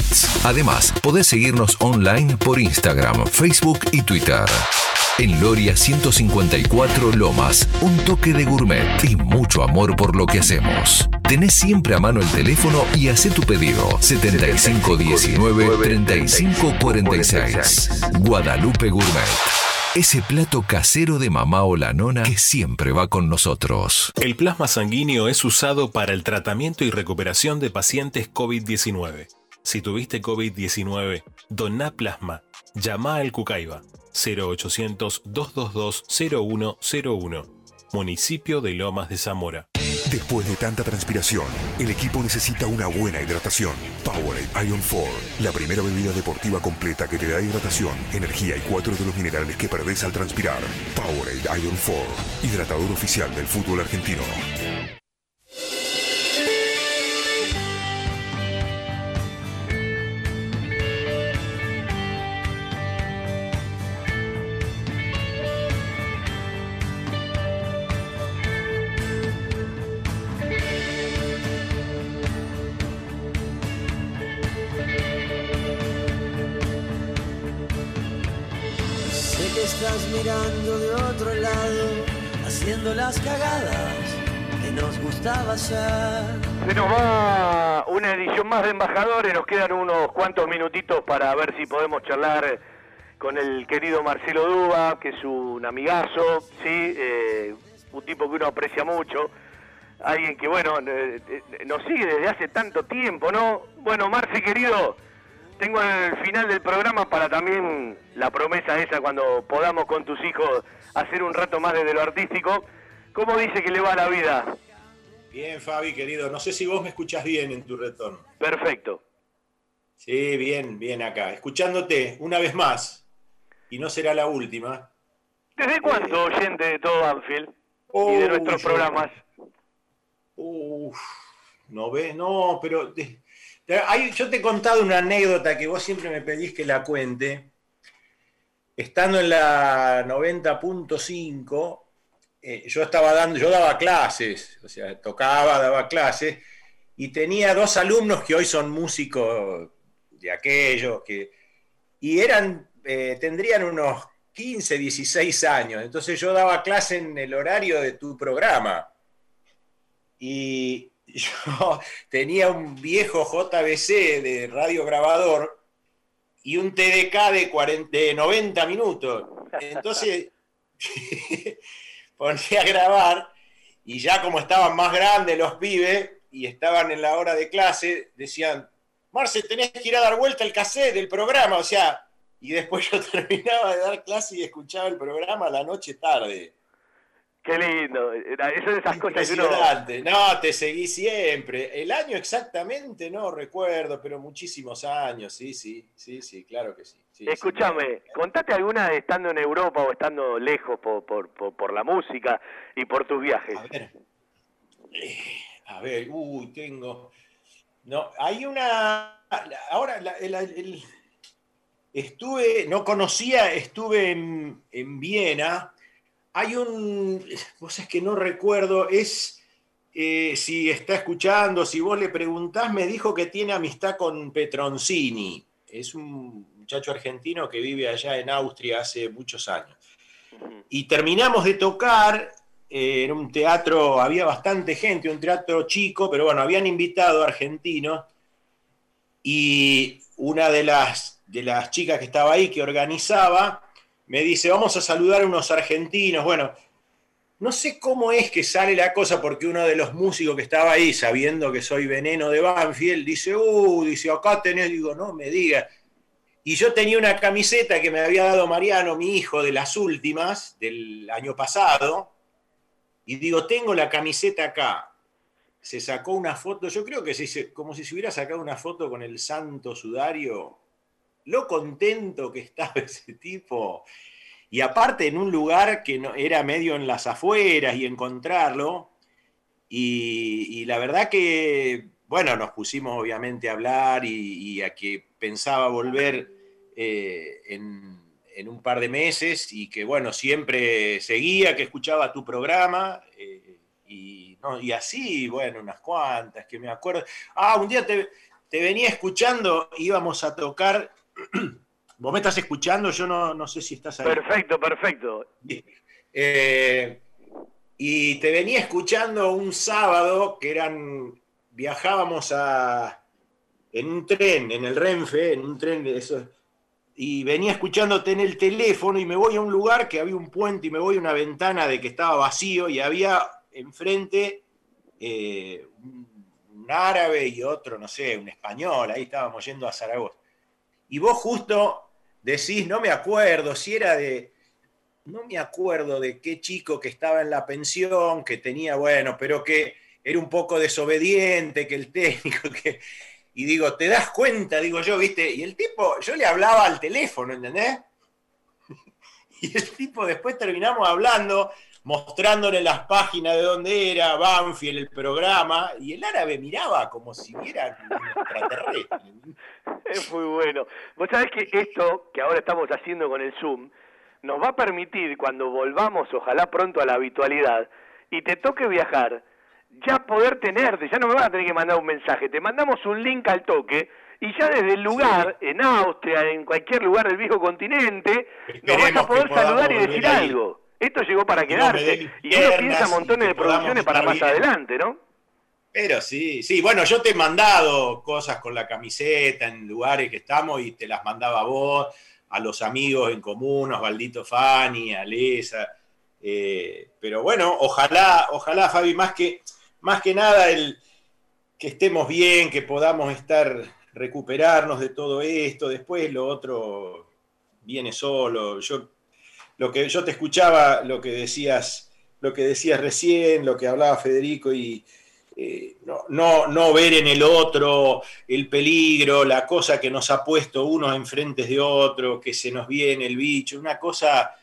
Además, podés seguirnos online por Instagram, Facebook y Twitter. En Loria 154 Lomas, un toque de gourmet y mucho amor por lo que hacemos. Tenés siempre a mano el teléfono y hacé tu pedido 7519-3546. Guadalupe Gourmet. Ese plato casero de mamá o la nona que siempre va con nosotros. El plasma sanguíneo es usado para el tratamiento y recuperación de pacientes COVID-19. Si tuviste COVID-19, doná plasma. Llama al Cucaiba 0800-222-0101. Municipio de Lomas de Zamora. Después de tanta transpiración, el equipo necesita una buena hidratación. Powerade Ion 4, la primera bebida deportiva completa que te da hidratación, energía y cuatro de los minerales que perdés al transpirar. Powerade Ion 4, hidratador oficial del fútbol argentino. Cagadas que nos gustaba hacer. Se nos va una edición más de Embajadores, nos quedan unos cuantos minutitos para ver si podemos charlar con el querido Marcelo Duba, que es un amigazo, sí, eh, un tipo que uno aprecia mucho, alguien que, bueno, eh, eh, nos sigue desde hace tanto tiempo, ¿no? Bueno, Marci, querido, tengo el final del programa para también la promesa esa cuando podamos con tus hijos hacer un rato más desde lo artístico. ¿Cómo dice que le va la vida? Bien, Fabi, querido. No sé si vos me escuchás bien en tu retorno. Perfecto. Sí, bien, bien acá. Escuchándote una vez más. Y no será la última. ¿Desde cuándo oyente de todo Banfield y de nuestros yo- programas? Uf, no ve, no, pero hay- yo te he contado una anécdota que vos siempre me pedís que la cuente. estando en la 90.5, eh, yo estaba dando, yo daba clases, o sea, tocaba, daba clases, y tenía dos alumnos que hoy son músicos de aquellos, que, y eran, eh, tendrían unos 15, 16 años, entonces yo daba clase en el horario de tu programa. Y yo tenía un viejo JBC de radio grabador y un TDK de, 40 de 90 minutos. Entonces ponía a grabar y ya como estaban más grandes los pibes y estaban en la hora de clase, decían, Marce, tenés que ir a dar vuelta el cassette del programa, o sea, y después yo terminaba de dar clase y escuchaba el programa la noche tarde. Qué lindo. Esas, esas cosas que uno... No, te seguí siempre. El año exactamente no recuerdo, pero muchísimos años, sí, sí, sí, sí, claro que sí. Sí, Escúchame, contate alguna de estando en Europa o estando lejos por, por, por, por la música y por tus viajes. A ver, a ver, uy, tengo... No, hay una... Ahora, la- el- el- estuve, no conocía, estuve en, en Viena. Hay un, vos es que no recuerdo, es, eh, si está escuchando, si vos le preguntás, me dijo que tiene amistad con Petroncini. Es un muchacho argentino que vive allá en Austria hace muchos años. Y terminamos de tocar eh, en un teatro, había bastante gente, un teatro chico, pero bueno, habían invitado argentinos y una de las, de las chicas que estaba ahí, que organizaba, me dice, vamos a saludar a unos argentinos. Bueno, no sé cómo es que sale la cosa, porque uno de los músicos que estaba ahí, sabiendo que soy veneno de Banfield, dice, uh, dice, acá tenés, digo, no me digas. Y yo tenía una camiseta que me había dado Mariano, mi hijo, de las últimas, del año pasado, y digo, tengo la camiseta acá. Se sacó una foto, yo creo que como si se hubiera sacado una foto con el santo sudario, lo contento que estaba ese tipo. Y aparte en un lugar que no, era medio en las afueras y encontrarlo. Y la verdad que, bueno, nos pusimos obviamente a hablar y, y a que pensaba volver eh, en, en un par de meses y que, bueno, siempre seguía, que escuchaba tu programa. eh, y, no, y así, bueno, unas cuantas que me acuerdo. Ah, un día te, te venía escuchando, íbamos a tocar. Vos me estás escuchando, yo no, no sé si estás ahí. Perfecto, perfecto. Eh, y te venía escuchando un sábado que eran, viajábamos a, en un tren, en el Renfe, en un tren de esos, y venía escuchándote en el teléfono y me voy a un lugar que había un puente y me voy a una ventana de que estaba vacío y había enfrente eh, un, árabe y otro, no sé, un español, ahí estábamos yendo a Zaragoza. Y vos justo decís, no me acuerdo si era de, no me acuerdo de qué chico que estaba en la pensión, que tenía, bueno, pero que era un poco desobediente, que el técnico, que... Y digo, ¿te das cuenta? Digo yo, ¿viste? Y el tipo, yo le hablaba al teléfono, ¿entendés? Y el tipo después terminamos hablando, mostrándole las páginas de dónde era, Banfield, el programa, y el árabe miraba como si viera un extraterrestre. Es muy bueno. Vos sabés que esto que ahora estamos haciendo con el Zoom nos va a permitir cuando volvamos, ojalá pronto a la habitualidad, y te toque viajar, ya poder tenerte, ya no me vas a tener que mandar un mensaje, te mandamos un link al toque y ya desde el lugar, en Austria, en cualquier lugar del viejo continente, nos vas a Esperemos poder saludar y decir ahí. algo. Esto llegó para quedarse. Y uno piensa montones de producciones para más bien. adelante, ¿no? Pero sí, sí, bueno, yo te he mandado cosas con la camiseta en lugares que estamos y te las mandaba a vos, a los amigos en común, a Osvaldito Fani, a Lesa. eh, pero bueno, ojalá, ojalá, Fabi, más que, más que nada el, que estemos bien, que podamos estar, recuperarnos de todo esto, después lo otro viene solo. Yo, lo que yo te escuchaba, lo que decías, lo que decías recién, lo que hablaba Federico y eh, no, no, no ver en el otro el peligro, la cosa que nos ha puesto unos enfrente de otro, que se nos viene el bicho, una cosa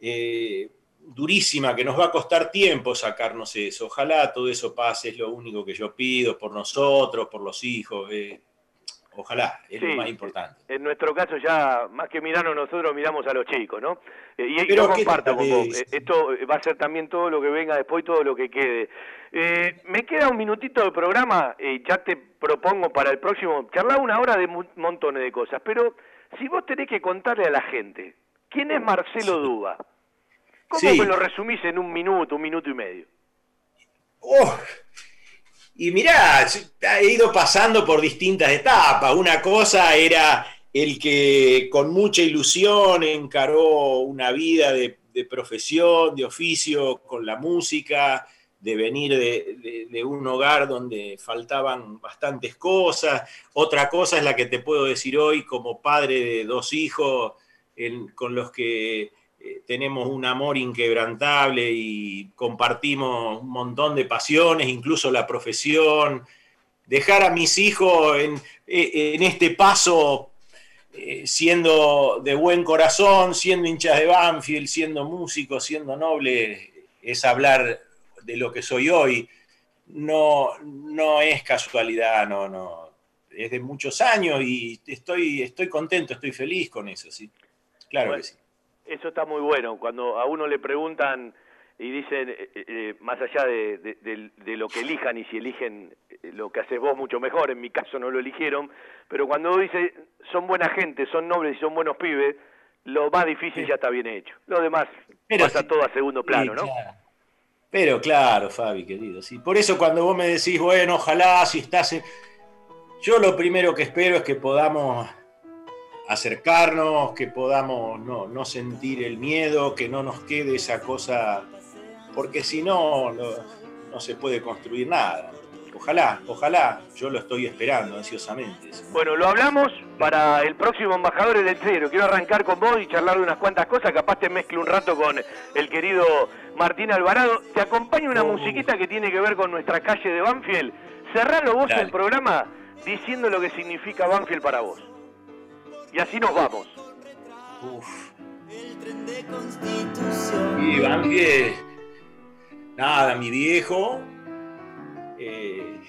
eh, durísima que nos va a costar tiempo sacarnos eso. Ojalá todo eso pase, es lo único que yo pido por nosotros, por los hijos. eh. Ojalá, es Sí, lo más importante. En nuestro caso ya, más que mirarnos nosotros, miramos a los chicos, ¿no? Eh, y yo ¿qué comparto con vos. Eh, Esto va a ser también todo lo que venga después y todo lo que quede. Eh, me queda un minutito de programa, eh, ya te propongo para el próximo, charlar una hora de montones de cosas, pero si vos tenés que contarle a la gente, ¿quién es Marcelo Duba? ¿Cómo Sí. me lo resumís en un minuto, un minuto y medio? Oh, y mirá, he ido pasando por distintas etapas. Una cosa era el que con mucha ilusión encaró una vida de, de profesión, de oficio con la música, de venir de, de- de un hogar donde faltaban bastantes cosas. Otra cosa es la que te puedo decir hoy como padre de dos hijos en- con los que eh, tenemos un amor inquebrantable y compartimos un montón de pasiones, incluso la profesión. Dejar a mis hijos en, eh, en este paso eh, siendo de buen corazón, siendo hinchas de Banfield, siendo músicos, siendo noble, es hablar de lo que soy hoy. No, no es casualidad, no, no. Es de muchos años y estoy, estoy contento, estoy feliz con eso, sí. Claro Bueno, que sí. Eso está muy bueno. Cuando a uno le preguntan y dicen, eh, eh, más allá de, de- de- de lo que elijan y si eligen eh, lo que haces vos mucho mejor, en mi caso no lo eligieron, pero cuando dice, son buena gente, son nobles y son buenos pibes, lo más difícil ya está bien hecho. Lo demás Pero pasa sí. todo a segundo plano, Sí, ¿no? claro. Pero claro, Fabi, querido, sí. Por eso cuando vos me decís, bueno, ojalá si estás... en- Yo lo primero que espero es que podamos acercarnos, que podamos no, no sentir el miedo, que no nos quede esa cosa, porque si no, no, no se puede construir nada. Ojalá, ojalá, yo lo estoy esperando ansiosamente. Bueno, lo hablamos para el próximo embajador del Cero. Quiero arrancar con vos y charlar de unas cuantas cosas. Capaz te mezclo un rato con el querido Martín Alvarado. Te acompaño una musiquita que tiene que ver con nuestra calle de Banfield. Cerralo vos Dale. el programa diciendo lo que significa Banfield para vos. Y así nos vamos. Y Banfield, nada, mi viejo, eh,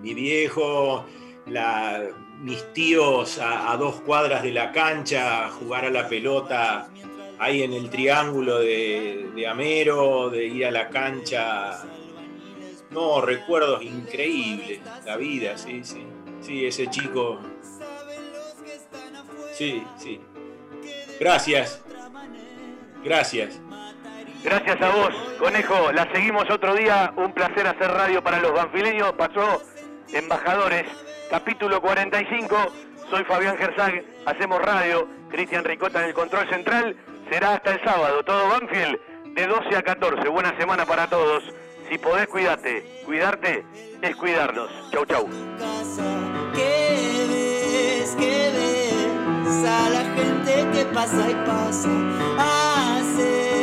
mi viejo, la- mis tíos a, a dos cuadras de la cancha, jugar a la pelota ahí en el triángulo de, de Amero, de ir a la cancha. No, recuerdos increíbles, la vida, sí, sí. Sí, ese chico. Sí, sí. Gracias. Gracias. Gracias a vos, Conejo. La seguimos otro día. Un placer hacer radio para los banfileños. Pasó Embajadores, capítulo 45. Soy Fabián Gersag. Hacemos radio. Cristian Ricota en el control central. Será hasta el sábado. Todo Banfield de 12 a 14. Buena semana para todos. Si podés, cuídate. Cuidarte es cuidarnos. Chau, chau pasa, la gente que pasa y pasa, ah, hace.